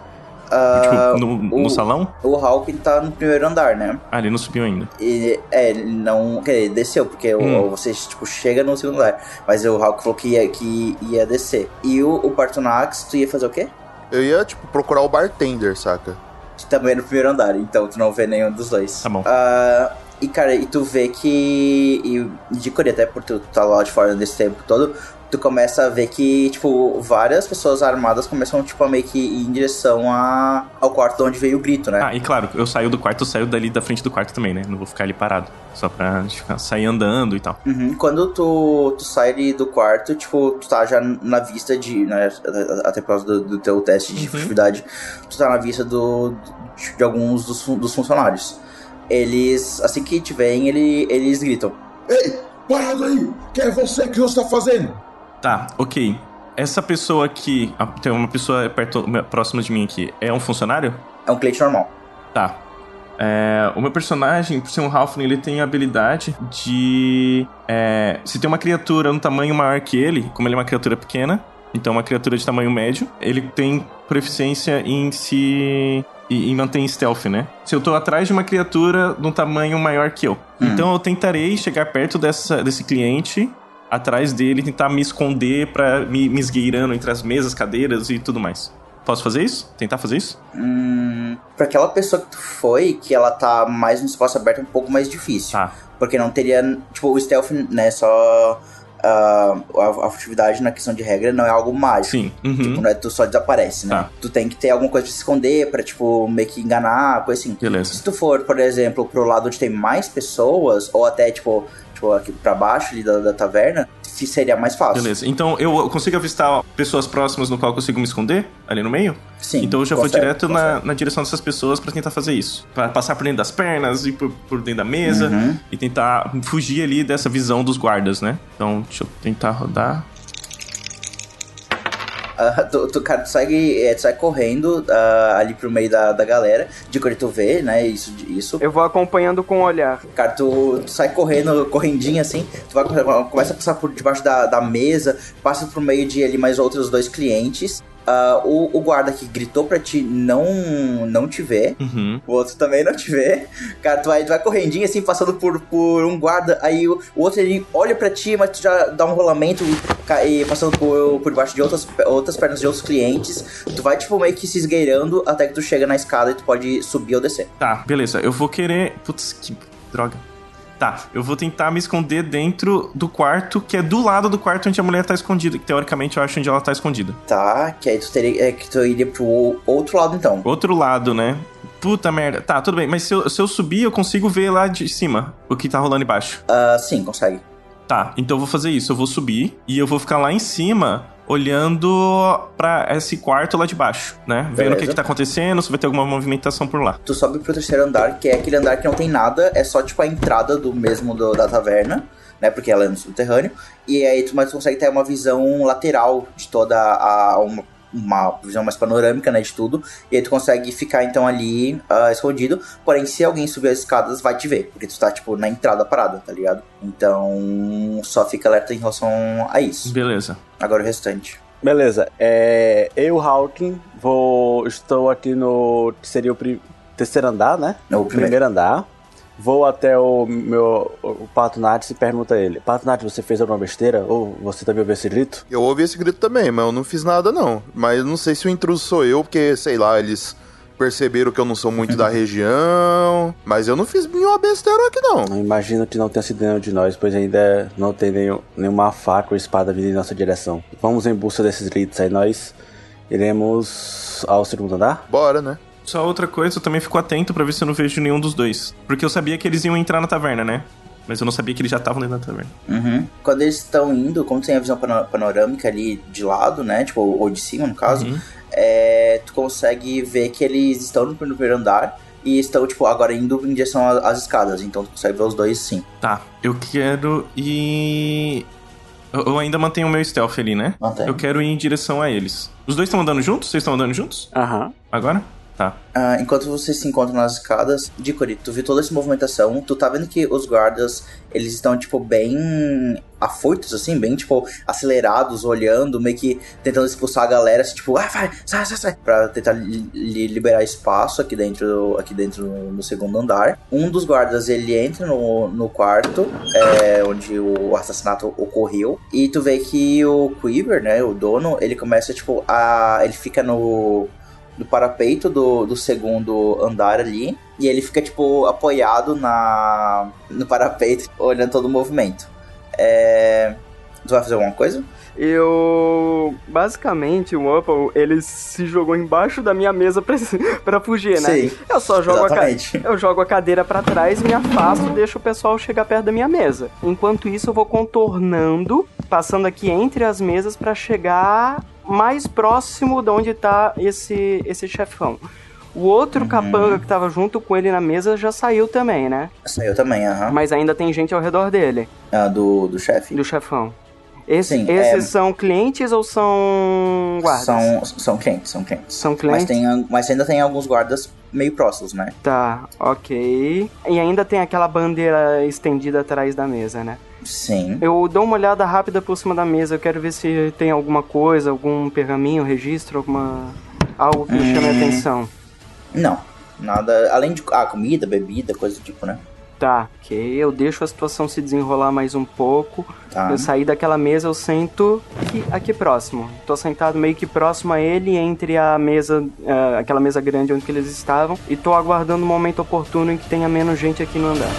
Ah, tipo, no, no o- salão? O Hawking tá no primeiro andar, né? Ah, ele não subiu ainda. E, é, ele não. Quer dizer, ele desceu, porque o- Hum. você, tipo, chega no segundo andar. Mas o Hawk falou que ia, que ia descer. E o, o Partonax, tu ia fazer o quê? Eu ia, tipo, procurar o bartender, saca? Que também é no primeiro andar, então tu não vê nenhum dos dois. Tá bom. Ah, e cara, e tu vê que. E de Coreia, até por tu tá lá de fora desse tempo todo, tu começa a ver que, tipo, várias pessoas armadas começam, tipo, a meio que ir em direção a, ao quarto de onde veio o grito, né? Ah, e claro, eu saio do quarto, eu saio dali da frente do quarto também, né? Não vou ficar ali parado. Só pra ficar, sair andando e tal. Uhum. Quando tu, tu sai ali do quarto, tipo, tu tá já na vista de. Né, até por causa do, do teu teste de furtividade, tu tá na vista do, de, de alguns dos, dos funcionários. Eles, assim que te veem, ele, eles gritam. Ei, parado aí! Quem é você? Que você está fazendo? Tá, ok. Essa pessoa aqui, ah, tem uma pessoa perto, próxima de mim aqui, é um funcionário? É um cliente normal. Tá. É, o meu personagem, por ser um Halfling, ele tem a habilidade de. é, se tem uma criatura no tamanho maior que ele, como ele é uma criatura pequena, então uma criatura de tamanho médio, ele tem proficiência em se. E, e manter em stealth, né? Se eu tô atrás de uma criatura de um tamanho maior que eu. Então eu tentarei chegar perto dessa, desse cliente, atrás dele, tentar me esconder pra me, me esgueirando entre as mesas, cadeiras e tudo mais. Posso fazer isso? Tentar fazer isso? Hum, pra aquela pessoa que tu foi, que ela tá mais no espaço aberto, é um pouco mais difícil. Tá. Porque não teria. Tipo, o stealth, né? Só. Ah, a, a furtividade na questão de regra não é algo mágico. Sim. Uhum. Tipo, não é tu só desaparece, né? Tá. Tu tem que ter alguma coisa pra se esconder, pra, tipo, meio que enganar, coisa assim. Beleza. Se tu for, por exemplo, pro lado onde tem mais pessoas, ou até, tipo, tipo aqui pra baixo ali da, da taverna, se- seria mais fácil. Beleza. Então eu consigo avistar pessoas próximas no qual eu consigo me esconder? Ali no meio? Sim. Então eu já vou consegue, direto na, na direção dessas pessoas pra tentar fazer isso. Pra passar por dentro das pernas e por, por dentro da mesa. Uhum. E tentar fugir ali dessa visão dos guardas, né? Então deixa eu tentar rodar. Ah, tu, tu, cara, tu sai, é, tu sai correndo ah, ali pro meio da, da galera, de quando tu vê, né? Isso, isso. Eu vou acompanhando com o olhar. Cara, tu, tu sai correndo, correndinho assim, tu vai, começa a passar por debaixo da, da mesa, passa por meio de ali mais outros dois clientes. Ah, o, o guarda que gritou pra ti não, não te vê. Uhum. O outro também não te vê. Cara, tu vai, tu vai correndinho assim, passando por, por um guarda. Aí o, o outro ele olha pra ti, mas tu já dá um rolamento e, passando por, por debaixo de outras, outras pernas de outros clientes. Tu vai, tipo, meio que se esgueirando até que tu chega na escada e tu pode subir ou descer. Tá, beleza. Eu vou querer. Putz, que droga. Tá, eu vou tentar me esconder dentro do quarto, que é do lado do quarto onde a mulher tá escondida. Que teoricamente eu acho onde ela tá escondida. Tá, que aí tu teria é, que tu iria pro outro lado então. Outro lado, né? Puta merda. Tá, tudo bem. Mas se eu, se eu subir, eu consigo ver lá de cima o que tá rolando embaixo. Ah, sim, consegue. Tá, então eu vou fazer isso. Eu vou subir e eu vou ficar lá em cima, olhando pra esse quarto lá de baixo, né? Vendo o que, Beleza. que tá acontecendo, se vai ter alguma movimentação por lá. Tu sobe pro terceiro andar, que é aquele andar que não tem nada, é só tipo a entrada do mesmo do- da taverna, né? Porque ela é no subterrâneo. E aí tu, tu consegue ter uma visão lateral de toda a. Uma, uma visão mais panorâmica, né? De tudo. E aí tu consegue ficar então ali ah, escondido. Porém, se alguém subir as escadas, vai te ver. Porque tu tá, tipo, na entrada parada, tá ligado? Então. Só fica alerta em relação a isso. Beleza. Agora o restante. Beleza, é, eu, Hawking, vou. Estou aqui no. Seria o pri- terceiro andar, né? Não, o O primeiro andar. Vou até o meu. O Pato Nath e pergunta a ele: Pato Nath, você fez alguma besteira? Ou você também ouviu esse grito? Eu ouvi esse grito também, mas eu não fiz nada não. Mas eu não sei se o intruso sou eu, porque, sei lá, eles perceberam que eu não sou muito da região. Mas eu não fiz nenhuma besteira aqui não. Eu imagino que não tenha sido nenhum de nós, pois ainda não tem nenhum, nenhuma faca ou espada vindo em nossa direção. Vamos em busca desses gritos, aí nós iremos ao segundo andar? Bora, né? Só outra coisa, eu também fico atento pra ver se eu não vejo nenhum dos dois. Porque eu sabia que eles iam entrar na taverna, né? Mas eu não sabia que eles já estavam dentro da taverna. Uhum. Quando eles estão indo, como tem a visão pano- panorâmica ali de lado, né? Tipo, ou de cima, no caso, Uhum. é, tu consegue ver que eles estão no primeiro andar e estão, tipo, agora indo em direção às escadas. Então tu consegue ver os dois sim. Tá, eu quero ir. Eu ainda mantenho o meu stealth ali, né? Mantém. Eu quero ir em direção a eles. Os dois estão andando juntos? Vocês estão andando juntos? Aham. Agora? Tá. Ah, enquanto vocês se encontram nas escadas, de Cori, tu viu toda essa movimentação, tu tá vendo que os guardas, eles estão, tipo, bem afoitos, assim, bem, tipo, acelerados, olhando, meio que tentando expulsar a galera, assim, tipo, ah, vai, sai, sai, sai, pra tentar li- li- liberar espaço aqui dentro, aqui dentro no segundo andar. Um dos guardas, ele entra no, no quarto, é, onde o assassinato ocorreu, e tu vê que o Quiver, né, o dono, ele começa, tipo, a... ele fica no no parapeito do, do segundo andar ali. E ele fica, tipo, apoiado na, no parapeito, olhando todo o movimento. É... Tu vai fazer alguma coisa? Eu. Basicamente, o Upple, ele se jogou embaixo da minha mesa pra, pra fugir, né? Sim, Eu só jogo a, eu jogo a cadeira pra trás, me afasto e deixo o pessoal chegar perto da minha mesa. Enquanto isso, eu vou contornando, passando aqui entre as mesas pra chegar mais próximo de onde tá esse, esse chefão. O outro capanga que tava junto com ele na mesa já saiu também, né? Saiu também, aham. Mas ainda tem gente ao redor dele, Ah, do, do chefe. do chefão. Esse- Sim, esses é- são clientes ou são guardas? São, são clientes, são clientes. São Mas, clientes? tem, mas ainda tem alguns guardas meio próximos, né? Tá, ok. E ainda tem aquela bandeira estendida atrás da mesa, né? Sim. Eu dou uma olhada rápida por cima da mesa, eu quero ver se tem alguma coisa, algum pergaminho, registro, alguma. algo que me chame a Hum. atenção. Não, nada. Além de. Ah, comida, bebida, coisa do tipo, né? Tá, ok. Eu deixo a situação se desenrolar mais um pouco. Tá. Eu saí daquela mesa, eu sento aqui, aqui próximo. Tô sentado meio que próximo a ele, entre a mesa, eh, aquela mesa grande onde eles estavam, e tô aguardando o momento oportuno em que tenha menos gente aqui no andar.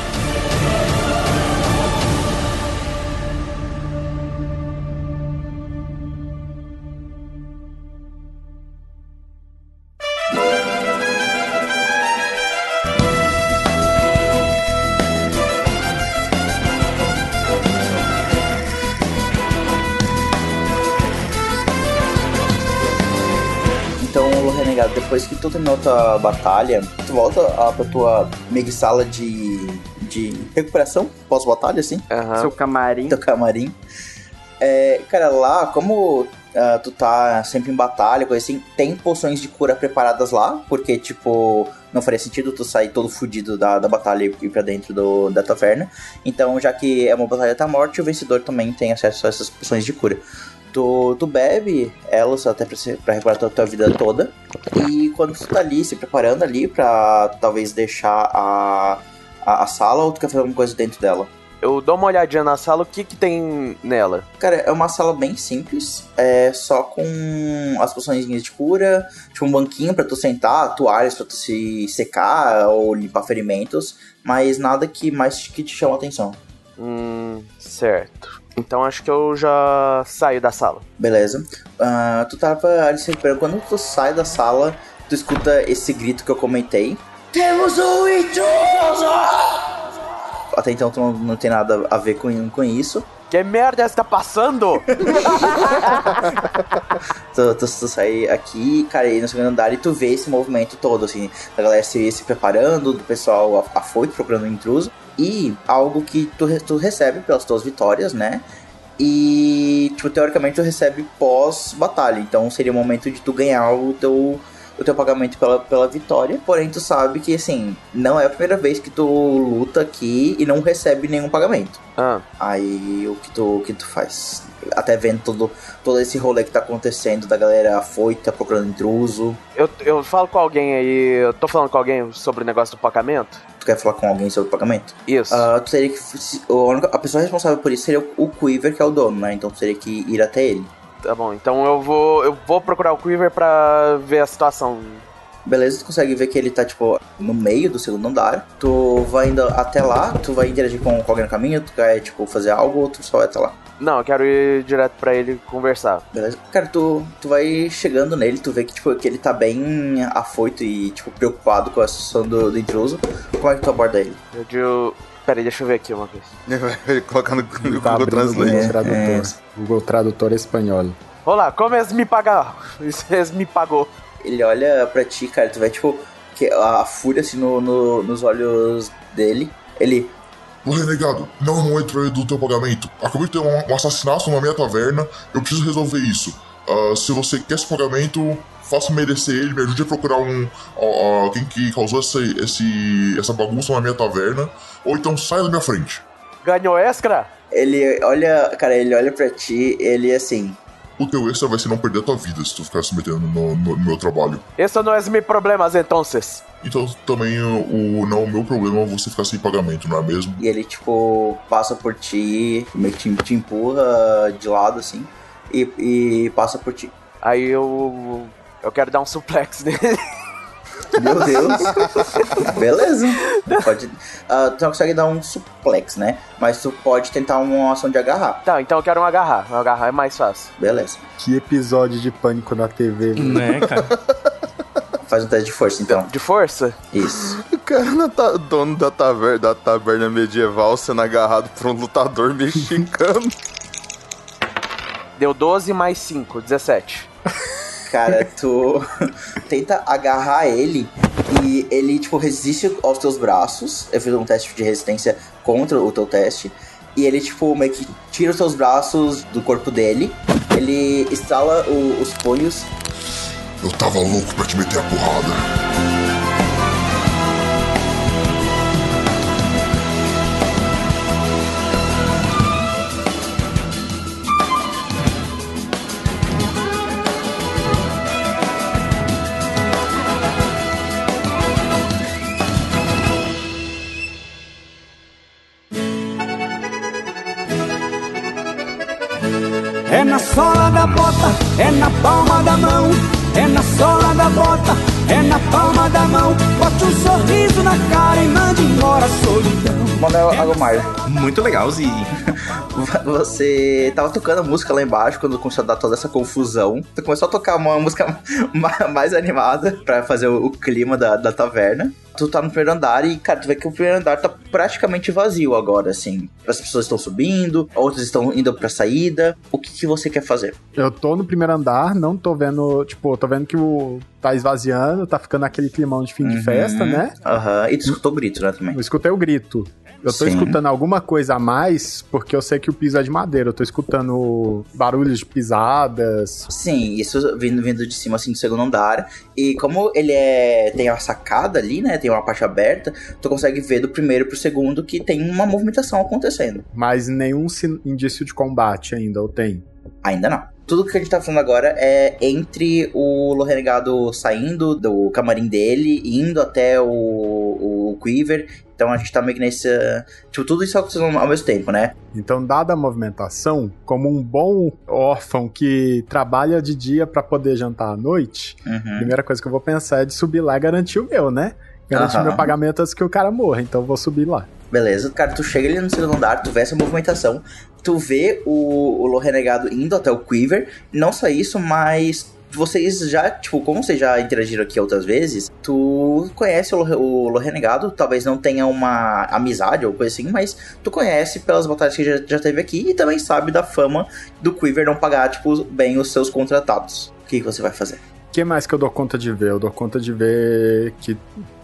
Tu terminou tua batalha, tu volta ah, pra tua que sala de, de recuperação pós-batalha, assim, Aham. Seu camarim. teu camarim. É, cara, lá, como ah, tu tá sempre em batalha, coisa assim, tem poções de cura preparadas lá, porque, tipo, não faria sentido tu sair todo fudido da, da batalha e ir pra dentro do, da taverna. Então, já que é uma batalha da morte, o vencedor também tem acesso a essas poções de cura. Tu, tu bebe elas até pra, ser- pra recuperar a tua, tua vida toda. E quando tu tá ali se preparando ali pra talvez deixar a, a, a sala ou tu quer fazer alguma coisa dentro dela? Eu dou uma olhadinha na sala, o que que tem nela? Cara, é uma sala bem simples, é só com as poções de cura, tipo um banquinho pra tu sentar, toalhas pra tu se secar ou limpar ferimentos, mas nada que mais que te chama atenção. Hum, certo. Então acho que eu já saio da sala. Beleza. Ah, tu tava ali se recuperando. Quando tu sai da sala, tu escuta esse grito que eu comentei. Temos um intruso! Até então tu não, não tem nada a ver com, com isso. Que merda está passando? tu, tu, tu sai aqui, cara, aí no segundo andar e tu vê esse movimento todo, assim, da galera se, se preparando, do pessoal af- afoito procurando um intruso. E algo que tu, tu recebe pelas tuas vitórias, né? E, tipo, teoricamente tu recebe pós-batalha. Então seria o momento de tu ganhar o teu, o teu pagamento pela, pela vitória. Porém, tu sabe que, assim, não é a primeira vez que tu luta aqui e não recebe nenhum pagamento. Ah, Aí o que tu, o que tu faz? Até vendo todo, todo esse rolê que tá acontecendo da galera afoita procurando intruso. eu, eu falo com alguém aí, eu tô falando com alguém sobre o negócio do pagamento? Tu quer falar com alguém sobre o pagamento? Isso. Ah, tu teria que. A, pessoa responsável por isso seria o, o Quiver, que é o dono, né? Então tu teria que ir até ele. Tá bom, então eu vou, eu vou procurar o Quiver pra ver a situação. Beleza, tu consegue ver que ele tá, tipo, no meio do segundo andar. Tu vai indo até lá, tu vai interagir com, com alguém no caminho, tu quer, tipo, fazer algo ou tu só vai até lá. Não, eu quero ir direto pra ele conversar. Beleza? Cara, tu, tu vai chegando nele, tu vê que, tipo, que ele tá bem afoito e, tipo, preocupado com a situação do, do intruso. Como é que tu aborda ele? Eu digo. Peraí, deixa eu ver aqui uma vez. Ele coloca no, no Tá Google Translate. Google É, Tradutor. Google Tradutor espanhol. Olá, como eles me pagaram? Eles me pagou. Ele olha pra ti, cara, tu vê, tipo, que a, a fúria, assim, no, no- nos olhos dele. Ele, Ô renegado, não é o momento pra- do teu pagamento. Acabei de ter um, um assassinato na minha taverna, eu preciso resolver isso. Ah, se você quer esse pagamento, faça merecer ele, me ajude a procurar um a- a- alguém que causou essa, esse, essa bagunça na minha taverna, ou então saia da minha frente. Ganhou extra? ele olha, cara, ele olha pra ti, ele, assim, O teu extra vai ser não perder a tua vida se tu ficar se metendo no, no- no meu trabalho. Isso não é meu problemas, então. Então também o, não é o meu problema você ficar sem pagamento, não é mesmo? e ele, tipo, passa por ti, meio que te, te empurra de lado, assim, e, e passa por ti. Aí eu. Eu quero dar um suplex nele. Meu Deus. Beleza. Pode, ah, tu não consegue dar um suplex, né? Mas tu pode tentar uma ação de agarrar. Tá, então eu quero um agarrar. Um agarrar é mais fácil. Beleza. Que episódio de pânico na TV. viu? Né, cara? Faz um teste de força, então. De força? Isso. O cara não tá dono da taverna, da taberna medieval sendo agarrado por um lutador mexicano. Deu 12 mais 5, 17. Cara, tu tenta agarrar ele e ele, tipo, resiste aos teus braços. Eu fiz um teste de resistência contra o teu teste. E ele, tipo, meio que tira os teus braços do corpo dele. Ele estrala o- os punhos Eu tava louco pra te meter a porrada. É na sola da bota, é na palma da mão. É na sola da bota, é na palma da mão. Bote um sorriso na cara e mande embora a solidão. Manuel Agomar, Muito legalzinho. você tava tocando a música lá embaixo quando começou a dar toda essa confusão. Tu começou a tocar uma música ma- mais animada pra fazer o, o clima da, da taverna. Tu tá no primeiro andar e, cara, tu vê que o primeiro andar tá praticamente vazio agora, assim. As pessoas estão subindo, outras estão indo pra saída. O que, que você quer fazer? Eu tô no primeiro andar, não tô vendo, tipo, tô vendo que o tá esvaziando, tá ficando aquele climão de fim de Uhum. festa, né? Aham. E tu escutou o grito, né, também? Eu escutei o grito. Eu tô Sim. escutando alguma coisa a mais, porque eu sei que o piso é de madeira. Eu tô escutando barulhos de pisadas. Sim, isso vindo, vindo de cima, assim, do segundo andar. E como ele é tem a sacada ali, né? Tem uma parte aberta, tu consegue ver do primeiro pro segundo que tem uma movimentação acontecendo. Mas nenhum indício de combate ainda, ou tem? Ainda não. Tudo que a gente tá falando agora é entre o Lo Renegado saindo do camarim dele, indo até o, o Quiver. Então a gente tá meio que nesse. Tipo, tudo isso acontecendo ao mesmo tempo, né? Então, dada a movimentação, como um bom órfão que trabalha de dia pra poder jantar à noite, a Uhum. primeira coisa que eu vou pensar é de subir lá e garantir o meu, né? Garantir Aham. meu pagamento antes que o cara morra, então eu vou subir lá. Beleza, cara, tu chega ali no segundo andar, tu vê essa movimentação, tu vê o, o Lo Renegado indo até o Quiver, não só isso, mas vocês já, tipo, como vocês já interagiram aqui outras vezes, tu conhece o, o Renegado, talvez não tenha uma amizade ou coisa assim, mas tu conhece pelas batalhas que já, já teve aqui e também sabe da fama do Quiver não pagar, tipo, bem os seus contratados. O que você vai fazer? O que mais que eu dou conta de ver? Eu dou conta de ver que,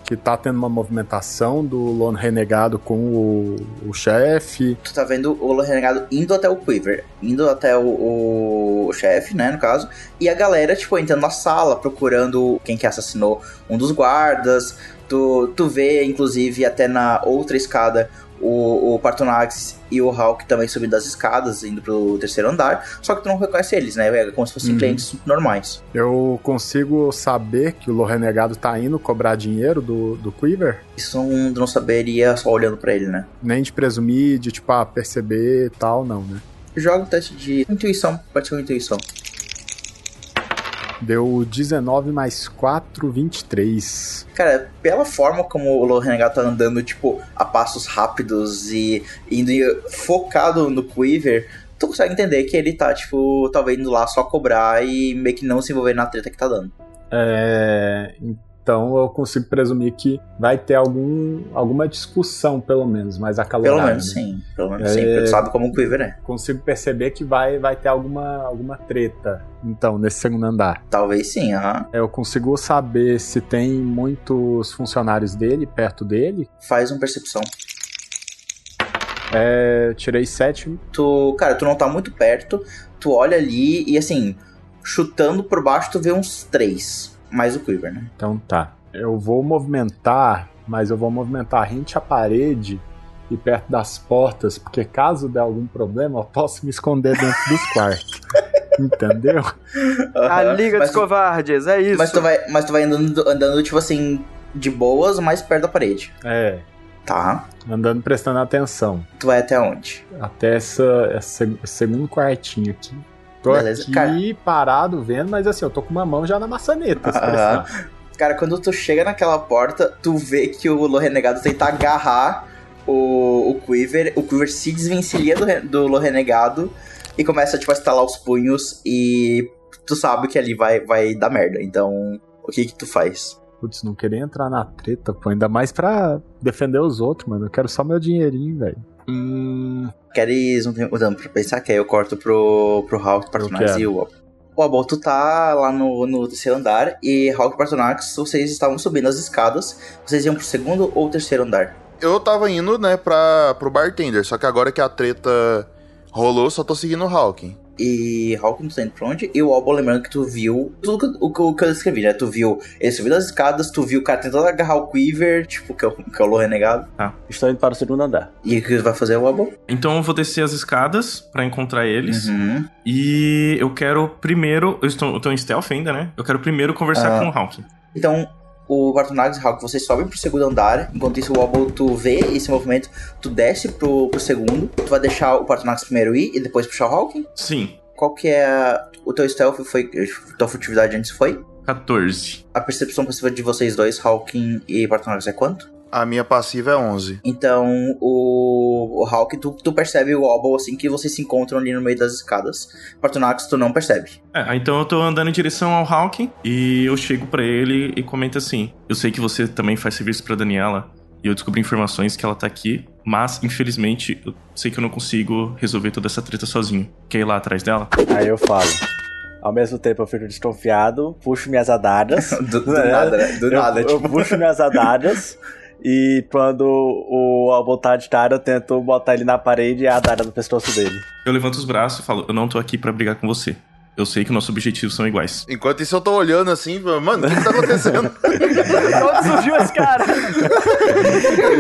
que tá tendo uma movimentação do Lone Renegado com o, o chefe. tu tá vendo o Lo Renegado indo até o Quiver, indo até o, o, o chefe, né, no caso, e a galera, tipo, entrando na sala, procurando quem que assassinou um dos guardas. Tu, tu vê, inclusive, até na outra escada, o, o Partonax e o Hulk também subindo as escadas, indo pro terceiro andar, só que tu não reconhece eles, né, é como se fossem Uhum. clientes normais. Eu consigo saber que o Lone Renegado tá indo cobrar dinheiro do, do Quiver? Isso não, não saberia só olhando pra ele, né. Nem de presumir, de tipo, ah, perceber e tal, não, né? Joga um teste de intuição, pode ser uma intuição. Deu 19 mais 4, 23. Cara, pela forma como o Lo Renegado tá andando, tipo, a passos rápidos e indo focado no Quiver, tu consegue entender que ele tá, tipo, talvez indo lá só cobrar e meio que não se envolver na treta que tá dando. É, então eu consigo presumir que vai ter algum, alguma discussão, pelo menos, mais acalorada. Pelo menos né? sim, pelo menos É. sim, porque tu sabe como o Quiver é. Consigo perceber que vai, vai ter alguma, alguma treta, então, nesse segundo andar. Talvez sim, aham. Eu consigo saber se tem muitos funcionários dele perto dele. Faz uma percepção. É, tirei 7. Tu, cara, tu não tá muito perto, tu olha ali e assim, chutando por baixo tu vê uns três, mais o Quiver, né? Então tá. Eu vou movimentar, mas eu vou movimentar rente à parede e perto das portas, porque caso der algum problema, eu posso me esconder dentro dos quartos. Entendeu? A Aham. Liga Mas dos tu- Covardes, é isso. Mas tu vai, mas tu vai andando, andando, tipo assim, de boas, mais perto da parede. É, Tá. andando prestando atenção. Tu vai até onde? Até essa, essa esse segundo quartinho aqui. Tô Beleza, aqui cara. parado vendo, mas assim, eu tô com uma mão já na maçaneta. se precisar. Cara, quando tu chega naquela porta, tu vê que o Lo Renegado tenta agarrar o, o Quiver. O Quiver se desvencilha do, do Lo Renegado e começa, tipo, a estalar os punhos e tu sabe que ali vai, vai dar merda. Então, o que que tu faz? Putz, não queria entrar na treta, pô. Ainda mais pra defender os outros, mano. Eu quero só meu dinheirinho, velho. Hum. Queres um tempo dando pra pensar? Que aí eu corto pro, pro Hulk, Partonax e o. O tu tá lá no, no terceiro andar e Hulk e Partonax, vocês estavam subindo as escadas. Vocês iam pro segundo ou terceiro andar? Eu tava indo, né, pra, pro bartender, só que agora que a treta rolou, só tô seguindo o Hawking. E Hulk não sei indo pra onde. E o Wobble, lembrando que tu viu tudo o, que- o que eu descrevi, né? Tu viu ele subindo as escadas, tu viu o cara tentando agarrar o Quiver, tipo, que é o, que é o Lo Renegado. Estou indo para o segundo andar. E o que vai fazer, Wobble? Então eu vou descer as escadas pra encontrar eles. Uhum. E eu quero primeiro. Eu estou, eu tô em stealth ainda, né? Eu quero primeiro conversar Ah. com o Hawk. Então, o Bartonax e Hulk, vocês sobem pro segundo andar. Enquanto isso, o Wobble, tu vê esse movimento, tu desce pro, pro segundo. Tu vai deixar o Bartonax primeiro ir e depois puxar o Hulk. Sim, Qual que é a- o teu stealth? Foi, tua furtividade antes foi? 14. A percepção passiva de vocês dois, Hawking e Bartonax, é quanto? A minha passiva é 11. Então, o, o Hulk, tu, tu percebe o Wobble assim que vocês se encontram ali no meio das escadas. Partonax, tu não percebe. É, então eu tô andando em direção ao Hawk e eu chego pra ele e comento assim: Eu sei que você também faz serviço pra Daniela e eu descobri informações que ela tá aqui, mas infelizmente eu sei que eu não consigo resolver toda essa treta sozinho. Quer ir lá atrás dela? Aí eu falo. Ao mesmo tempo eu fico desconfiado, puxo minhas adagas. Do, do nada, né? Do eu, nada, eu tipo. puxo minhas adagas E quando o Albo tá de cara, eu tento botar ele na parede e a adaga no pescoço dele. Eu levanto os braços e falo: Eu não tô aqui pra brigar com você. Eu sei que nossos objetivos são iguais. Enquanto isso, eu tô olhando assim, mano, o que, que tá acontecendo? Onde surgiu esse cara?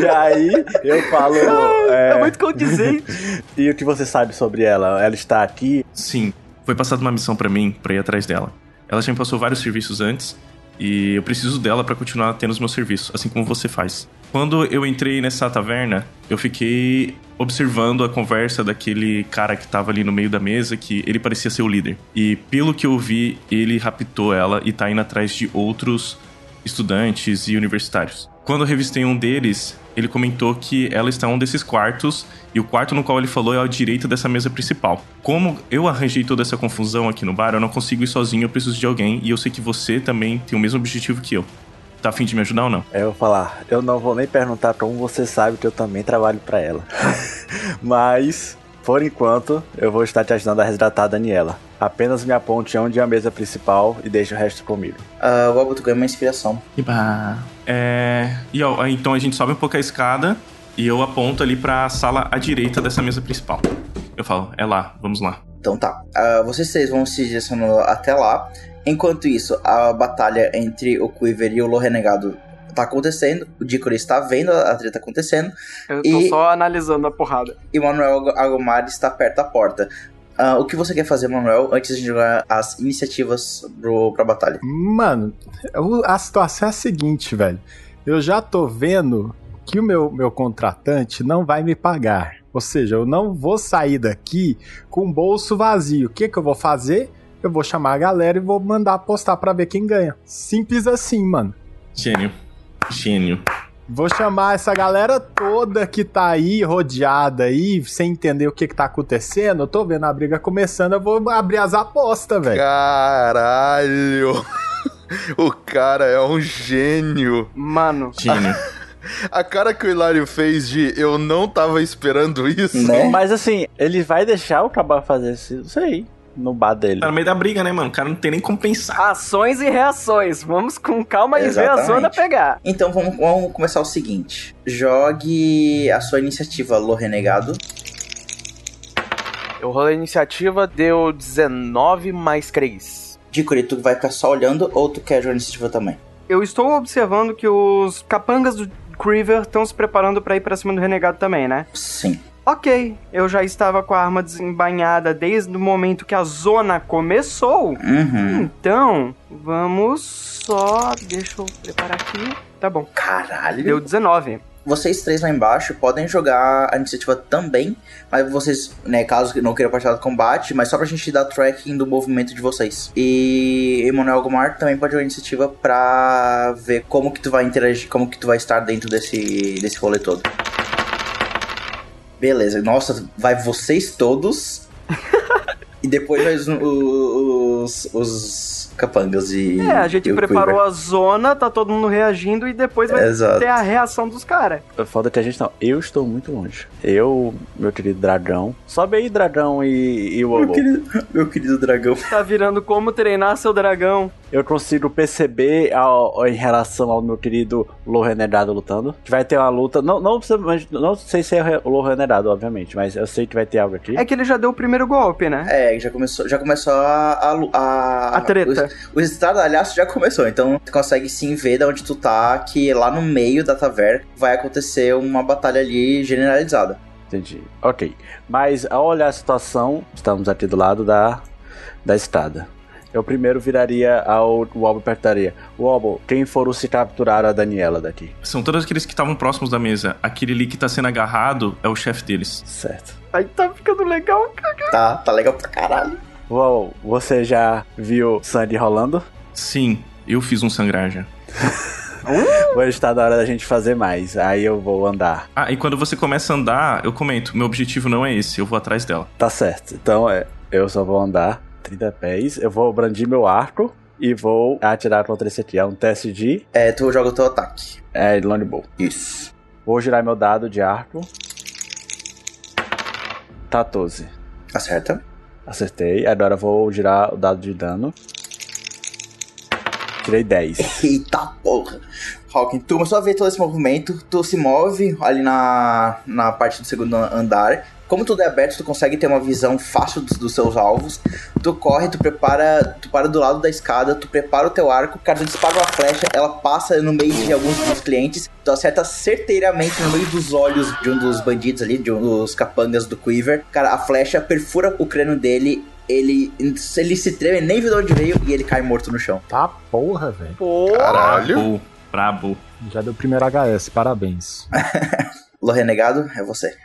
E aí eu falo. É, É, muito condizente. e o que você sabe sobre ela? Ela está aqui? Sim, foi passada uma missão pra mim pra ir atrás dela. Ela já me passou vários serviços antes e eu preciso dela pra continuar tendo os meus serviços, assim como você faz. Quando eu entrei nessa taverna, eu fiquei observando a conversa daquele cara que tava ali no meio da mesa, que ele parecia ser o líder. E pelo que eu vi, ele raptou ela e tá indo atrás de outros estudantes e universitários. Quando eu revistei um deles, ele comentou que ela está em um desses quartos e o quarto no qual ele falou é à direita dessa mesa principal. Como eu arranjei toda essa confusão aqui no bar, eu não consigo ir sozinho, eu preciso de alguém e eu sei que você também tem o mesmo objetivo que eu. Tá afim de me ajudar ou não? É, eu vou falar, eu não vou nem perguntar como você sabe que eu também trabalho pra ela. Mas, por enquanto, eu vou estar te ajudando a resgatar a Daniela. Apenas me aponte onde é a mesa principal e deixe o resto comigo. Ah, o Albo, tu ganha uma inspiração. Iba. É. E ó, então a gente sobe um pouco a escada e eu aponto ali pra sala à direita dessa mesa principal. Eu falo, é lá, vamos lá. Então tá. Ah, vocês três vão se direcionando até lá. Enquanto isso, a batalha entre o Quiver e o Lo Renegado tá acontecendo. O Dickory está vendo a treta acontecendo. Eu tô E- só analisando a porrada. E Manuel Agomar está perto da porta. Ah, o que você quer fazer, Manuel, antes de jogar as iniciativas pro, pra batalha? Mano, a situação é a seguinte, velho. Eu já tô vendo que o meu, meu contratante não vai me pagar. Ou seja, eu não vou sair daqui com o bolso vazio. O que, que eu vou fazer? Eu vou chamar a galera e vou mandar apostar pra ver quem ganha. Simples assim, mano. Gênio. Gênio. Vou chamar essa galera toda que tá aí, rodeada aí, sem entender o que que tá acontecendo. Eu tô vendo a briga começando, eu vou abrir as apostas, velho. Caralho! O cara é um gênio. Mano. Gênio. A cara que o Hilário fez de eu não tava esperando isso. Né? Mas assim, ele vai deixar o Cabal fazer isso, não sei, no bar dele. Tá no meio da briga, né, mano? O cara não tem nem como pensar. Ações e reações. Vamos com calma e ver a zona pegar. Então vamos, vamos começar o seguinte: jogue a sua iniciativa, Lo Renegado. Eu rolei a iniciativa, deu 19 mais 3. Dickory, tu vai ficar só olhando ou tu quer jogar a iniciativa também? Eu estou observando que os capangas do Creever estão se preparando pra ir pra cima do renegado também, né? Sim. Ok, eu já estava com a arma desembainhada desde o momento que a zona começou. Uhum. Então, vamos só. Deixa eu preparar aqui. Tá bom. Caralho. Deu 19. Vocês três lá embaixo podem jogar a iniciativa também, mas vocês, né, caso não queiram participar do combate, mas só pra gente dar tracking do movimento de vocês. E Emanuel Gomar também pode jogar a iniciativa pra ver como que tu vai interagir, como que tu vai estar dentro desse, desse rolê todo. Beleza, nossa, vai vocês todos. e depois vai os, os, os capangas e. É, a gente preparou Quiver. a zona, tá todo mundo reagindo e depois vai Exato. ter a reação dos caras. É Foda que a gente não. Eu estou muito longe. Eu, meu querido dragão. Sobe aí, dragão e, e o Meu querido, meu querido dragão. Tá virando como treinar seu dragão. Eu consigo perceber ao- em relação ao meu querido Lo Renegado lutando. Que vai ter uma luta. Não, não, não sei se é o Lo Renegado, obviamente, mas eu sei que vai ter algo aqui. É que ele já deu o primeiro golpe, né? É, já começou, já começou a. A, a, A treta. O, estardalhaço já começou, então tu consegue sim ver de onde tu tá, que lá no meio da taverna vai acontecer uma batalha ali generalizada. Entendi. Ok. Mas ao olhar a situação, estamos aqui do lado da, da estrada. Eu primeiro viraria ao o Albo e perguntaria: Albo, quem foram se capturar a Daniela daqui? São todos aqueles que estavam próximos da mesa. Aquele ali que tá sendo agarrado é o chefe deles. Certo. Aí tá ficando legal, cara. Tá, tá legal pra caralho. Uou, você já viu sangue rolando? Sim, eu fiz um sangrar já. Hoje está na hora da gente fazer mais. Aí eu vou andar. Ah, e quando você começa a andar, eu comento, meu objetivo não é esse, eu vou atrás dela. Tá certo. Então é, eu só vou andar 30 pés. Eu vou brandir meu arco e vou atirar contra esse aqui. É um teste de É, tu joga o teu ataque. é, longbow. Isso. Vou girar meu dado de arco. 14. Acerta. Acertei. Agora vou girar o dado de dano. Tirei 10. Eita porra. Hawking, tu a ver todo esse movimento, tu se move ali na, na parte do segundo andar. Como tudo é aberto, tu consegue ter uma visão fácil dos, dos seus alvos. Tu corre, tu prepara, tu para do lado da escada, tu prepara o teu arco, cara, tu dispara uma flecha, ela passa no meio de alguns dos clientes, tu acerta certeiramente no meio dos olhos de um dos bandidos ali, de um dos capangas do Quiver. Cara, a flecha perfura o crânio dele ele, ele se treme, nem viu de onde veio e ele cai morto no chão. Tá porra, velho. Brabo, brabo. Já deu o primeiro HS, parabéns. Lo Renegado, é você.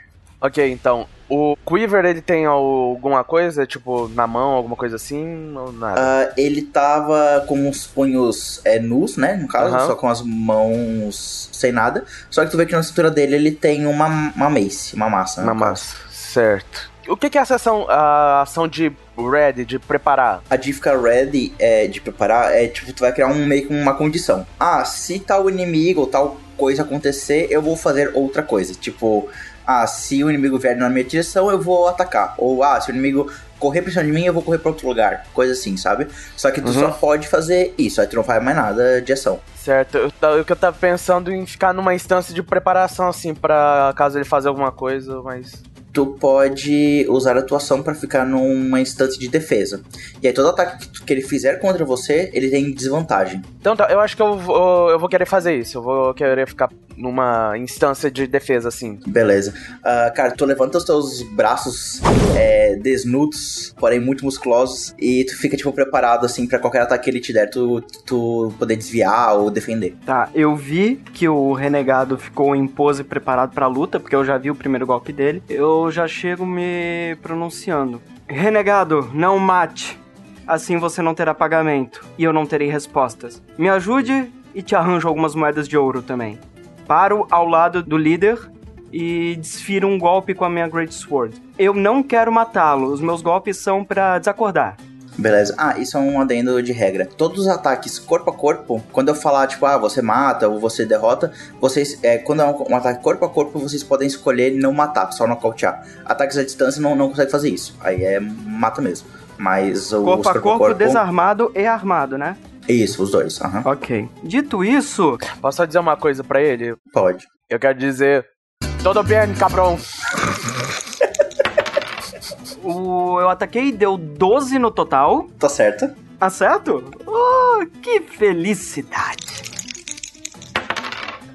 Ok, então, o Quiver, ele tem alguma coisa, tipo, na mão, alguma coisa assim, ou nada? Ah, ele tava com os punhos é, nus, né? No caso, só com as mãos sem nada. Só que tu vê que na cintura dele ele tem uma, uma mace, uma massa. né, Uma massa, certo. O que que é essa ação, a ação de ready, de preparar? A de ficar ready é, de preparar é tipo, tu vai criar um meio que uma condição. Ah, se tal inimigo ou tal coisa acontecer, eu vou fazer outra coisa. Tipo, ah, se o inimigo vier na minha direção, eu vou atacar. Ou ah, se o inimigo correr pra cima de mim, eu vou correr pra outro lugar. Coisa assim, sabe? Só que tu Uhum. só pode fazer isso, aí tu não faz mais nada de ação. Certo, eu, que eu tava pensando em ficar numa instância de preparação, assim, pra caso ele fazer alguma coisa, mas... tu pode usar a tua ação pra ficar numa instância de defesa. E aí todo ataque que, tu- que ele fizer contra você, ele tem desvantagem. Então tá, eu acho que eu vou, eu vou querer fazer isso, eu vou querer ficar numa instância de defesa, assim. Beleza. Ah, cara, tu levanta os teus braços é, desnudos, porém muito musculosos, e tu fica, tipo, preparado, assim, pra qualquer ataque que ele te der, tu, tu poder desviar ou defender. Tá, eu vi que o renegado ficou em pose preparado pra luta, porque eu já vi o primeiro golpe dele. Eu já chego me pronunciando. Renegado, não mate. Assim você não terá pagamento e eu não terei respostas. Me ajude e te arranjo algumas moedas de ouro também. Paro ao lado do líder e desfiro um golpe com a minha Great Sword. Eu não quero matá-lo, os meus golpes são pra desacordar. Beleza. Ah, isso é um adendo de regra. Todos os ataques corpo a corpo, quando eu falar, tipo, ah, você mata ou você derrota, vocês, é, quando é um, um ataque corpo a corpo, vocês podem escolher não matar, só nocautear. Ataques à distância não, não consegue fazer isso. Aí é mata mesmo. Mas o Corpo a corpo, desarmado e armado, né? Isso, os dois. aham. Ok. Dito isso, Posso só dizer uma coisa pra ele? Pode. Eu quero dizer... Todo bem, cabrão. o, eu ataquei, deu 12 no total. Tá certo. Acerto? Oh, que felicidade!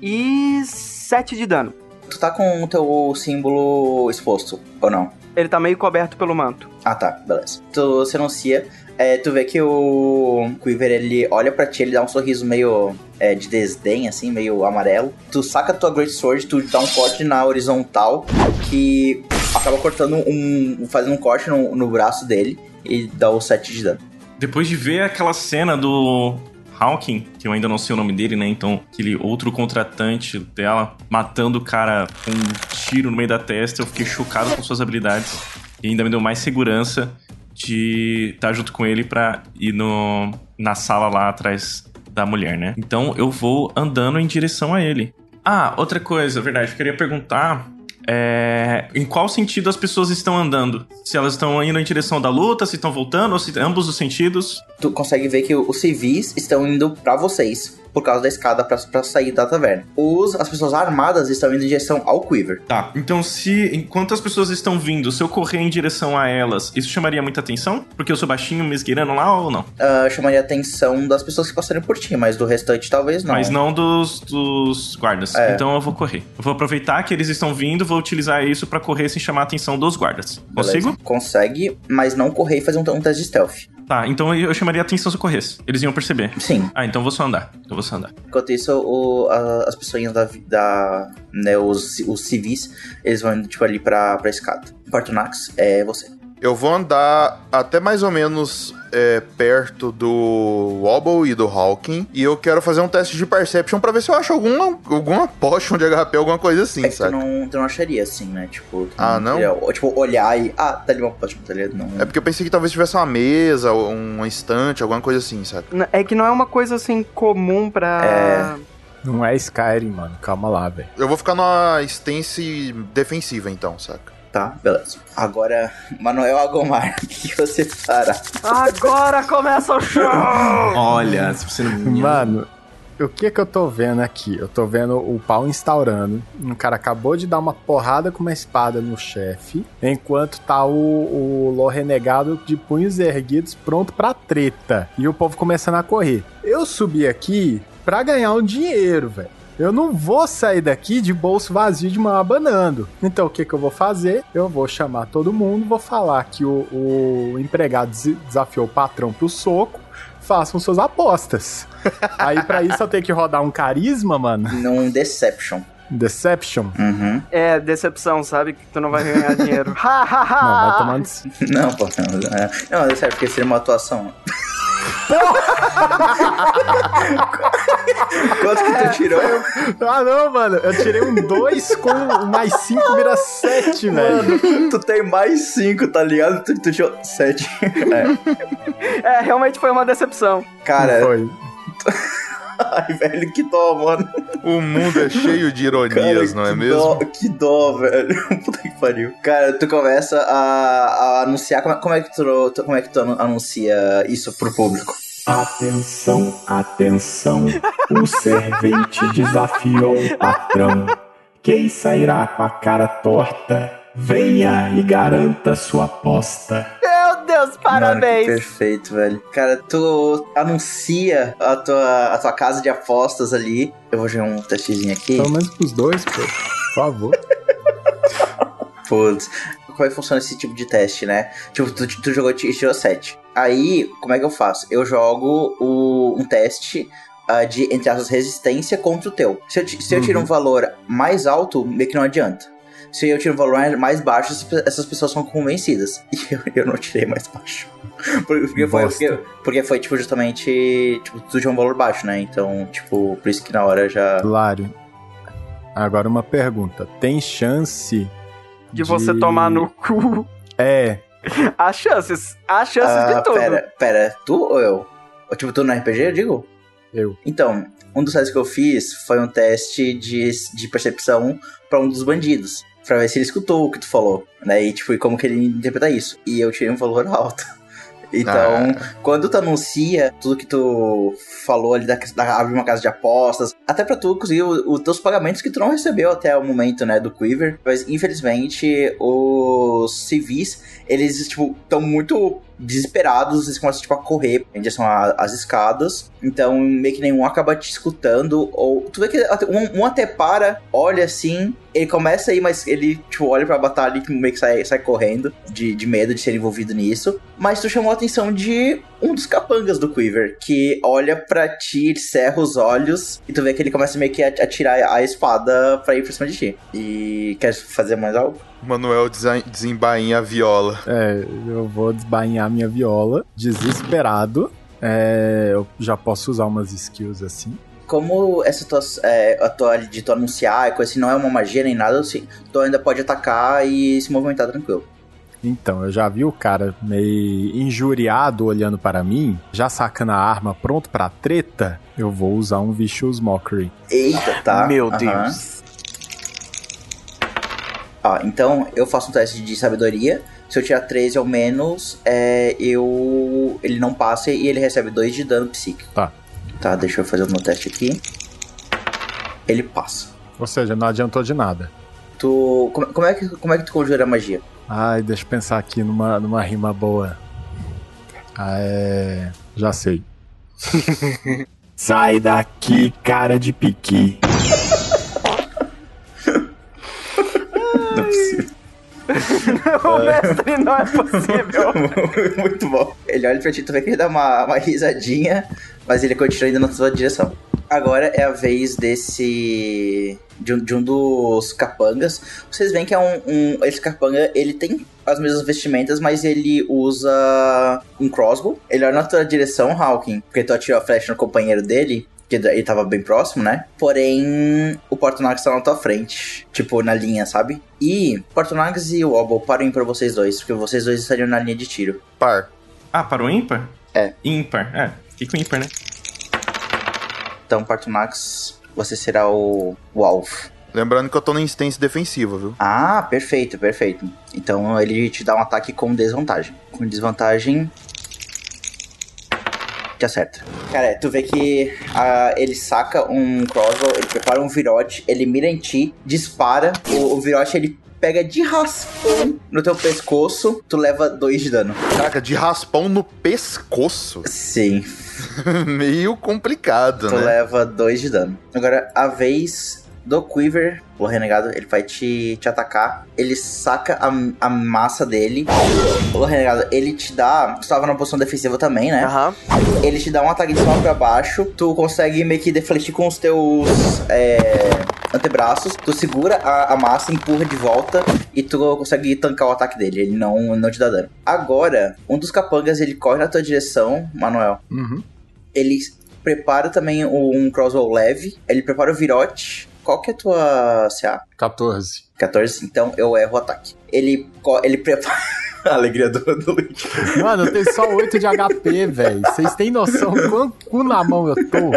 E 7 de dano. Tu tá com o teu símbolo exposto, ou não? Ele tá meio coberto pelo manto. Ah, tá, beleza. Tu se anuncia, é, tu vê que o Quiver, ele olha pra ti, ele dá um sorriso meio é, de desdém, assim, meio amarelo. Tu saca tua Great Sword, tu dá um corte na horizontal, que acaba cortando um... fazendo um corte no, no braço dele e dá o 7 de dano. Depois de ver aquela cena do Hawking, que eu ainda não sei o nome dele, né? Então, aquele outro contratante dela matando o cara com um tiro no meio da testa, eu fiquei chocado com suas habilidades. E ainda me deu mais segurança de estar junto com ele pra ir no, na sala lá atrás da mulher, né? Então eu vou andando em direção a ele. Ah, outra coisa, verdade, eu queria perguntar é, em qual sentido as pessoas estão andando? Se elas estão indo em direção da luta, se estão voltando, ou se ambos os sentidos. Tu consegue ver que os civis estão indo pra vocês, por causa da escada pra, pra sair da taverna. Os, as pessoas armadas estão indo em direção ao Quiver. Tá, então se enquanto as pessoas estão vindo, se eu correr em direção a elas, isso chamaria muita atenção? Porque eu sou baixinho me esgueirando lá ou não? Ah, chamaria a atenção das pessoas que passarem por ti, mas do restante talvez não. Mas não dos, dos guardas. É. Então eu vou correr. Eu vou aproveitar que eles estão vindo, vou utilizar isso pra correr sem chamar a atenção dos guardas. Beleza. Consigo? Consegue, mas não correr e fazer um, um teste de stealth. Tá, então eu chamaria a atenção se eu corresse. Eles iam perceber. Sim. Ah, então eu vou só andar. Eu vou só andar. Enquanto isso, o- a- as pessoas da, da né, os, os civis, eles vão indo tipo ali pra, pra escada. Partonax, é você. Eu vou andar até mais ou menos é, perto do Wobble e do Hawking. E eu quero fazer um teste de Perception pra ver se eu acho alguma, alguma potion de HP, alguma coisa assim, é que tu sabe? não, tu não acharia assim, né? Tipo, tu Ah, não? teria- ou, tipo, olhar e. Ah, tá ali uma potion, tá ligado? Não. É porque eu pensei que talvez tivesse uma mesa, ou uma estante, alguma coisa assim, sabe? É que não é uma coisa assim comum pra. É. Não é Skyrim, mano. Calma lá, velho. Eu vou ficar numa stance defensiva então, saca? Tá, beleza. Agora, Manuel Agomar, o que você fará? Agora começa o show! Olha, se você não. Mano, o que que eu tô vendo aqui? Eu tô vendo o pau instaurando. Um cara acabou de dar uma porrada com uma espada no chefe, enquanto tá o, o Lô renegado de punhos erguidos pronto pra treta. E o povo começando a correr. Eu subi aqui pra ganhar um dinheiro, velho. Eu não vou sair daqui de bolso vazio de mão abanando. Então o que, que eu vou fazer? Eu vou chamar todo mundo, vou falar que o, o empregado des- desafiou o patrão pro soco. Façam suas apostas. Aí pra isso eu tenho que rodar um carisma, mano. Num Deception. Deception. Uhum. É, decepção, sabe? Que tu não vai ganhar dinheiro. Ha, ha, ha! Não, vai tomar. Não, pô, não, é, não, é sério, porque seria uma atuação. Quanto que tu tirou? Ah, não, mano. Eu tirei um 2 com mais 5 vira 7, velho. Mano, tu tem mais 5, tá ligado? Tu, tu tirou 7. É. É, realmente foi uma decepção. Cara. Foi. Ai, velho, que dó, mano. O mundo é cheio de ironias, Cara, não é que mesmo? Dó, que dó, velho. Puta que pariu. Cara, tu começa a, a anunciar. Como é, como é que tu, como é que tu anu- anuncia isso pro público? Atenção, atenção, o servente desafiou o patrão. Quem sairá com a cara torta, venha e garanta sua aposta. Meu Deus, parabéns! que perfeito, velho. Cara, tu anuncia a tua, a tua casa de apostas ali. Eu vou jogar um testezinho aqui. Pelo menos pros dois, pô. Por favor. Putz, como é que funciona esse tipo de teste, né? Tipo, tu, tu jogou e tirou 7. Aí, como é que eu faço? Eu jogo o, um teste ah, de, entre aspas, resistência contra o teu. Se eu, se eu tiro um valor mais alto, meio que não adianta. Se eu tiro um valor mais baixo, essas pe- essas pessoas são convencidas. E eu, eu não tirei mais baixo. Porque foi, porque, porque foi, tipo, justamente. Tipo, tu tinha um valor baixo, né? Então, tipo, por isso que na hora já. Lário. Agora uma pergunta. Tem chance De você tomar no cu. É. Há chances. Há chances Ah, de tudo. Pera, pera, tu ou eu? Ou, Tipo, tu no RPG, eu digo? Eu. Então, um dos testes que eu fiz foi um teste de, de percepção pra um dos bandidos. Pra ver se ele escutou o que tu falou, né? E, tipo, e como que ele interpreta isso. E eu tirei um valor alto. Então, quando tu anuncia tudo que tu falou ali da, da abrir uma casa de apostas, até pra tu conseguir os teus pagamentos que tu não recebeu até o momento, né, do Quiver, mas infelizmente os civis, eles, tipo, estão muito desesperados, eles começam, tipo, a correr em direção às escadas, então meio que nenhum acaba te escutando, ou tu vê que um, um até para, olha assim, ele começa aí, mas ele, tipo, olha pra batalha e meio que sai, sai correndo, de, de medo de ser envolvido nisso, mas tu chamou a atenção de um dos capangas do Quiver, que olha pra ti, ele cerra os olhos, e tu vê que ele começa meio que a, a tirar a espada pra ir pra cima de ti. E quer fazer mais algo? Manuel desembainha a viola. É, eu vou desbainhar minha viola, desesperado. É, eu já posso usar umas skills assim. Como essa tua, é, a tua de tu anunciar e coisa assim, não é uma magia nem nada, assim, tu ainda pode atacar e se movimentar tranquilo. Então, eu já vi o cara meio injuriado olhando para mim, já sacando a arma pronto pra treta. Eu vou usar um Vicious Mockery. Eita, tá? Meu Aham. Deus. Ó, então eu faço um teste de sabedoria. Se eu tirar 13 ou menos, é, eu. ele não passa e ele recebe 2 de dano psíquico. Tá. Tá, deixa eu fazer o meu teste aqui. Ele passa. Ou seja, não adiantou de nada. Tu. Como, como é, que, como é que tu conjura a magia? Ai, deixa eu pensar aqui numa, numa rima boa. Ah, é. Já sei. Sai daqui, cara de piqui. Não é possível. o mestre não é possível. Muito bom. Ele olha pra ti, tu vê que ele dá uma, uma risadinha, mas ele continua indo na sua direção. Agora é a vez desse. De um, de um dos capangas. Vocês veem que é um, um. Esse capanga, ele tem as mesmas vestimentas, mas ele usa um crossbow. Ele olha na tua direção, Hawking, porque tu atirou a flecha no companheiro dele. Que ele tava bem próximo, né? Porém, o Portonax tá na tua frente. Tipo, na linha, sabe? E Portonax e o Obel param pra vocês dois, porque vocês dois estariam na linha de tiro. Par. Ah, para o ímpar? É. Ímpar. É, fiquei com ímpar, né? Então, Partonax, você será o, o alvo. Lembrando que eu tô no instância defensiva, viu? Ah, perfeito, perfeito. Então ele te dá um ataque com desvantagem. Com desvantagem. Te acerta. Cara, tu vê que ah, ele saca um crossbow, ele prepara um virote, ele mira em ti, dispara. O, o virote ele pega de raspão no teu pescoço, tu leva dois de dano. Caraca, de raspão no pescoço. Sim. Meio complicado, Tu né? leva dois de dano. Agora, a vez do Quiver, o renegado, ele vai te, te atacar. Ele saca a, a massa dele. O renegado, ele te dá. Tu tava numa posição defensiva também, né? Aham. Ele te dá um ataque de cima pra baixo. Tu consegue meio que defletir com os teus é, antebraços. Tu segura a, a massa, empurra de volta. E tu consegue tancar o ataque dele. Ele não, não te dá dano. Agora, um dos capangas ele corre na tua direção, Manuel. Uhum. Ele prepara também um crossbow leve. Ele prepara o virote. Qual que é a tua CA? 14. 14, então eu erro o ataque. Ele, ele prepara. a alegria do, do Luigi. Mano, eu tenho só 8 de HP, velho. Vocês têm noção quanto cu na mão eu tô?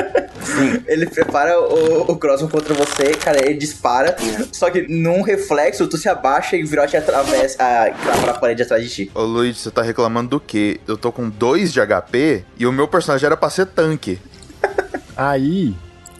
Ele prepara o, o crossbow contra você, cara, ele dispara. Só que num reflexo, tu se abaixa e o virote atravessa, a, crava na parede atrás de ti. Ô Luigi, você tá reclamando do quê? Eu tô com 2 de HP e o meu personagem era pra ser tanque. Aí,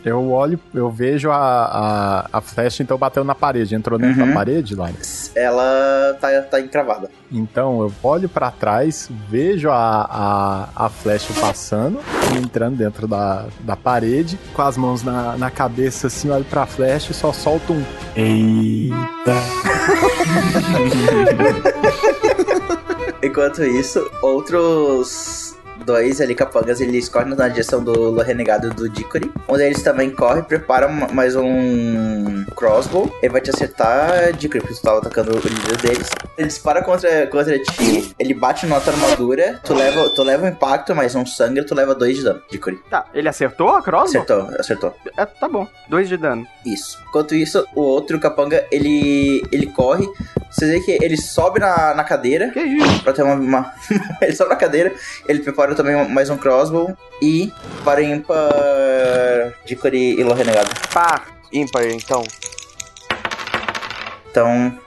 eu olho, eu vejo a, a, a flecha, então bateu na parede. Entrou dentro Uhum. da parede, Lari? Ela tá, tá encravada. Então eu olho pra trás, vejo a, a, a flecha passando, e entrando dentro da, da parede, com as mãos na, na cabeça assim, olho pra flecha e só solto um. Eita. Enquanto isso, outros dois ali capangas, eles correm na direção do renegado do Dickory. Um deles também corre, prepara ma- mais um crossbow. Ele vai te acertar, Dickory, porque tu tava atacando o líder deles. Ele dispara contra, contra ti, ele bate na tua armadura, tu leva, tu leva um impacto, mais um sangue, tu leva dois de dano, Dickory. Tá, ele acertou a crossbow? Acertou, acertou. É, tá bom. Dois de dano. Isso. Enquanto isso, o outro capanga, ele ele corre. Você vê que ele sobe na, na cadeira. Que isso? Pra ter uma, uma- ele sobe na cadeira. Ele prepara também mais um crossbow. E para ímpar Dickory e Lo Renegado. Pá, ímpar, então. Então,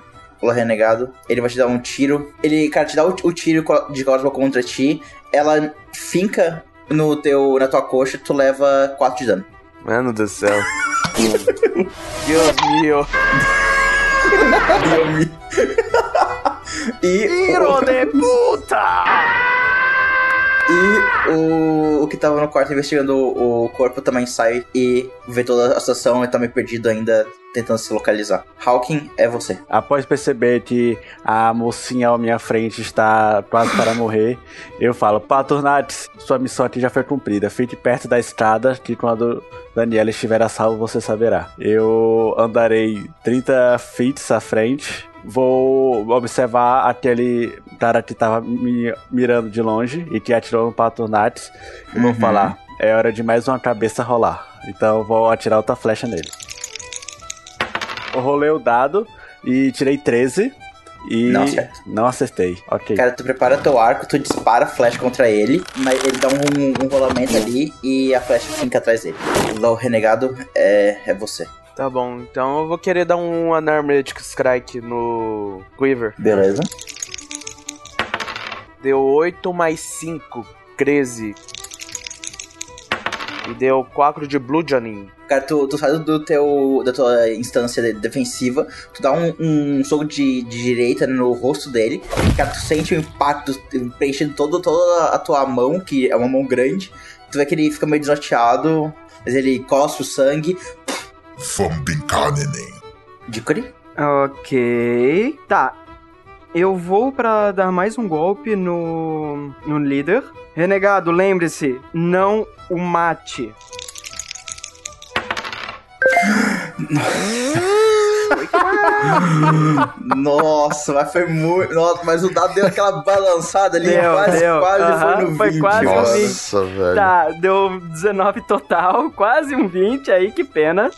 Lo Renegado, ele vai te dar um tiro. Ele, cara, te dá o, o tiro de crossbow contra ti. Ela finca no teu, na tua coxa. Tu leva 4 de dano. Mano do céu. Deus meu. E Tiro de puta! E o, o que tava no quarto investigando o, o corpo também sai e vê toda a situação e tá meio perdido ainda, tentando se localizar. Hawking, é você. Após perceber que a mocinha à minha frente está quase para morrer, eu falo: Patornates, sua missão aqui já foi cumprida. Fique perto da estrada, que quando Daniela estiver a salvo, você saberá. Eu andarei 30 feet à frente. Vou observar aquele cara que tava me mirando de longe e que atirou no Patornates. E vou Uhum. falar: é hora de mais uma cabeça rolar. Então vou atirar outra flecha nele. Eu rolei o dado e tirei 13. E Não não acertei. Ok. Cara, tu prepara teu arco, tu dispara a flecha contra ele, mas ele dá um, um rolamento ali e a flecha fica atrás dele. O renegado é, é você. Tá bom, então eu vou querer dar um Unarmed Strike no Quiver. Beleza. Deu 8 mais 5, 13. E deu 4 de Bludgeoning. Cara, tu, tu sai do teu, da tua instância de- defensiva, tu dá um, um soco de, de direita no rosto dele, cara, tu sente o impacto preenchendo todo, toda a tua mão, que é uma mão grande, tu vê que ele fica meio desnorteado, mas ele cospe o sangue. Dickory? Ok. Tá. Eu vou pra dar mais um golpe no, no líder. Renegado, lembre-se, não o mate. Nossa, mas foi muito. Nossa, mas o dado deu aquela balançada ali, Deu, quase, deu. quase Aham, foi no 20. foi quase um Nossa. 20. Nossa, velho. Tá, deu 19 total, quase um 20 aí, que pena.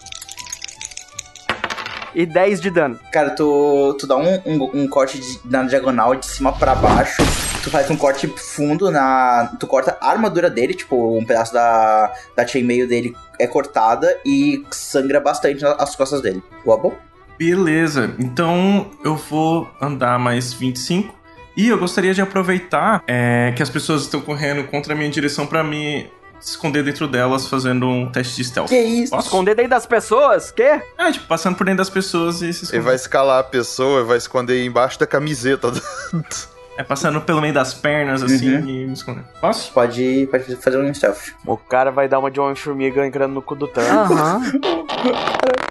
E 10 de dano. Cara, tu, tu dá um, um, um corte de- na diagonal de cima pra baixo, tu faz um corte fundo na. Tu corta a armadura dele, tipo, um pedaço da, da chainmail dele é cortada e sangra bastante as costas dele. Wobble? Beleza, então eu vou andar mais 25. E eu gostaria de aproveitar é, que as pessoas estão correndo contra a minha direção pra me esconder dentro delas fazendo um teste de stealth. Que isso? Posso? Esconder dentro das pessoas? Quê? É, tipo, passando por dentro das pessoas e se Ele esconder. vai escalar a pessoa vai esconder embaixo da camiseta. É passando pelo meio das pernas, assim, Uhum. e me esconder. Posso? Pode, pode fazer um stealth. O cara vai dar uma de Homem-Formiga entrando no cu do Thanos. Aham.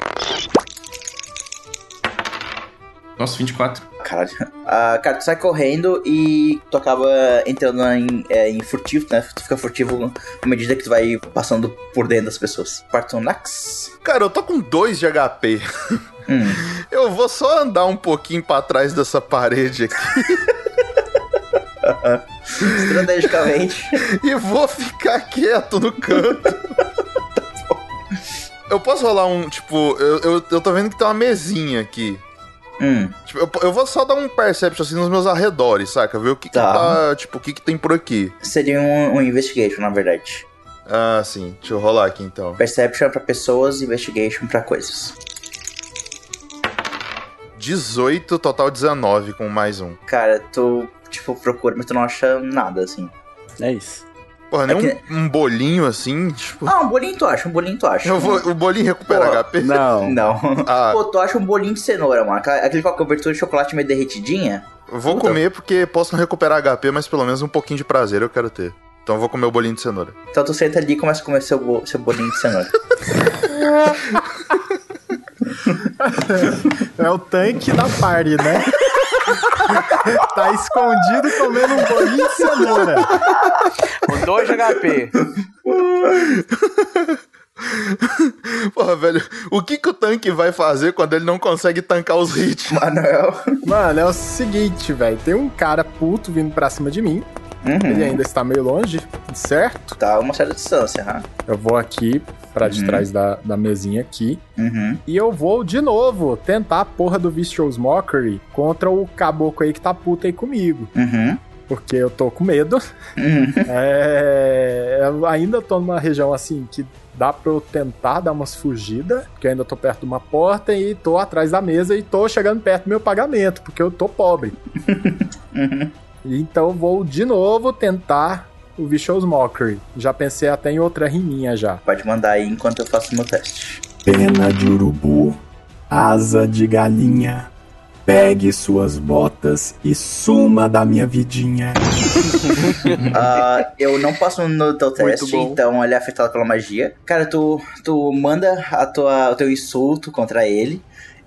Nossa, 24. Caralho. Ah, cara, tu sai correndo e tu acaba entrando em, é, em furtivo, né? Tu fica furtivo à medida que tu vai passando por dentro das pessoas. Partonax. Cara, eu tô com 2 de HP. Hum. Eu vou só andar um pouquinho pra trás dessa parede aqui Estrategicamente. e vou ficar quieto no canto. Eu posso rolar um, tipo, eu, eu, eu tô vendo que tem uma mesinha aqui. Hum. Tipo, eu, eu vou só dar um perception assim nos meus arredores, saca? Ver o que, que Tá. tá, tipo, o que, que tem por aqui. Seria um, um investigation, na verdade. Ah, sim. Deixa eu rolar aqui então. Perception pra pessoas, investigation pra coisas. 18, total 19 com mais um. Cara, tu, tipo, procura, mas tu não acha nada, assim. É isso. Porra, nem É que- um, um bolinho assim, tipo. Ah, um bolinho tu acha, um bolinho tu acha. Eu vou, o bolinho recupera Pô, HP? Não. Não. Ah. Pô, tu acha um bolinho de cenoura, mano. Aquele com a cobertura de chocolate meio derretidinha? Eu vou Puta. comer porque posso não recuperar HP, mas pelo menos um pouquinho de prazer eu quero ter. Então eu vou comer o bolinho de cenoura. Então tu senta ali e começa a comer seu, bo- seu bolinho de cenoura. É o tanque da party, né? tá escondido comendo um bolinho de cenoura. Com 2 de HP. Porra, velho, o que, que o tanque vai fazer quando ele não consegue tancar os hits? Manuel. Mano, é o seguinte, velho. Tem um cara puto vindo pra cima de mim. Ele ainda está meio longe, certo? Tá a uma certa distância, né? Eu vou aqui pra de Uhum. trás da, da mesinha aqui. Uhum. E eu vou de novo tentar a porra do Vicious Mockery contra o caboclo aí que tá puto aí comigo. Uhum. Porque eu tô com medo. Uhum. É, eu ainda tô numa região assim que dá pra eu tentar dar umas fugidas, porque eu ainda tô perto de uma porta e tô atrás da mesa e tô chegando perto do meu pagamento, porque eu tô pobre. Uhum. Então eu vou de novo tentar o Vicious Mockery. Já pensei até em outra riminha já. Pode mandar aí enquanto eu faço meu teste. Pena de urubu, asa de galinha. Pegue suas botas e suma da minha vidinha. Ah, eu não passo no teu teste, então ele é afetado pela magia. Cara, tu, tu manda a tua, o teu insulto contra ele.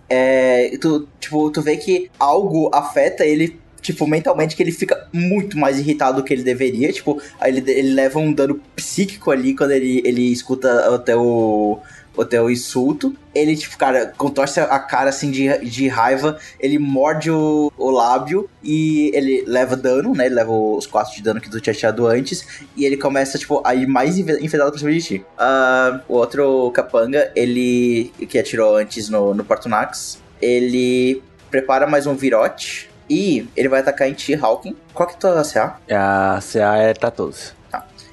É, tu, tipo, tu vê que algo afeta ele, tipo, mentalmente, que ele fica muito mais irritado do que ele deveria. Tipo, ele, ele leva um dano psíquico ali quando ele, ele escuta o teu, o insulto. Ele, tipo, cara, contorce a cara assim de, de raiva. Ele morde o, o lábio e ele leva dano, né? Ele leva os 4 de dano que tu tinha tirado antes. E ele começa, tipo, a ir mais enfesado pra cima de ti. Ah, o outro capanga, ele que atirou antes no, no Partonax, ele prepara mais um virote. E ele vai atacar em ti, Hawking. Qual que é a tua CA? A CA é 14.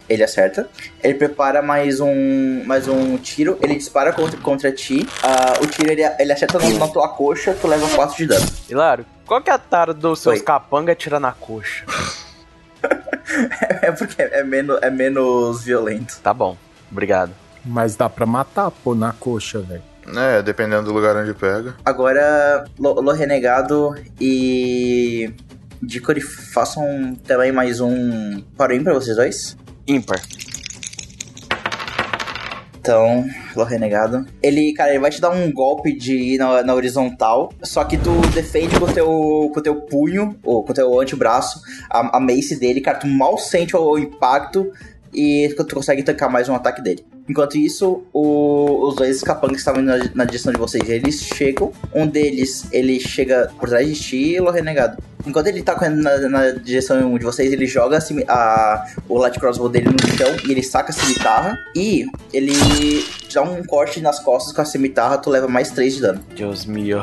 Ele acerta. Ele prepara mais um mais um tiro. Ele dispara contra, contra ti. Ah, o tiro ele, ele acerta na, na tua coxa. Tu leva 4 de dano. Hilário, qual que é a tara dos seus Oi. capanga tirar na coxa? É porque é menos, é menos violento. Tá bom, obrigado. Mas dá pra matar, pô, na coxa, velho. É, dependendo do lugar onde pega. Agora, Lo, Lo Renegado e. Dicori, façam também mais um Paroim pra vocês dois. Ímpar. Então, Lo Renegado. Ele, cara, ele vai te dar um golpe de na, na horizontal. Só que tu defende com o teu, com o teu punho, ou com o teu antebraço, a, a mace dele, cara. Tu mal sente o, o impacto e tu consegue tancar mais um ataque dele. Enquanto isso, o- os dois capangas que estavam na, na direção de vocês, eles chegam. Um deles, ele chega por trás de ti e o renegado. Enquanto ele tá correndo na, na direção de vocês, ele joga a a- o light crossbow dele no chão e ele saca a cimitarra. E ele dá um corte nas costas com a cimitarra, tu leva mais 3 de dano. Deus meu.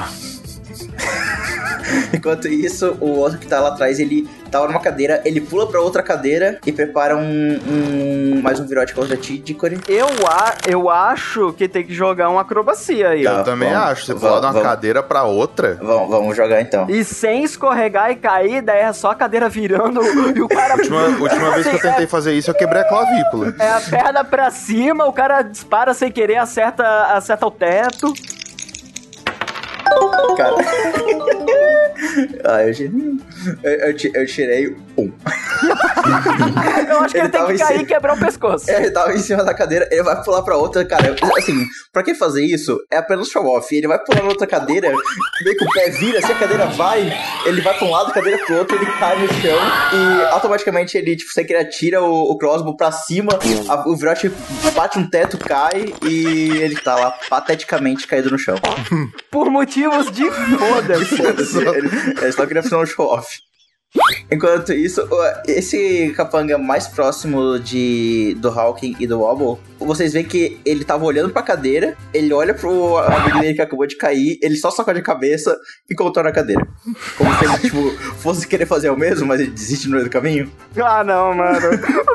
Enquanto isso, o outro que tá lá atrás, ele tava numa cadeira, ele pula pra outra cadeira e prepara um, um mais um virote contra ti. Eu, a, eu acho que tem que jogar uma acrobacia aí. Tá. Eu também vamos, acho. Você vamos, pular de uma vamos. cadeira pra outra. Vamos, vamos jogar então. E sem escorregar e cair, daí é só a cadeira virando e o cara. Última, última vez que eu tentei fazer isso, eu quebrei a clavícula. É a perna pra cima, o cara dispara sem querer, acerta, acerta o teto. Cara. ah, eu, eu, eu tirei um. Eu acho que ele, Ele tem que cair cima. e quebrar o pescoço. Ele tava em cima da cadeira, ele vai pular pra outra, cara. Assim, pra que fazer isso? É apenas show off. Ele vai pular na outra cadeira, meio que o pé vira, assim a cadeira vai, ele vai pra um lado, a cadeira pro outro, ele cai no chão e automaticamente ele, tipo, sem querer, atira o, o crossbow pra cima, a- o virote bate um teto, cai e ele tá lá pateticamente caído no chão. Por motivos de foda-se. Foda-se, ele, ele só queria fazer um show off. Enquanto isso, esse capanga mais próximo de do Hawking e do Wobble, vocês veem que ele tava olhando pra cadeira, ele olha pro amigo dele que acabou de cair, ele só sacode a cabeça e contorna a cadeira. Como se ele, tipo, fosse querer fazer o mesmo, mas ele desiste no meio do caminho. Ah, não, mano.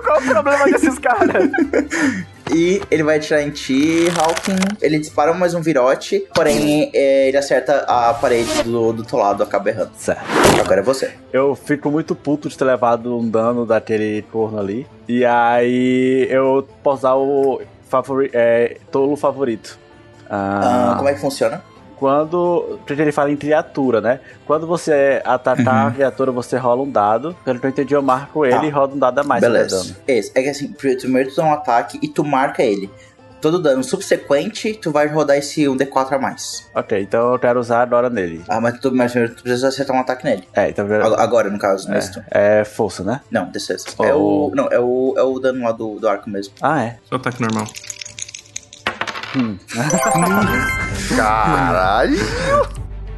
Qual o problema desses caras? E ele vai atirar em ti, Hawking. Ele dispara mais um virote, porém é, ele acerta a parede do, do teu lado, acaba errando. Certo. Agora é você. Eu fico muito puto de ter levado um dano daquele corno ali. E aí eu posso usar o favori é, tolo favorito. Ah, Ah, como é que funciona? Quando. Porque ele fala em criatura, né? Quando você atacar Uhum. a criatura, você rola um dado. Pelo que eu entendi, eu marco ele Tá. e rodo um dado a mais dar Beleza. Esse. É que assim, primeiro tu dá um ataque e tu marca ele. Todo dano subsequente, tu vai rodar esse 1d4 a mais. Ok, então eu quero usar agora nele. Ah, mas tu, mas primeiro tu precisa acertar um ataque nele. É, então. Agora, agora, no caso, nesse. É, é força, né? Não, defesa. Oh. É o. Não, é o, é o dano lá do, do arco mesmo. Ah, é. Só ataque normal. Caralho!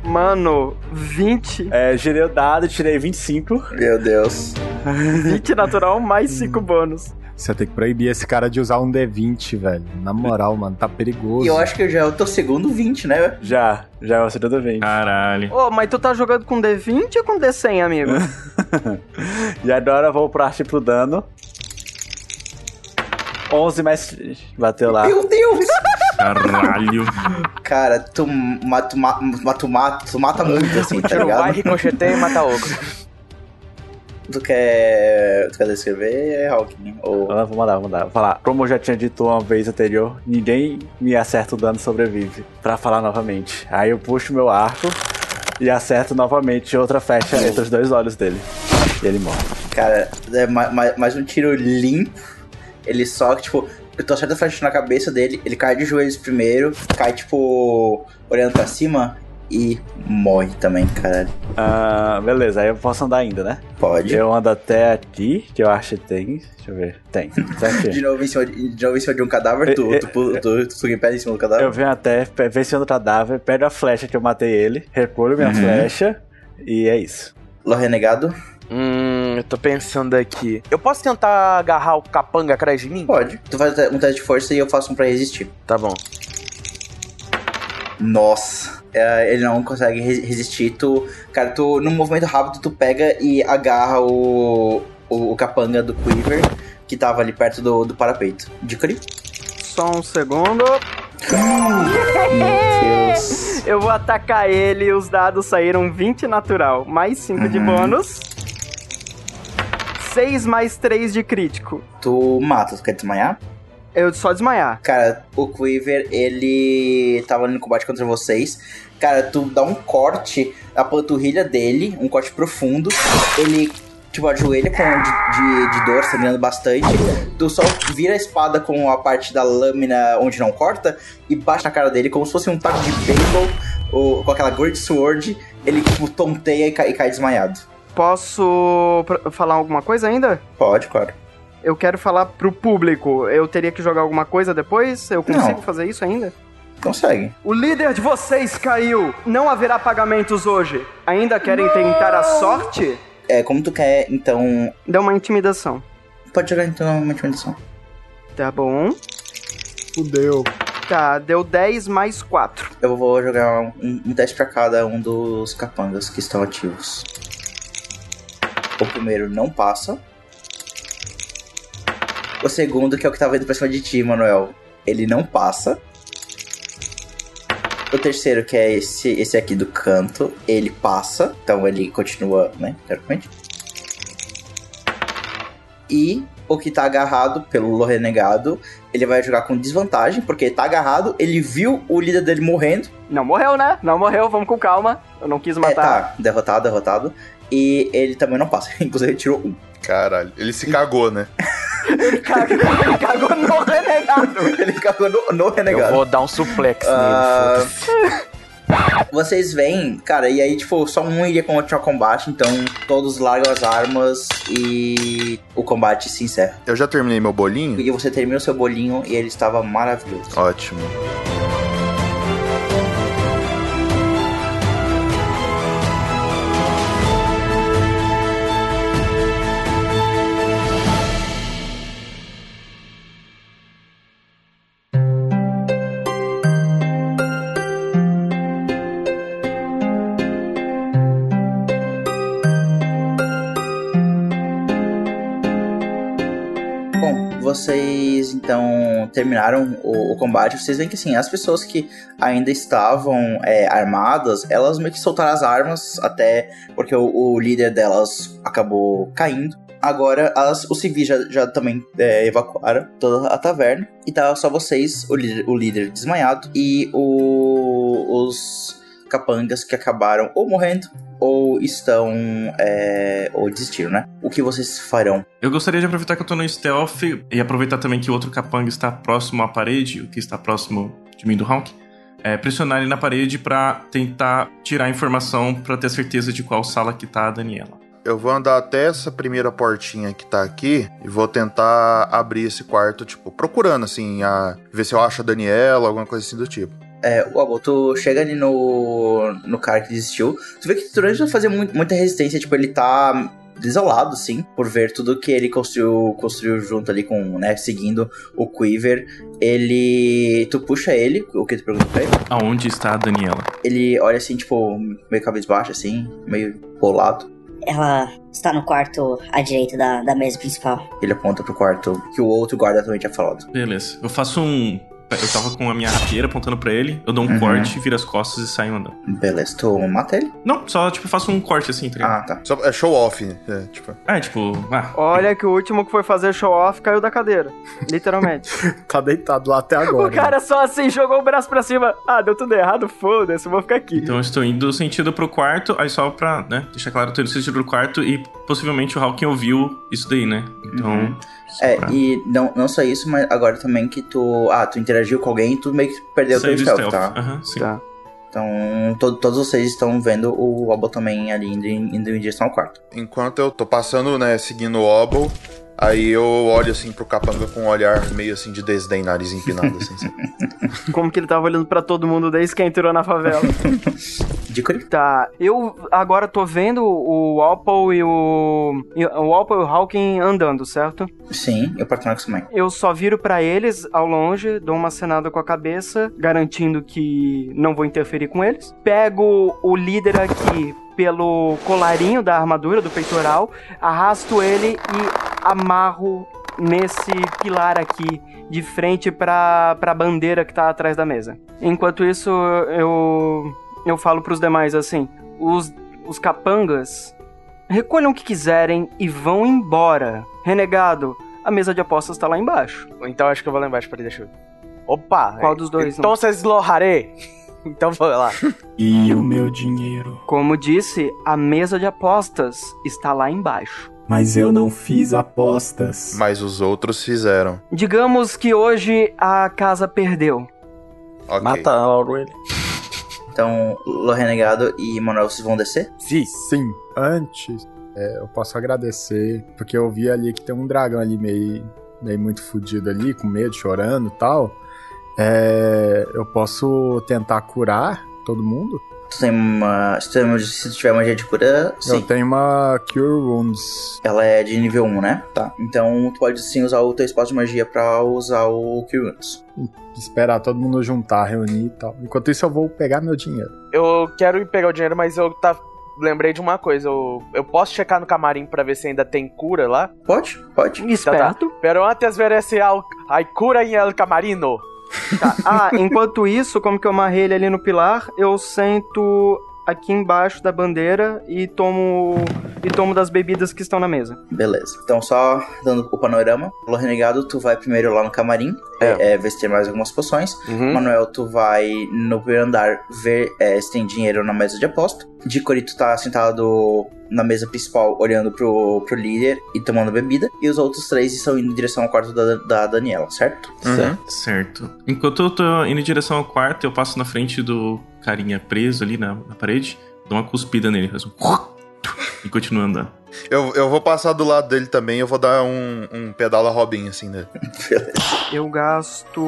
Mano, 20. É, girei o dado, tirei 25. Meu Deus. 20 natural mais 5 bônus. Você tem que proibir esse cara de usar um D20, velho. Na moral, mano, tá perigoso. E eu acho que já é o teu segundo 20, né? Já, já é o segundo 20. Caralho. Ô, mas tu tá jogando com D20 ou com D100, amigo? E agora eu vou partir pro dano. 11 mais. Bateu lá. Meu Deus! Caralho. Cara, tu, ma, tu, ma, tu, ma, tu mata muito, assim, tá Tiro vai, ligado? ricocheteia e mata ogro. Tu quer. Tu quer descrever, Hawking? Ou... Ah, vou mandar, vou mandar. Vou falar. Como eu já tinha dito uma vez anterior, ninguém me acerta o dano e sobrevive. Pra falar novamente. Aí eu puxo meu arco e acerto novamente outra flecha entre os dois olhos dele. E ele morre. Cara, é ma- ma- mais um tiro limpo. Ele só, tipo, eu tô acertando a flecha na cabeça dele, ele cai de joelhos primeiro, cai, tipo, olhando pra cima e morre também, caralho. Ah, beleza, aí eu posso andar ainda, né? Pode. Eu ando até aqui, que eu acho que tem. Deixa eu ver. Tem. De Certinho. novo, em cima de, de novo em cima de um cadáver, tu, É, tu, tu, tu, tu suga em pé em cima do cadáver? Eu venho até, pe- vencendo o cadáver, pego a flecha que eu matei ele, recolho minha Uhum. flecha e é isso. Ló Renegado? Hum, eu tô pensando aqui. Eu posso tentar agarrar o capanga atrás de mim? Pode. Tu faz um teste de força e eu faço um pra resistir. Tá bom. Nossa. É, ele não consegue re- resistir. Tu, cara, tu, num movimento rápido, tu pega e agarra o, o, o capanga do Quiver, que tava ali perto do, do parapeito. Dicori? Só um segundo. Deus. Eu vou atacar ele e os dados saíram 20 natural, mais 5 de Uhum. bônus. 6 mais 3 de crítico. Tu mata, tu quer desmaiar? Eu só desmaiar. Cara, o Quiver, ele tava ali no combate contra vocês. Cara, tu dá um corte na panturrilha dele, um corte profundo. Ele, tipo, ajoelha com de, de, de dor, sangrando bastante. Tu só vira a espada com a parte da lâmina onde não corta e bate na cara dele como se fosse um taco de beisebol ou, com aquela Great Sword. Ele, tipo, tonteia e cai, e cai desmaiado. Posso falar alguma coisa ainda? Pode, claro. Eu quero falar pro público. Eu teria que jogar alguma coisa depois? Eu consigo Não. fazer isso ainda? Consegue. O líder de vocês caiu. Não haverá pagamentos hoje. Ainda querem tentar a sorte? É, como tu quer, então. Dá uma intimidação. Pode jogar então uma intimidação. Tá bom. Fudeu. Tá, deu 10 mais 4. Eu vou jogar um, um teste pra cada um dos capangas que estão ativos. O primeiro não passa. O segundo, que é o que tava indo pra cima de ti, Manuel, ele não passa. O terceiro, que é esse, esse aqui do canto, ele passa. Então ele continua, né? Teoricamente. E o que tá agarrado pelo renegado, ele vai jogar com desvantagem, porque ele tá agarrado, ele viu o líder dele morrendo. Não morreu, né? Não morreu, vamos com calma. Eu não quis É, matar. tá, derrotado, derrotado. E ele também não passa. Inclusive, ele tirou um. Caralho, ele se cagou, né? Ele cagou, ele cagou no renegado. ele cagou no, no renegado. Eu vou dar um suplex Ah, nele. Vocês veem, cara, e aí, tipo, só um iria continuar o combate, então todos largam as armas e o combate se encerra. Eu já terminei meu bolinho? E você termina o seu bolinho e ele estava maravilhoso. Ótimo. Vocês então terminaram o, o combate. Vocês veem que assim, as pessoas que ainda estavam é, armadas, elas meio que soltaram as armas até porque o, o líder delas acabou caindo. Agora as, os civis já, já também é, evacuaram toda a taverna. E tá só vocês, o líder, o líder desmaiado e o- os capangas que acabaram ou morrendo ou estão. é, ou desistiram, né? O que vocês farão? Eu gostaria de aproveitar que eu tô no stealth e aproveitar também que o outro capanga está próximo à parede, o que está próximo de mim do Hawk. É, pressionar ele na parede pra tentar tirar a informação pra ter certeza de qual sala que tá a Daniela. Eu vou andar até essa primeira portinha que tá aqui e vou tentar abrir esse quarto, tipo, procurando, assim, a... ver se eu acho a Daniela, alguma coisa assim do tipo. É, o Abo, tu chega ali no, no cara que desistiu, tu vê que o Turange vai fazer muito, muita resistência, tipo, ele tá desolado, sim, por ver tudo que ele construiu, construiu junto ali com, né, seguindo o Quiver. Ele... Tu puxa ele, o que tu pergunta pra ele? Aonde está a Daniela? Ele olha assim, tipo, meio cabisbaixo, assim, meio bolado. Ela está no quarto à direita da, da mesa principal. Ele aponta pro quarto que o outro guarda também tinha falado. Beleza. Eu faço um. Eu tava com a minha rapieira apontando pra ele, eu dou um Uhum. corte, viro as costas e saio andando. Beleza, tu mata ele? Não, só, tipo, faço um corte assim, tá ligado? Ah, tá. Só, é show off, é, tipo... É, tipo, ah, Olha que o último que foi fazer show off caiu da cadeira. Literalmente. Tá deitado lá até agora. o cara só assim jogou o braço pra cima. Ah, deu tudo errado, foda-se, eu vou ficar aqui. Então eu estou indo sentido pro quarto, aí só pra, né, deixar claro, eu tô indo sentido pro quarto e possivelmente o Hawking ouviu isso daí, né? Então. Uhum. É, pra- e não, não só isso, mas agora também que tu. Ah, tu interagiu com alguém e tu meio que perdeu o teu stealth, stealth. tá? Aham, sim. Tá. Então, to- todos vocês estão vendo o Abo também ali indo, em- indo em direção ao quarto. Enquanto eu tô passando, né, seguindo o Obel, aí eu olho, assim, pro capanga com um olhar meio, assim, de desdém, nariz empinado, assim? Como que ele tava olhando pra todo mundo desde que entrou na favela. De cor. Tá, eu agora tô vendo o Walpole e o. O Walpole e o Hawking andando, certo? Sim, eu Partonax também. Eu só viro pra eles ao longe, dou uma acenada com a cabeça, garantindo que não vou interferir com eles. Pego o líder aqui pelo colarinho da armadura, do peitoral, arrasto ele e amarro nesse pilar aqui, de frente pra, pra bandeira que tá atrás da mesa. Enquanto isso, eu, eu falo pros demais assim: os, os capangas recolham o que quiserem e vão embora. Renegado, a mesa de apostas tá lá embaixo. Então acho que eu vou lá embaixo, peraí, deixa eu ver. Opa! Qual dos dois, Então vocês lo haré. Então vou lá. E o meu dinheiro? Como disse, a mesa de apostas está lá embaixo. Mas eu não fiz apostas. Mas os outros fizeram. Digamos que hoje a casa perdeu. Ok. Mata logo ele. Então, Lo Renegado e Manuel, vocês vão descer? Sim. Sim, antes é, eu posso agradecer, porque eu vi ali que tem um dragão ali meio, meio muito fudido ali, com medo, chorando e tal. É, eu posso tentar curar todo mundo? Tu tem uma. Se tu, tem- se tu tiver magia de cura, sim. Eu tenho uma Cure Wounds. Ela é de nível 1, né? Tá. Então tu pode sim usar o teu espaço de magia pra usar o Cure Wounds. Esperar todo mundo juntar, reunir e tal. Enquanto isso, eu vou pegar meu dinheiro. Eu quero ir pegar o dinheiro, mas eu tá lembrei de uma coisa. Eu, eu posso checar no camarim pra ver se ainda tem cura lá? Pode, pode. Esperto. Tá, tá. Pero antes ver se hay cura em el camarino. Tá. Ah, enquanto isso, como que eu amarrei ele ali no pilar, eu sento aqui embaixo da bandeira e tomo e tomo das bebidas que estão na mesa. Beleza. Então, só dando o panorama. Alô, Renegado, tu vai primeiro lá no camarim, é. É, ver se tem mais algumas poções. Uhum. Manuel, tu vai no primeiro andar ver é, se tem dinheiro na mesa de aposta. De tu tá sentado na mesa principal, olhando pro, pro líder e tomando bebida. E os outros três estão indo em direção ao quarto da, da Daniela, certo? Certo. Certo. Enquanto eu tô indo em direção ao quarto, eu passo na frente do carinha preso ali na, na parede, dou uma cuspida nele, faz um... e continua andando. Eu, eu vou passar do lado dele também, eu vou dar um, um pedala Robin, assim, né? Eu gasto.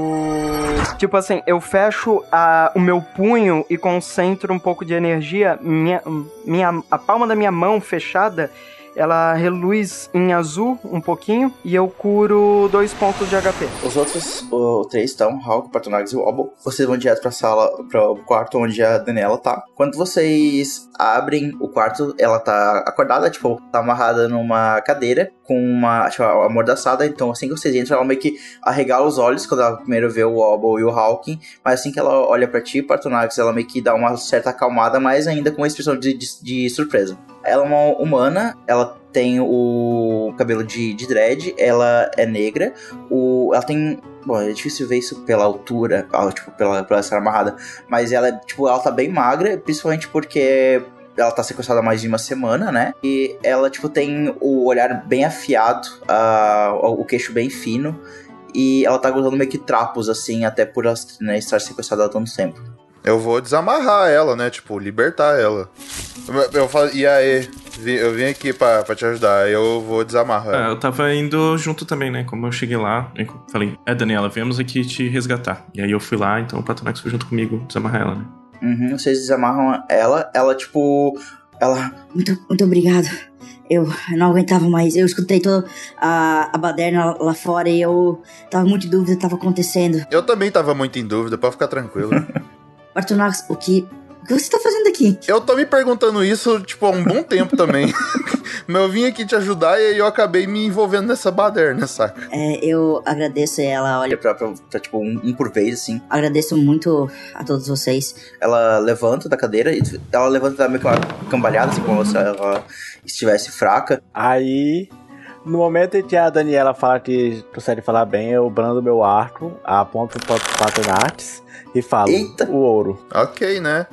Tipo assim, eu fecho a, o meu punho e concentro um pouco de energia. Minha, minha, a palma da minha mão fechada ela reluz em azul um pouquinho e eu curo dois pontos de HP. Os outros o, três estão, Hulk, Patronax e Wobble. Vocês vão direto pra sala, pro quarto onde a Daniela tá. Quando vocês abrem o quarto, ela tá acordada, tipo, tá amarrada numa cadeira com uma, tipo, amordaçada. Então, assim que vocês entram, ela meio que arregala os olhos quando ela primeiro vê o Wobble e o Hawking. Mas assim que ela olha para ti, Patronax, ela meio que dá uma certa acalmada, mas ainda com uma expressão de, de, de surpresa. Ela é uma humana, ela tem o cabelo de, de dread, ela é negra, o, ela tem. Bom, é difícil ver isso pela altura, tipo, pela, pela estar amarrada, mas ela, tipo, ela tá bem magra, principalmente porque ela tá sequestrada há mais de uma semana, né? E ela, tipo, tem o olhar bem afiado, uh, o queixo bem fino, e ela tá usando meio que trapos, assim, até por né, estar sequestrada há tanto tempo. Eu vou desamarrar ela, né? Tipo, libertar ela. Eu, eu falo, e aí? Eu vim aqui pra, pra te ajudar, eu vou desamarrar. É, eu tava indo junto também, né? Como eu cheguei lá, eu falei, é Daniela, viemos aqui te resgatar. E aí eu fui lá, então o Patronax foi junto comigo desamarrar ela, né? Uhum, vocês desamarram ela, ela tipo. Ela. Muito, muito obrigado. Eu não aguentava mais. Eu escutei toda a, a baderna lá fora e eu tava muito em dúvida do que tava acontecendo. Eu também tava muito em dúvida, pode ficar tranquilo. Bartonax, o que. O que você tá fazendo aqui? Eu tô me perguntando isso, tipo, há um bom tempo também. Mas eu vim aqui te ajudar e aí eu acabei me envolvendo nessa baderna, saca? É, eu agradeço ela, olha. Pra, pra, pra tipo, um, um, por vez, assim. Agradeço muito a todos vocês. Ela levanta da cadeira e ela levanta meio que uma cambalhada, assim, como se ela estivesse fraca. Aí no momento em que a Daniela fala que consegue falar bem, eu brando meu arco, aponto para Patronates e falo: Eita. o ouro. Ok, né?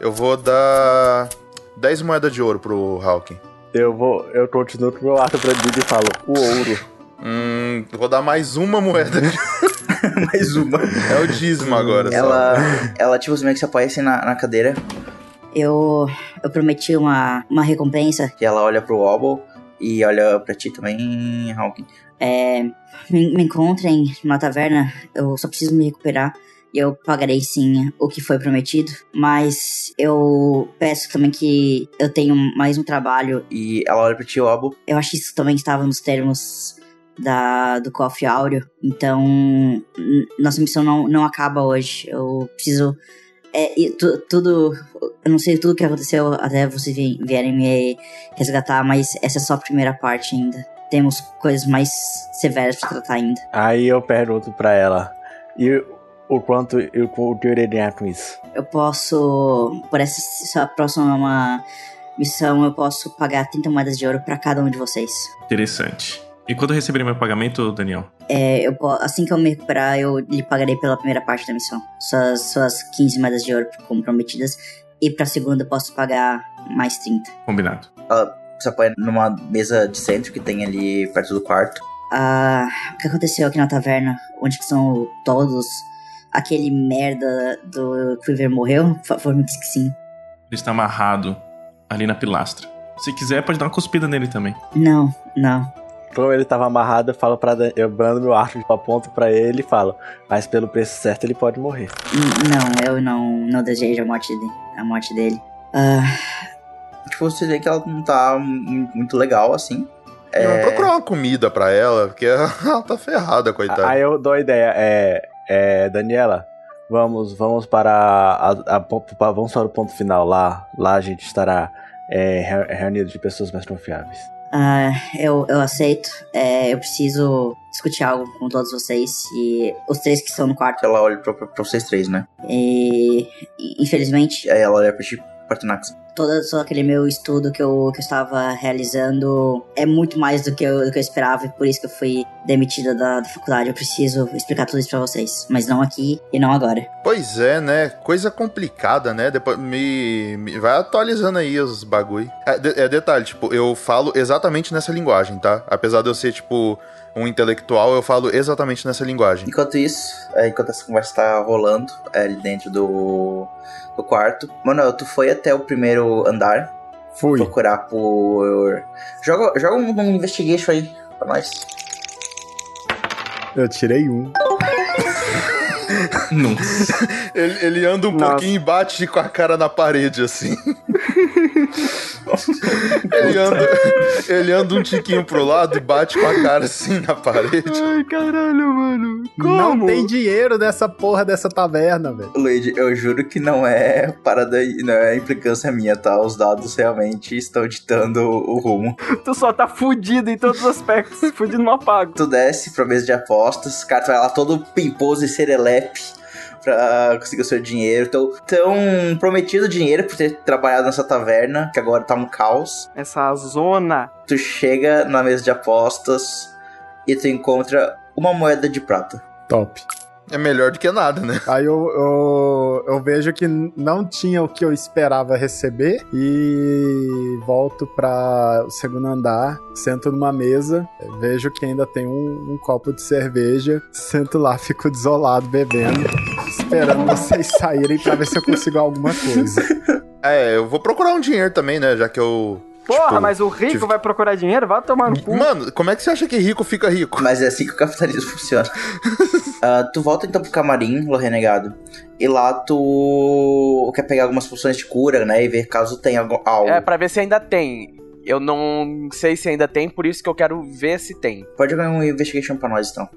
Eu vou dar 10 moedas de ouro pro Hawking. Eu vou. Eu continuo com meu arco prendido e falo: o ouro. Hum, vou dar mais uma moeda. mais uma. É o dízimo agora. Ela, só. ela tipo, meio que se apoia assim na, na cadeira. Eu, eu prometi uma, uma recompensa. E ela olha pro Wobble e olha pra ti também, Hawking. É, me, me encontrem numa taverna, eu só preciso me recuperar e eu pagarei sim o que foi prometido, mas eu peço também que eu tenha mais um trabalho. E ela olha pra ti, Obo. Eu acho que isso também estava nos termos da, do cofre áureo, então nossa missão não, não acaba hoje. Eu preciso. É, tu, tudo. Eu não sei tudo o que aconteceu até vocês vierem me resgatar, mas essa é só a primeira parte ainda. Temos coisas mais severas pra tratar ainda. Aí eu pergunto pra ela. E o quanto eu, o que eu irei ganhar com isso? Eu posso, por essa, essa próxima missão, eu posso pagar 30 moedas de ouro para cada um de vocês. Interessante. E quando eu receberei meu pagamento, Daniel? É, eu, assim que eu me recuperar, eu lhe pagarei pela primeira parte da missão. Suas, suas 15 moedas de ouro comprometidas. E pra segunda eu posso pagar mais 30. Combinado. Ela se apoia numa mesa de centro que tem ali perto do quarto. Ah, o que aconteceu aqui na taverna? Onde que são todos aquele merda do Quiver morreu? Provavelmente que sim. Ele está amarrado ali na pilastra. Se quiser, pode dar uma cuspida nele também. Não, não. Como ele estava amarrado, eu falo para eu brando meu arco de aponto para ele e falo, mas pelo preço certo ele pode morrer. Não, eu não, não desejo a morte dele. A morte dele. Uh... Tipo, você vê que ela não tá muito legal assim. É... Procurar uma comida para ela, porque ela tá ferrada, coitada. Aí eu dou a ideia, é é, Daniela, vamos, vamos para a, a, a, vamos para o ponto final lá. Lá a gente estará é, re- reunido de pessoas mais confiáveis. Ah, eu, eu aceito. É, eu preciso discutir algo com todos vocês. E os três que estão no quarto. Ela olha pra, pra- pra vocês três, né? E infelizmente, Aí ela olha pra ti, Partonax. todo, aquele meu estudo que eu, que eu estava realizando é muito mais do que, eu, do que eu esperava. E por isso que eu fui demitida da, da faculdade. Eu preciso explicar tudo isso pra vocês. Mas não aqui e não agora. Pois é, né? Coisa complicada, né? Depois me, me- vai atualizando aí os bagulho. É, de- é detalhe, tipo, eu falo exatamente nessa linguagem, tá? Apesar de eu ser tipo um intelectual, eu falo exatamente nessa linguagem. Enquanto isso, é, enquanto essa conversa tá rolando é, ali dentro do, do quarto, Manuel, tu foi até o primeiro andar Fui. procurar por. Joga, joga um, um investigation aí pra nós. Eu tirei um. Nossa. Ele, ele anda um Nossa. pouquinho e bate com a cara na parede, assim. ele, anda, ele anda um tiquinho pro lado e bate com a cara assim na parede. Ai, caralho, mano. Como? Não tem dinheiro nessa porra dessa taverna, velho. Luigi, eu juro que não é parada, não é implicância minha, tá? Os dados realmente estão ditando o, rumo. Tu só tá fudido em todos os aspectos. fudido no apago. Tu desce pra mesa de apostas, cara, tu vai lá todo pimposo e serelepe pra conseguir o seu dinheiro. Tão, tão prometido dinheiro por ter trabalhado nessa taverna, que agora tá um caos. Essa zona. Tu chega na mesa de apostas e tu encontra uma moeda de prata. Top. É melhor do que nada, né? Aí eu, eu, eu vejo que não tinha o que eu esperava receber e volto para o segundo andar, sento numa mesa, vejo que ainda tem um, um copo de cerveja, sento lá, fico desolado bebendo, esperando vocês saírem pra ver se eu consigo alguma coisa. É, eu vou procurar um dinheiro também, né? Já que eu. Porra, tipo, mas o rico tive- vai procurar dinheiro? Vai tomar no cu. Mano, como é que você acha que rico fica rico? Mas é assim que o capitalismo funciona. Ah, tu volta então pro camarim, Lo Renegado. E lá tu quer pegar algumas poções de cura, né? E ver caso tenha algo. algo. É, pra ver se ainda tem. Eu não sei se ainda tem, por isso que eu quero ver se tem. Pode jogar um investigation pra nós então.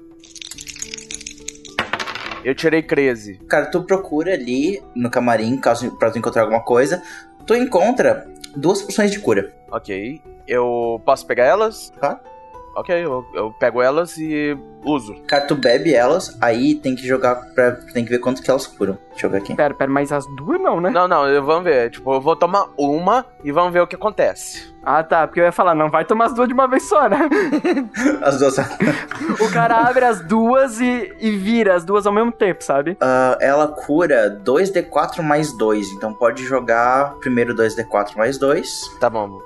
Eu tirei 13. Cara, tu procura ali no camarim, caso pra tu encontrar alguma coisa. Tu encontra duas poções de cura. Ok. Eu posso pegar elas? Tá. Ok, eu, eu pego elas e uso. Cara, tu bebe elas, aí tem que jogar pra. Tem que ver quanto que elas curam. Deixa eu ver aqui. Pera, pera, mas as duas não, né? Não, não, eu- vamos ver. Tipo, eu vou tomar uma e vamos ver o que acontece. Ah, tá, porque eu ia falar, não vai tomar as duas de uma vez só, né? As duas. o cara abre as duas e, e vira as duas ao mesmo tempo, sabe? Ah, ela cura 2d4 mais 2. Então pode jogar primeiro 2d4 mais 2. Tá bom.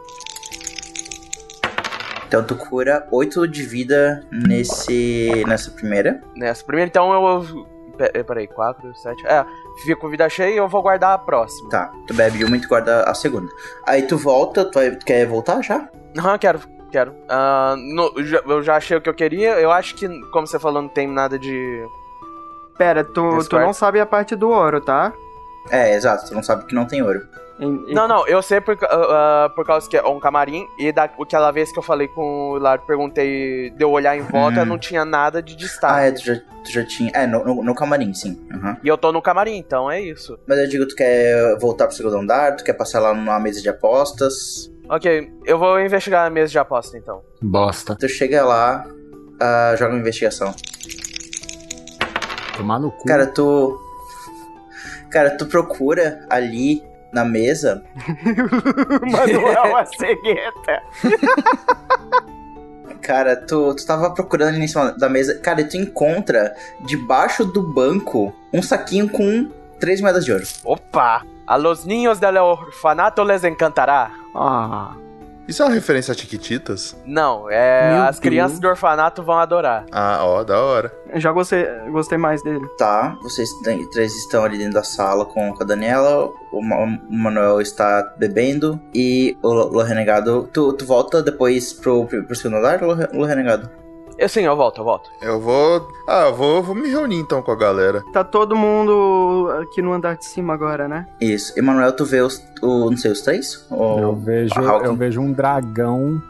Então tu cura 8 de vida nesse. nessa primeira. Nessa primeira, então eu. pe- Peraí, 4, 7. É, fico com vida cheia e eu vou guardar a próxima. Tá, tu bebe uma e tu guarda a segunda. Aí tu volta, tu, vai- tu quer voltar já? Aham, quero, quero. Ah, no- já- eu já achei o que eu queria. Eu acho que, como você falou, não tem nada de. Pera, tu, tu não sabe a parte do ouro, tá? É, exato, tu não sabe que não tem ouro. Em- em- Não, não, eu sei por, ah, por causa que é um camarim e da, aquela vez que eu falei com o Hilário, perguntei, deu olhar em volta, Hum. não tinha nada de destaque. Ah, é, tu já, tu já tinha. É, no, no, no camarim, sim. Aham. E eu tô no camarim, então é isso. Mas eu digo, tu quer voltar pro segundo andar? Tu quer passar lá numa mesa de apostas? Ok, eu vou investigar a mesa de aposta então. Bosta. Tu chega lá, ah, joga uma investigação. Tomar no cu. Cara, tu. Cara, tu procura ali na mesa. Manuel a cegueta. Cara, tu, tu tava procurando ali em cima da mesa. Cara, e tu encontra debaixo do banco um saquinho com três moedas de ouro. Opa! A los niños del orfanato les encantará. Ah. Isso é uma referência a Chiquititas? Não, é. Meu as crianças Deus. do orfanato vão adorar. Ah, ó, da hora. Já gostei, gostei mais dele. Tá, vocês têm- três estão ali dentro da sala com, com a Daniela. O, Ma- o Manuel está bebendo. E o Lo Lo Renegado. Tu, tu volta depois pro, pro, segundo andar, Lo, Re- Lo Renegado? Eu sim, eu volto, eu volto. Eu vou. Ah, eu vou, vou me reunir então com a galera. Tá todo mundo aqui no andar de cima agora, né? Isso. Emanuel, tu vê os. O, não sei, os três? Ou Eu vejo, eu vejo um dragão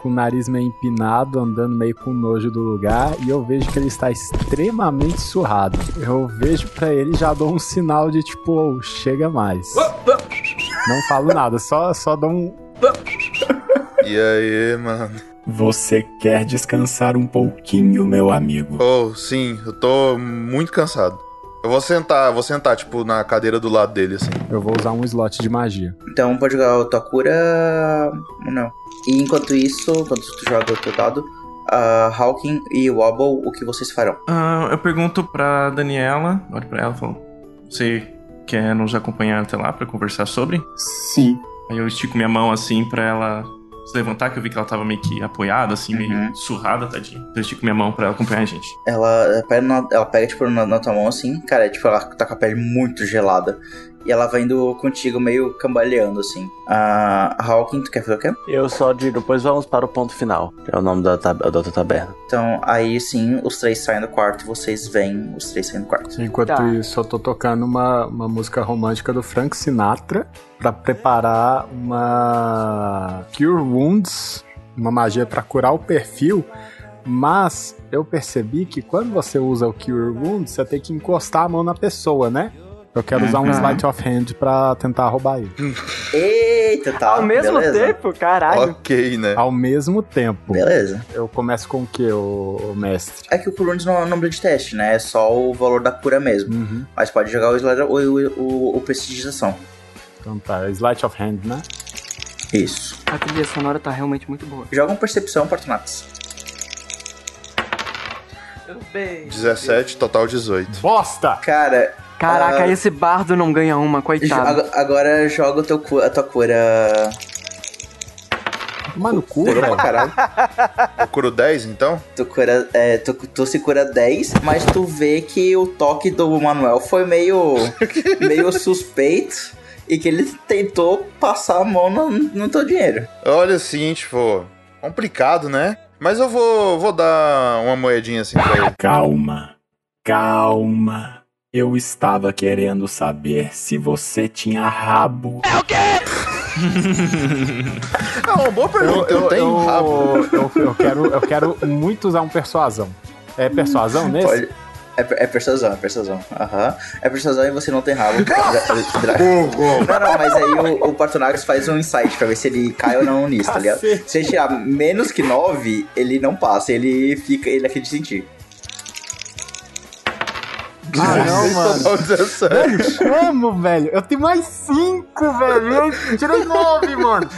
com o nariz meio empinado, andando meio com nojo do lugar, e eu vejo que ele está extremamente surrado. Eu vejo pra ele e já dou um sinal de tipo, "Oh, chega mais. Não falo nada, só, só dou um. E aí, mano? Você quer descansar um pouquinho, meu amigo? Oh, sim, eu tô muito cansado. Eu vou sentar, vou sentar, tipo, na cadeira do lado dele, assim. Eu vou usar um slot de magia. Então pode jogar a tua cura. Não. E enquanto isso, enquanto tu joga o teu dado, a Hawking e o Wobble, o que vocês farão? Ah, eu pergunto pra Daniela, olho pra ela e falo: Você quer nos acompanhar até lá pra conversar sobre? Sim. Aí eu estico minha mão assim pra ela se levantar, que eu vi que ela tava meio que apoiada, assim, meio surrada, tadinha. Então eu estico minha mão pra ela acompanhar a gente. Ela pega, ela pega tipo, na, na tua mão assim, cara, é, tipo, ela tá com a pele muito gelada. E ela vai indo contigo meio cambaleando, assim. A Hawking, tu quer fazer o quê? Eu só digo, depois vamos para o ponto final, que é o nome da, tab- da outra taberna. Então, aí sim, os três saem do quarto e vocês veem os três saindo do quarto. Enquanto Tá. isso, eu tô tocando uma, uma música romântica do Frank Sinatra pra preparar uma Cure Wounds, uma magia pra curar o perfil. Mas eu percebi que quando você usa o Cure Wounds, você tem que encostar a mão na pessoa, né? Eu quero usar um Uhum. Sleight of Hand pra tentar roubar ele. Eita, tá. Ao mesmo beleza. tempo, caralho. Ok, né? Ao mesmo tempo. Beleza. Eu começo com o que, o mestre? É que o Kurunds não é um número de teste, né? É só o valor da cura mesmo. Uhum. Mas pode jogar o, Slayer- o, o, o, o prestigização. Então tá, Sleight of Hand, né? Isso. A trilha sonora tá realmente muito boa. Joga um percepção, Fortunatus. 17, total 18. Bosta! Cara. Caraca, ah, esse bardo não ganha uma, jo- coitado. ag- agora joga teu, cu- a tua cura. Toma no cu, velho. pra caralho. Eu curo 10, então? Tu, cura, é, tu, tu se cura 10, mas tu vê que o toque do Manuel foi meio, meio suspeito e que ele tentou passar a mão no, no teu dinheiro. Olha assim, tipo, complicado, né? Mas eu vou, vou dar uma moedinha assim pra ele. Calma, calma. Eu estava querendo saber se você tinha rabo. É uma boa pergunta, eu, tenho eu, rabo. Eu, eu quero, eu quero muito usar um persuasão. É persuasão nesse? Pode. É, é persuasão, é persuasão. Aham. É persuasão e você não tem rabo. Não, não, mas aí o, o Partonax faz um insight pra ver se ele cai ou não nisso, tá ligado? Se ele tirar menos que 9, ele não passa, ele fica, ele acredita em ti. Ah, não, mano. 17. Como, velho? Eu tenho mais cinco, velho. Eu tirei nove, mano.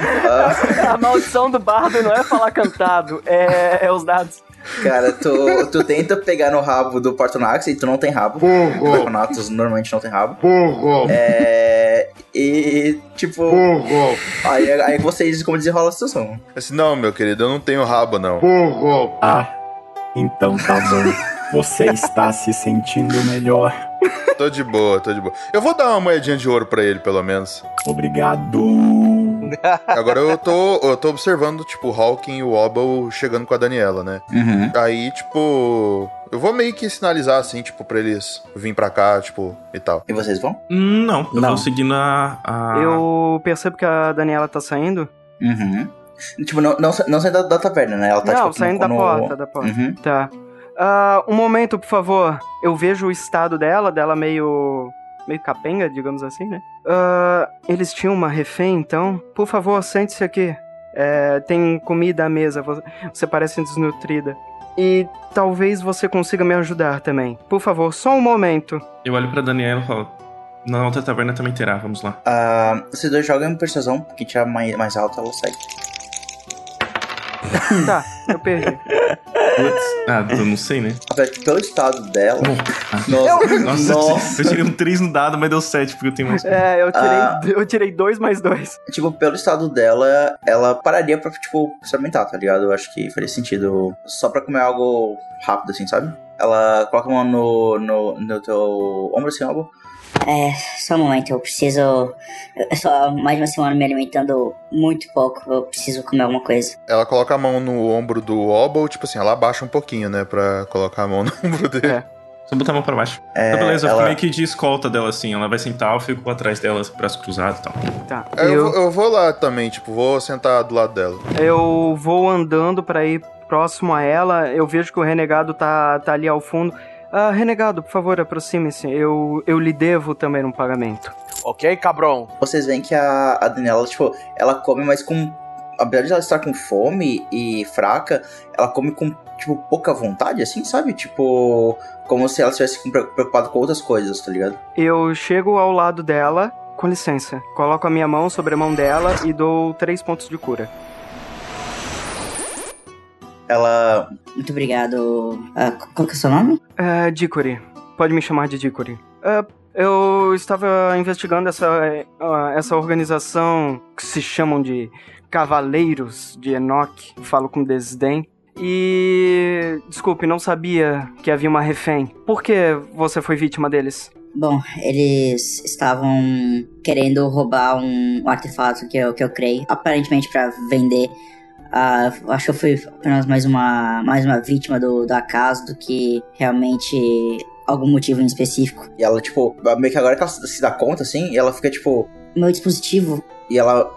A maldição do bardo não é falar cantado, é, é os dados. Cara, tu, tu tenta pegar no rabo do Partonax e tu não tem rabo. O Partonax normalmente não tem rabo. É. E, tipo. Aí, aí vocês como desenrola a situação. Assim, não, meu querido, eu não tenho rabo, não. Ah, então tá bom. Você está se sentindo melhor. Tô de boa, tô de boa. Eu vou dar uma moedinha de ouro pra ele, pelo menos. Obrigado. Agora eu tô, eu tô observando, tipo, o Hawking e o Wobble chegando com a Daniela, né? Uhum. Aí, tipo, eu vou meio que sinalizar, assim, tipo, pra eles virem pra cá, tipo, e tal. E vocês vão? Não, eu Não. vou seguindo a. a- Eu percebo que a Daniela tá saindo. Uhum. Tipo, não, não, não sai da, da taverna, né? Ela tá, não, tipo, saindo no- da no- porta, da porta. Uhum. Tá. Ah, um momento, por favor. Eu vejo o estado dela, dela meio. Meio capenga, digamos assim, né? Ah, eles tinham uma refém, então. Por favor, sente-se aqui. É, tem comida à mesa, vo- você parece desnutrida. E talvez você consiga me ajudar também. Por favor, só um momento. Eu olho pra Daniela e falo: Na outra taverna também terá, vamos lá. Ah, vocês dois jogam em persuasão, quem tirar mais, mais alto, ela sai. Tá, eu perdi. Putz, ah, eu não sei, né? Pelo estado dela. Ah. Nossa, Nossa, nossa. eu tirei um 3 no dado, mas deu 7, porque eu tenho mais. É, eu tirei, Ah. eu tirei dois mais dois. Tipo, pelo estado dela, ela pararia pra, tipo, experimentar, tá ligado? Eu acho que faria sentido só pra comer algo rápido, assim, sabe? Ela coloca a mão no, no, no teu ombro, assim, algo. É, só um momento, eu preciso. Eu só mais uma semana me alimentando muito pouco, eu preciso comer alguma coisa. Ela coloca a mão no ombro do Wobble, tipo assim, ela abaixa um pouquinho, né, pra colocar a mão no ombro dele. É. Só botar a mão pra baixo. É, Então, beleza, eu fico ela- meio que de escolta dela assim. Ela vai sentar, eu fico atrás dela, braço cruzado e tal. Tá. Aí eu, Eu, vou- eu vou lá também, tipo, vou sentar do lado dela. eu vou andando pra ir próximo a ela. Eu vejo que o renegado tá, tá ali ao fundo. Ah, renegado, por favor, aproxime-se. Eu, eu lhe devo também um pagamento. Ok, cabrão? Vocês veem que a, a Daniela, tipo, ela come, mas com. Apesar de ela estar com fome e fraca, ela come com, tipo, pouca vontade, assim, sabe? Tipo, como se ela estivesse preocupada com outras coisas, tá ligado? Eu chego ao lado dela, com licença. Coloco a minha mão sobre a mão dela e dou três pontos de cura. Ela. Muito obrigado. Ah, qual que é o seu nome? É, Dickory. Pode me chamar de Dickory. É, eu estava investigando essa, ah, essa organização que se chamam de Cavaleiros de Enoch. Falo com desdém. E. Desculpe, não sabia que havia uma refém. Por que você foi vítima deles? Bom, eles estavam querendo roubar um, artefato que eu, que eu criei, aparentemente pra vender. Ah, acho que eu fui apenas mais uma, mais uma vítima do, do acaso do que realmente algum motivo em específico. E ela, tipo, meio que agora que ela se dá conta, assim, e ela fica, tipo. Meu dispositivo, E ela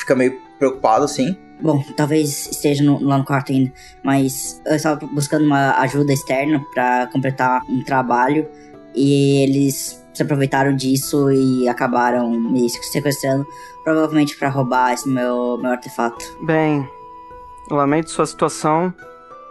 fica meio preocupada, assim. bom, talvez esteja no- lá no quarto ainda, mas eu estava buscando uma ajuda externa pra completar um trabalho e eles se aproveitaram disso e acabaram me sequestrando, provavelmente pra roubar esse meu, meu artefato. Bem, lamento sua situação.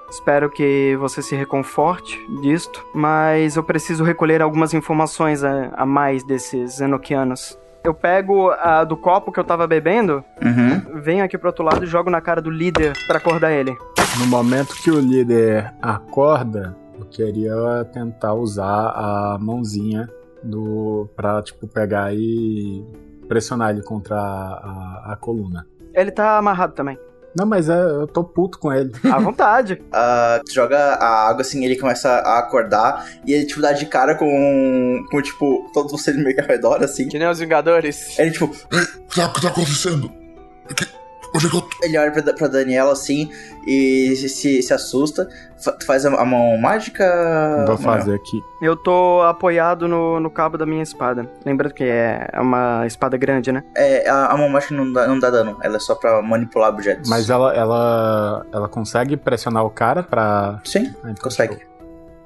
Espero que você se reconforte disto, mas eu preciso recolher algumas informações a, a mais desses enoquianos. Eu pego a do copo que eu tava bebendo, Uhum. venho aqui pro outro lado e jogo na cara do líder pra acordar ele. No momento que o líder acorda, eu queria tentar usar a mãozinha do pra, tipo, pegar e pressionar ele contra a, a, a coluna. Ele tá amarrado também. Não, mas é, eu tô puto com ele. À vontade. Tu joga a água assim, ele começa a acordar e ele, tipo, dá de cara com. com, tipo, todos vocês meio que ao redor, assim. Que nem os Vingadores. Ele, tipo, O que tá, o que tá acontecendo? Que- onde é que eu tô? ele olha pra, pra Daniela assim e se, se, se assusta. Faz a, a mão mágica. Vou fazer aqui. Eu tô apoiado no, no cabo da minha espada. Lembrando que é uma espada grande, né? É, a, a mão mágica não dá, não dá dano, ela é só pra manipular objetos. Mas ela, ela, ela consegue pressionar o cara pra. Sim, Ah, então consegue. show.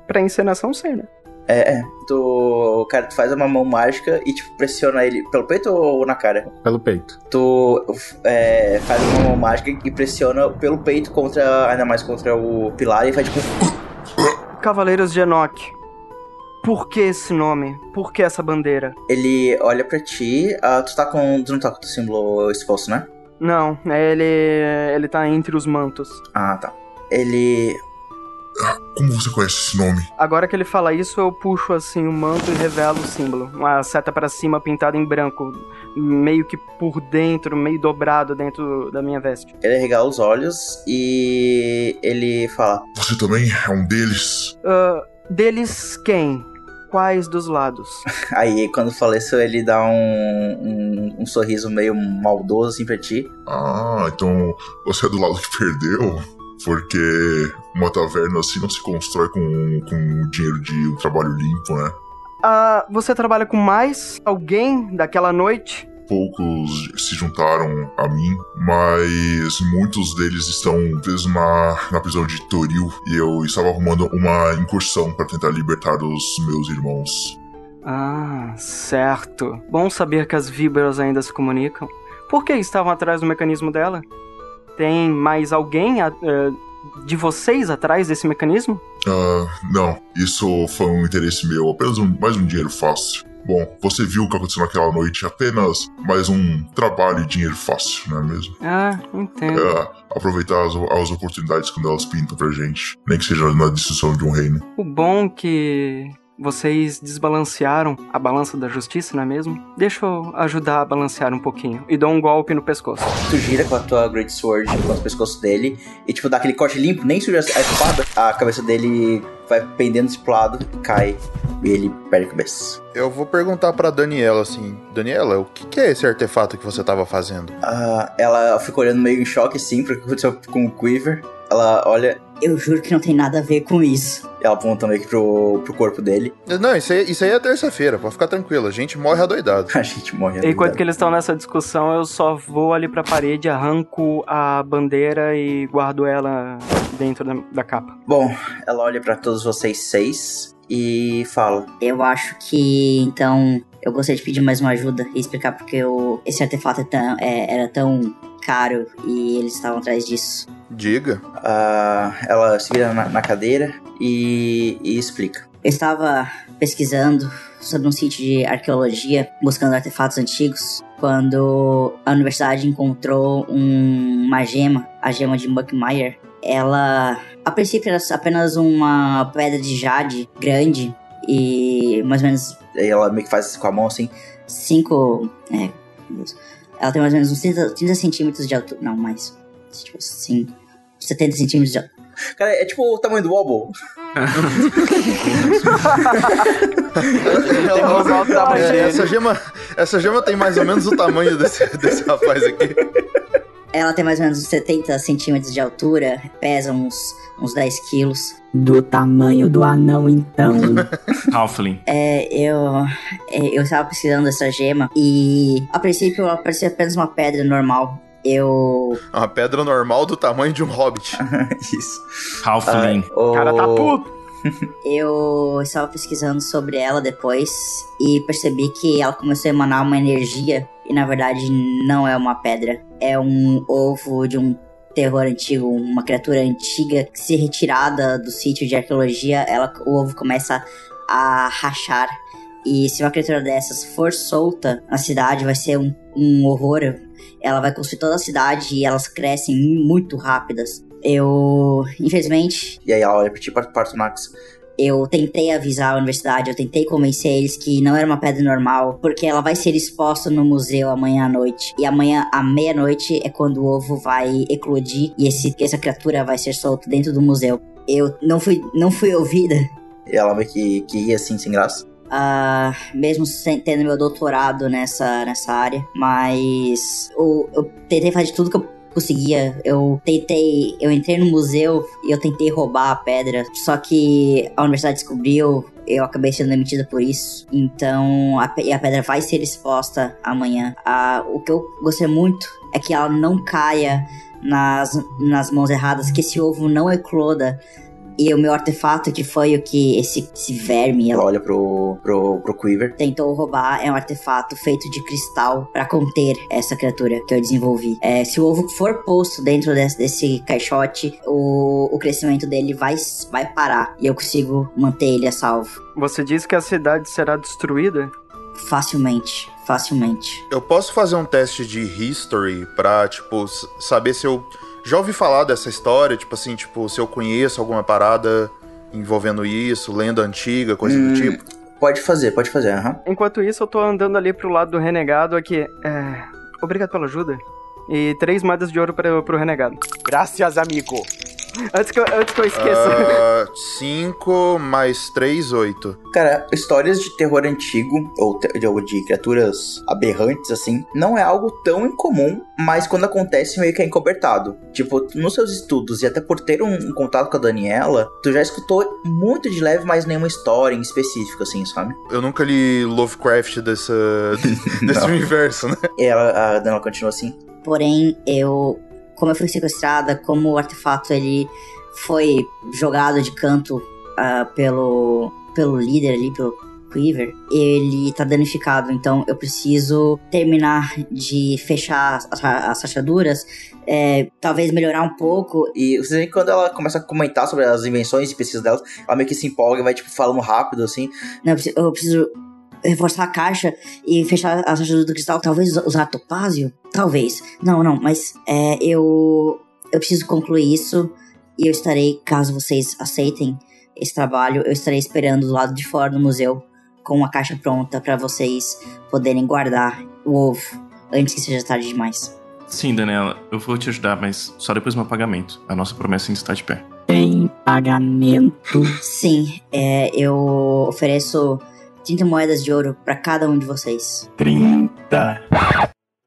Pra encenação, sim, né? É, é. Tu, o cara, tu faz uma mão mágica e, tipo, pressiona ele pelo peito ou na cara? Pelo peito. Tu é, faz uma mão mágica e pressiona pelo peito contra, ainda mais contra o pilar e faz tipo. Cavaleiros de Enoch. Por que esse nome? Por que essa bandeira? Ele olha pra ti, ah, tu tá com. Tu não tá com o símbolo exposto, né? Não, é ele. ele tá entre os mantos. Ah, tá. Ele. Como você conhece esse nome? Agora que ele fala isso, eu puxo assim o manto e revelo o símbolo. Uma seta para cima pintada em branco, meio que por dentro, meio dobrado dentro da minha veste. Ele regala os olhos e ele fala: Você também é um deles? Ah, deles quem? Quais dos lados? Aí, quando fala isso, ele dá um, um, um sorriso meio maldoso assim pra ti. Ah, então você é do lado que perdeu? Porque uma taverna assim não se constrói com, com o dinheiro de um trabalho limpo, né? Ah, você trabalha com mais alguém daquela noite? Poucos se juntaram a mim, mas muitos deles estão presos na, na prisão de Toril e eu estava arrumando uma incursão para tentar libertar os meus irmãos. Ah, certo. Bom saber que as víboras ainda se comunicam. Por que estavam atrás do mecanismo dela? Tem mais alguém a- eh, de vocês atrás desse mecanismo? Ah, não, isso foi um interesse meu, apenas um- mais um dinheiro fácil. Bom, você viu o que aconteceu naquela noite, apenas mais um trabalho e dinheiro fácil, não é mesmo? Ah, entendo. É, aproveitar as, as oportunidades quando elas pintam pra gente, nem que seja na destruição de um reino. O bom que vocês desbalancearam a balança da justiça, não é mesmo? Deixa eu ajudar a balancear um pouquinho. E dou um golpe no pescoço. Tu gira com a tua Great Sword contra o pescoço dele e, tipo, dá aquele corte limpo, nem suja a espada. A cabeça dele vai pendendo pro lado, cai e ele perde a cabeça. Eu vou perguntar pra Daniela assim: Daniela, o que, que é esse artefato que você tava fazendo? Ah, ela fica olhando meio em choque, sim, porque aconteceu com o Quiver. Ela olha, Eu juro que não tem nada a ver com isso. ela aponta meio que pro, pro corpo dele. Não, isso aí, isso aí é terça-feira, pode ficar tranquilo, a gente morre adoidado. A gente morre. E enquanto que eles estão nessa discussão, eu só vou ali pra parede, arranco a bandeira e guardo ela dentro da, da capa. Bom, ela olha pra todos vocês seis e fala: Eu acho que então eu gostaria de pedir mais uma ajuda e explicar porque o, esse artefato é tão- é- era tão caro e eles estavam atrás disso. Diga. Ah, ela se vira na, na cadeira e, e explica. Eu estava pesquisando sobre um sítio de arqueologia, buscando artefatos antigos, quando a universidade encontrou um- uma gema, a gema de Buckmeyer. Ela, a princípio, era apenas uma pedra de jade grande e mais ou menos ela meio que faz com a mão assim. 5. É, Deus. Ela tem mais ou menos uns 30, 30 centímetros de altura. Não, mais. Tipo, 5. 70 centímetros de altura. Cara, é tipo o tamanho do Wobble. É, essa, gema, essa gema tem mais ou menos o tamanho desse, desse rapaz aqui. Ela tem mais ou menos uns 70 centímetros de altura, pesa uns, uns 10 quilos. Do tamanho do anão, então. Halfling. É, eu, é, eu estava pesquisando essa gema e a princípio ela parecia apenas uma pedra normal. Eu. Uma pedra normal do tamanho de um hobbit. Isso. Halfling. O cara tá puto. Eu estava pesquisando sobre ela depois e percebi que ela começou a emanar uma energia e na verdade não é uma pedra, é um ovo de um terror antigo, uma criatura antiga que se retirada do sítio de arqueologia, ela, o ovo começa a rachar. E se uma criatura dessas for solta na cidade, vai ser um, um horror. Ela vai construir toda a cidade e elas crescem muito rápidas. Eu, infelizmente, E aí olha pra ti, para Partonax. eu tentei avisar a universidade, eu tentei convencer eles que não era uma pedra normal, porque ela vai ser exposta no museu amanhã à noite. E amanhã à meia-noite é quando o ovo vai eclodir e esse, essa criatura vai ser solta dentro do museu. Eu não fui, não fui ouvida. E ela meio que, que ri assim, sem graça. ah, mesmo sem- tendo meu doutorado nessa, nessa área, mas eu, eu tentei fazer tudo que eu conseguia. Eu tentei, eu entrei no museu e eu tentei roubar a pedra, só que a universidade descobriu, eu acabei sendo demitida por isso. Então a, a pedra vai ser exposta amanhã. Ah, o que eu gostei muito é que ela não caia nas, nas mãos erradas, que esse ovo não ecloda. E o meu artefato, que foi o que esse, esse verme, Ela olha pro, pro, pro Quiver. tentou roubar é um artefato feito de cristal pra conter essa criatura que eu desenvolvi. É, se o ovo for posto dentro desse, desse caixote, o, o crescimento dele vai, vai parar e eu consigo manter ele a salvo Você disse que a cidade será destruída? facilmente, facilmente. Eu posso fazer um teste de history pra, tipo, saber se eu já ouvi falar dessa história, tipo assim, tipo, se eu conheço alguma parada envolvendo isso, lenda antiga, coisa Hum. do tipo. Pode fazer, pode fazer, aham. Enquanto isso, eu tô andando ali pro lado do renegado aqui. É. Obrigado pela ajuda. E três moedas de ouro pra, pro renegado. Graças, amigo. Antes que eu, antes que eu esqueça. Ah, 5 mais 3, 8. Cara, histórias de terror antigo, ou de, ou de criaturas aberrantes, assim, não é algo tão incomum, mas quando acontece meio que é encobertado. Tipo, nos seus estudos, e até por ter um, um contato com a Daniela, tu já escutou muito de leve, mas nenhuma história em específico, assim, sabe? Eu nunca li Lovecraft dessa, desse universo, né? E ela, a Daniela continua assim. Porém, eu, como eu fui sequestrada, como o artefato ele foi jogado de canto ah, pelo, pelo líder ali, pelo Quiver, ele tá danificado, então eu preciso terminar de fechar as, as rachaduras, é, talvez melhorar um pouco. E você vê que quando ela começa a comentar sobre as invenções e pesquisas dela, ela meio que se empolga e vai, tipo, falando rápido, assim. Não, eu preciso, eu preciso reforçar a caixa e fechar as rachaduras do cristal, talvez usar topázio? Talvez. Não, não, mas é, eu, eu preciso concluir isso e eu estarei, caso vocês aceitem esse trabalho, eu estarei esperando do lado de fora do museu com a caixa pronta para vocês poderem guardar o ovo antes que seja tarde demais. Sim, Daniela, eu vou te ajudar, mas só depois do meu pagamento. A nossa promessa ainda está de pé. Em pagamento. Sim, é, eu ofereço 30 moedas de ouro para cada um de vocês. 30.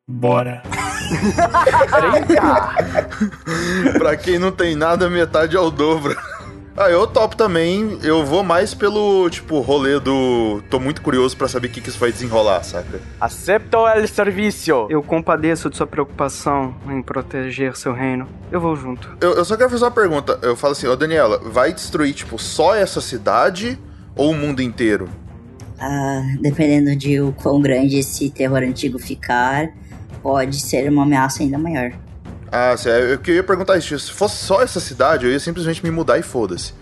Bora. pra quem não tem nada, metade é o dobro. Ah, eu topo também. Eu vou mais pelo, tipo, rolê do. Tô muito curioso pra saber o que, que isso vai desenrolar, saca? Acepto el serviço. Eu compadeço de sua preocupação em proteger seu reino. Eu vou junto. Eu, eu só quero fazer uma pergunta. Eu falo assim, ô Daniela, vai destruir, tipo, só essa cidade ou o mundo inteiro? Ah, dependendo de o quão grande esse terror antigo ficar, pode ser uma ameaça ainda maior. Ah, sério, eu que- eu ia perguntar isso. Se fosse só essa cidade, eu ia simplesmente me mudar e foda-se.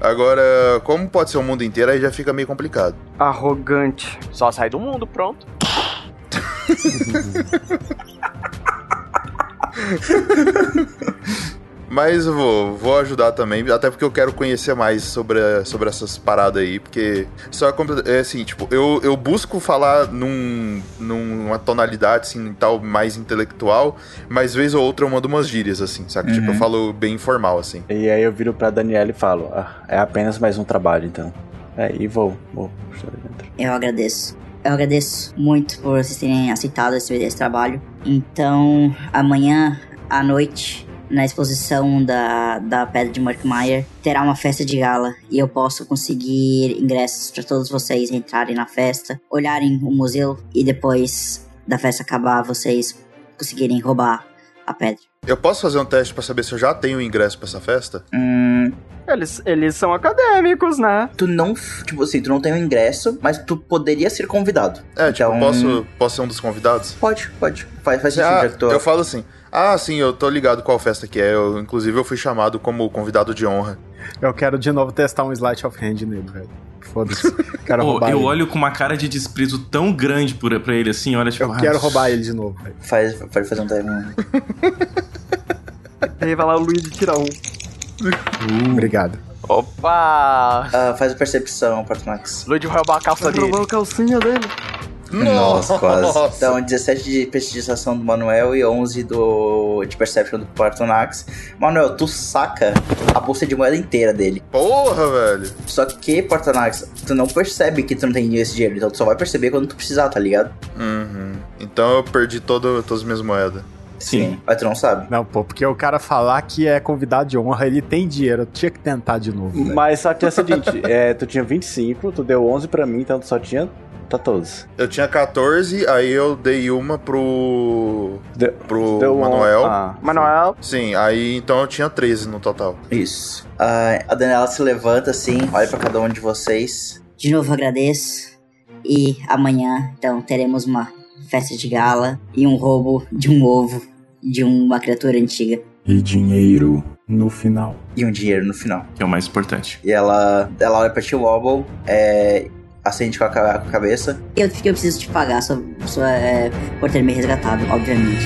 Agora, como pode ser o mundo inteiro, aí já fica meio complicado. Arrogante. Só sai do mundo, pronto. Mas eu vou, vou ajudar também, até porque eu quero conhecer mais sobre, a- sobre essas paradas aí, porque só é, é assim, tipo, eu, eu busco falar num, numa tonalidade assim, tal, mais intelectual, mas vez ou outra eu mando umas gírias, assim, saca? Tipo, eu falo bem informal, assim. E aí eu viro pra Daniela e falo, ah, é apenas mais um trabalho, então. É, e vou, vou. puxar dentro. Eu agradeço. Eu agradeço muito por vocês terem aceitado esse, esse trabalho. Então, amanhã à noite, na exposição da, da Pedra de Murkmeyer, terá uma festa de gala e eu posso conseguir ingressos para todos vocês entrarem na festa, olharem o museu e depois da festa acabar, vocês conseguirem roubar a pedra. Eu posso fazer um teste pra saber se eu já tenho ingresso pra essa festa? Hum, Eles, eles são acadêmicos, né? tu não, tipo assim, tu não tem o ingresso, mas tu poderia ser convidado. É, tipo, Então- posso, posso ser um dos convidados? Pode, pode. Faz, faz sentido, Ah, já que tu... eu falo assim, ah, sim, eu tô ligado qual festa que é. Eu, inclusive, eu fui chamado como convidado de honra. Eu quero de novo testar um Slight of Hand nele, velho. Foda-se. Quero roubar eu ele. olho com uma cara de desprezo tão grande por, pra ele assim, olha, tipo. Eu ah, quero roubar ele de novo, velho. Faz, pode fazer um time. Aí vai lá o Luigi tira um. Obrigado. Opa! Ah, faz a percepção, Portmax. Luigi vai roubar a calça Vai dele. roubar a calcinha dele. Nossa, quase. Então, 17 de prestigiação do Manuel e 11 do, de Perception do Portonax. Manuel, tu saca a bolsa de moeda inteira dele. Porra, velho. Só que, Portonax, tu não percebe que tu não tem esse dinheiro. Então, tu só vai perceber quando tu precisar, tá ligado? Uhum. Então eu perdi todo, todas as minhas moedas. Sim. Mas tu não sabe. Não, pô, porque o cara falar que é convidado de honra, ele tem dinheiro. Eu tinha que tentar de novo. velho. Mas só que é o seguinte, é, tu tinha 25, tu deu 11 pra mim, então tu só tinha pra todos. Eu tinha 14, aí eu dei uma pro. Deu, pro deu um- Manuel. ah, Manuel, Sim, aí então eu tinha 13 no total. Isso. Ah, a Daniela se levanta assim, olha pra cada um de vocês. De novo agradeço. E amanhã, então, teremos uma festa de gala e um roubo de um ovo de uma criatura antiga. E dinheiro no final. E um dinheiro no final. Que é o mais importante. E ela, ela olha pra ti, Wobble, é, acende com a, com a cabeça. Eu, eu preciso te pagar só, só, é, por ter me resgatado, obviamente.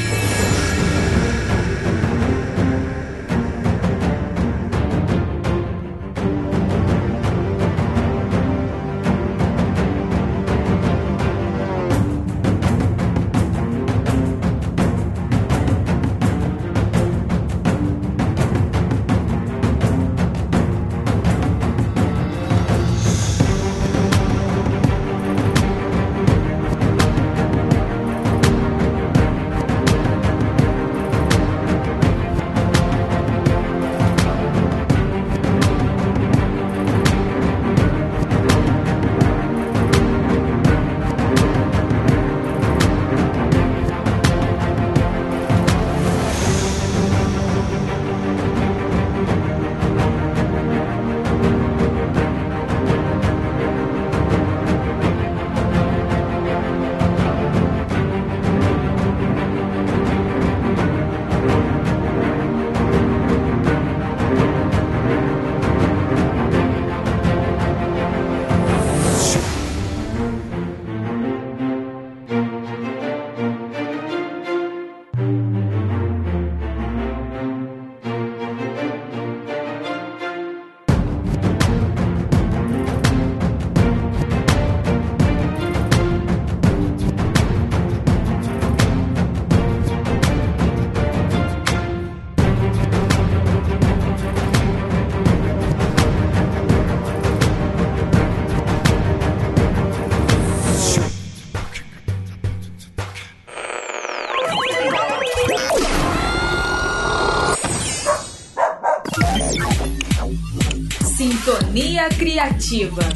Sintonia Criativa.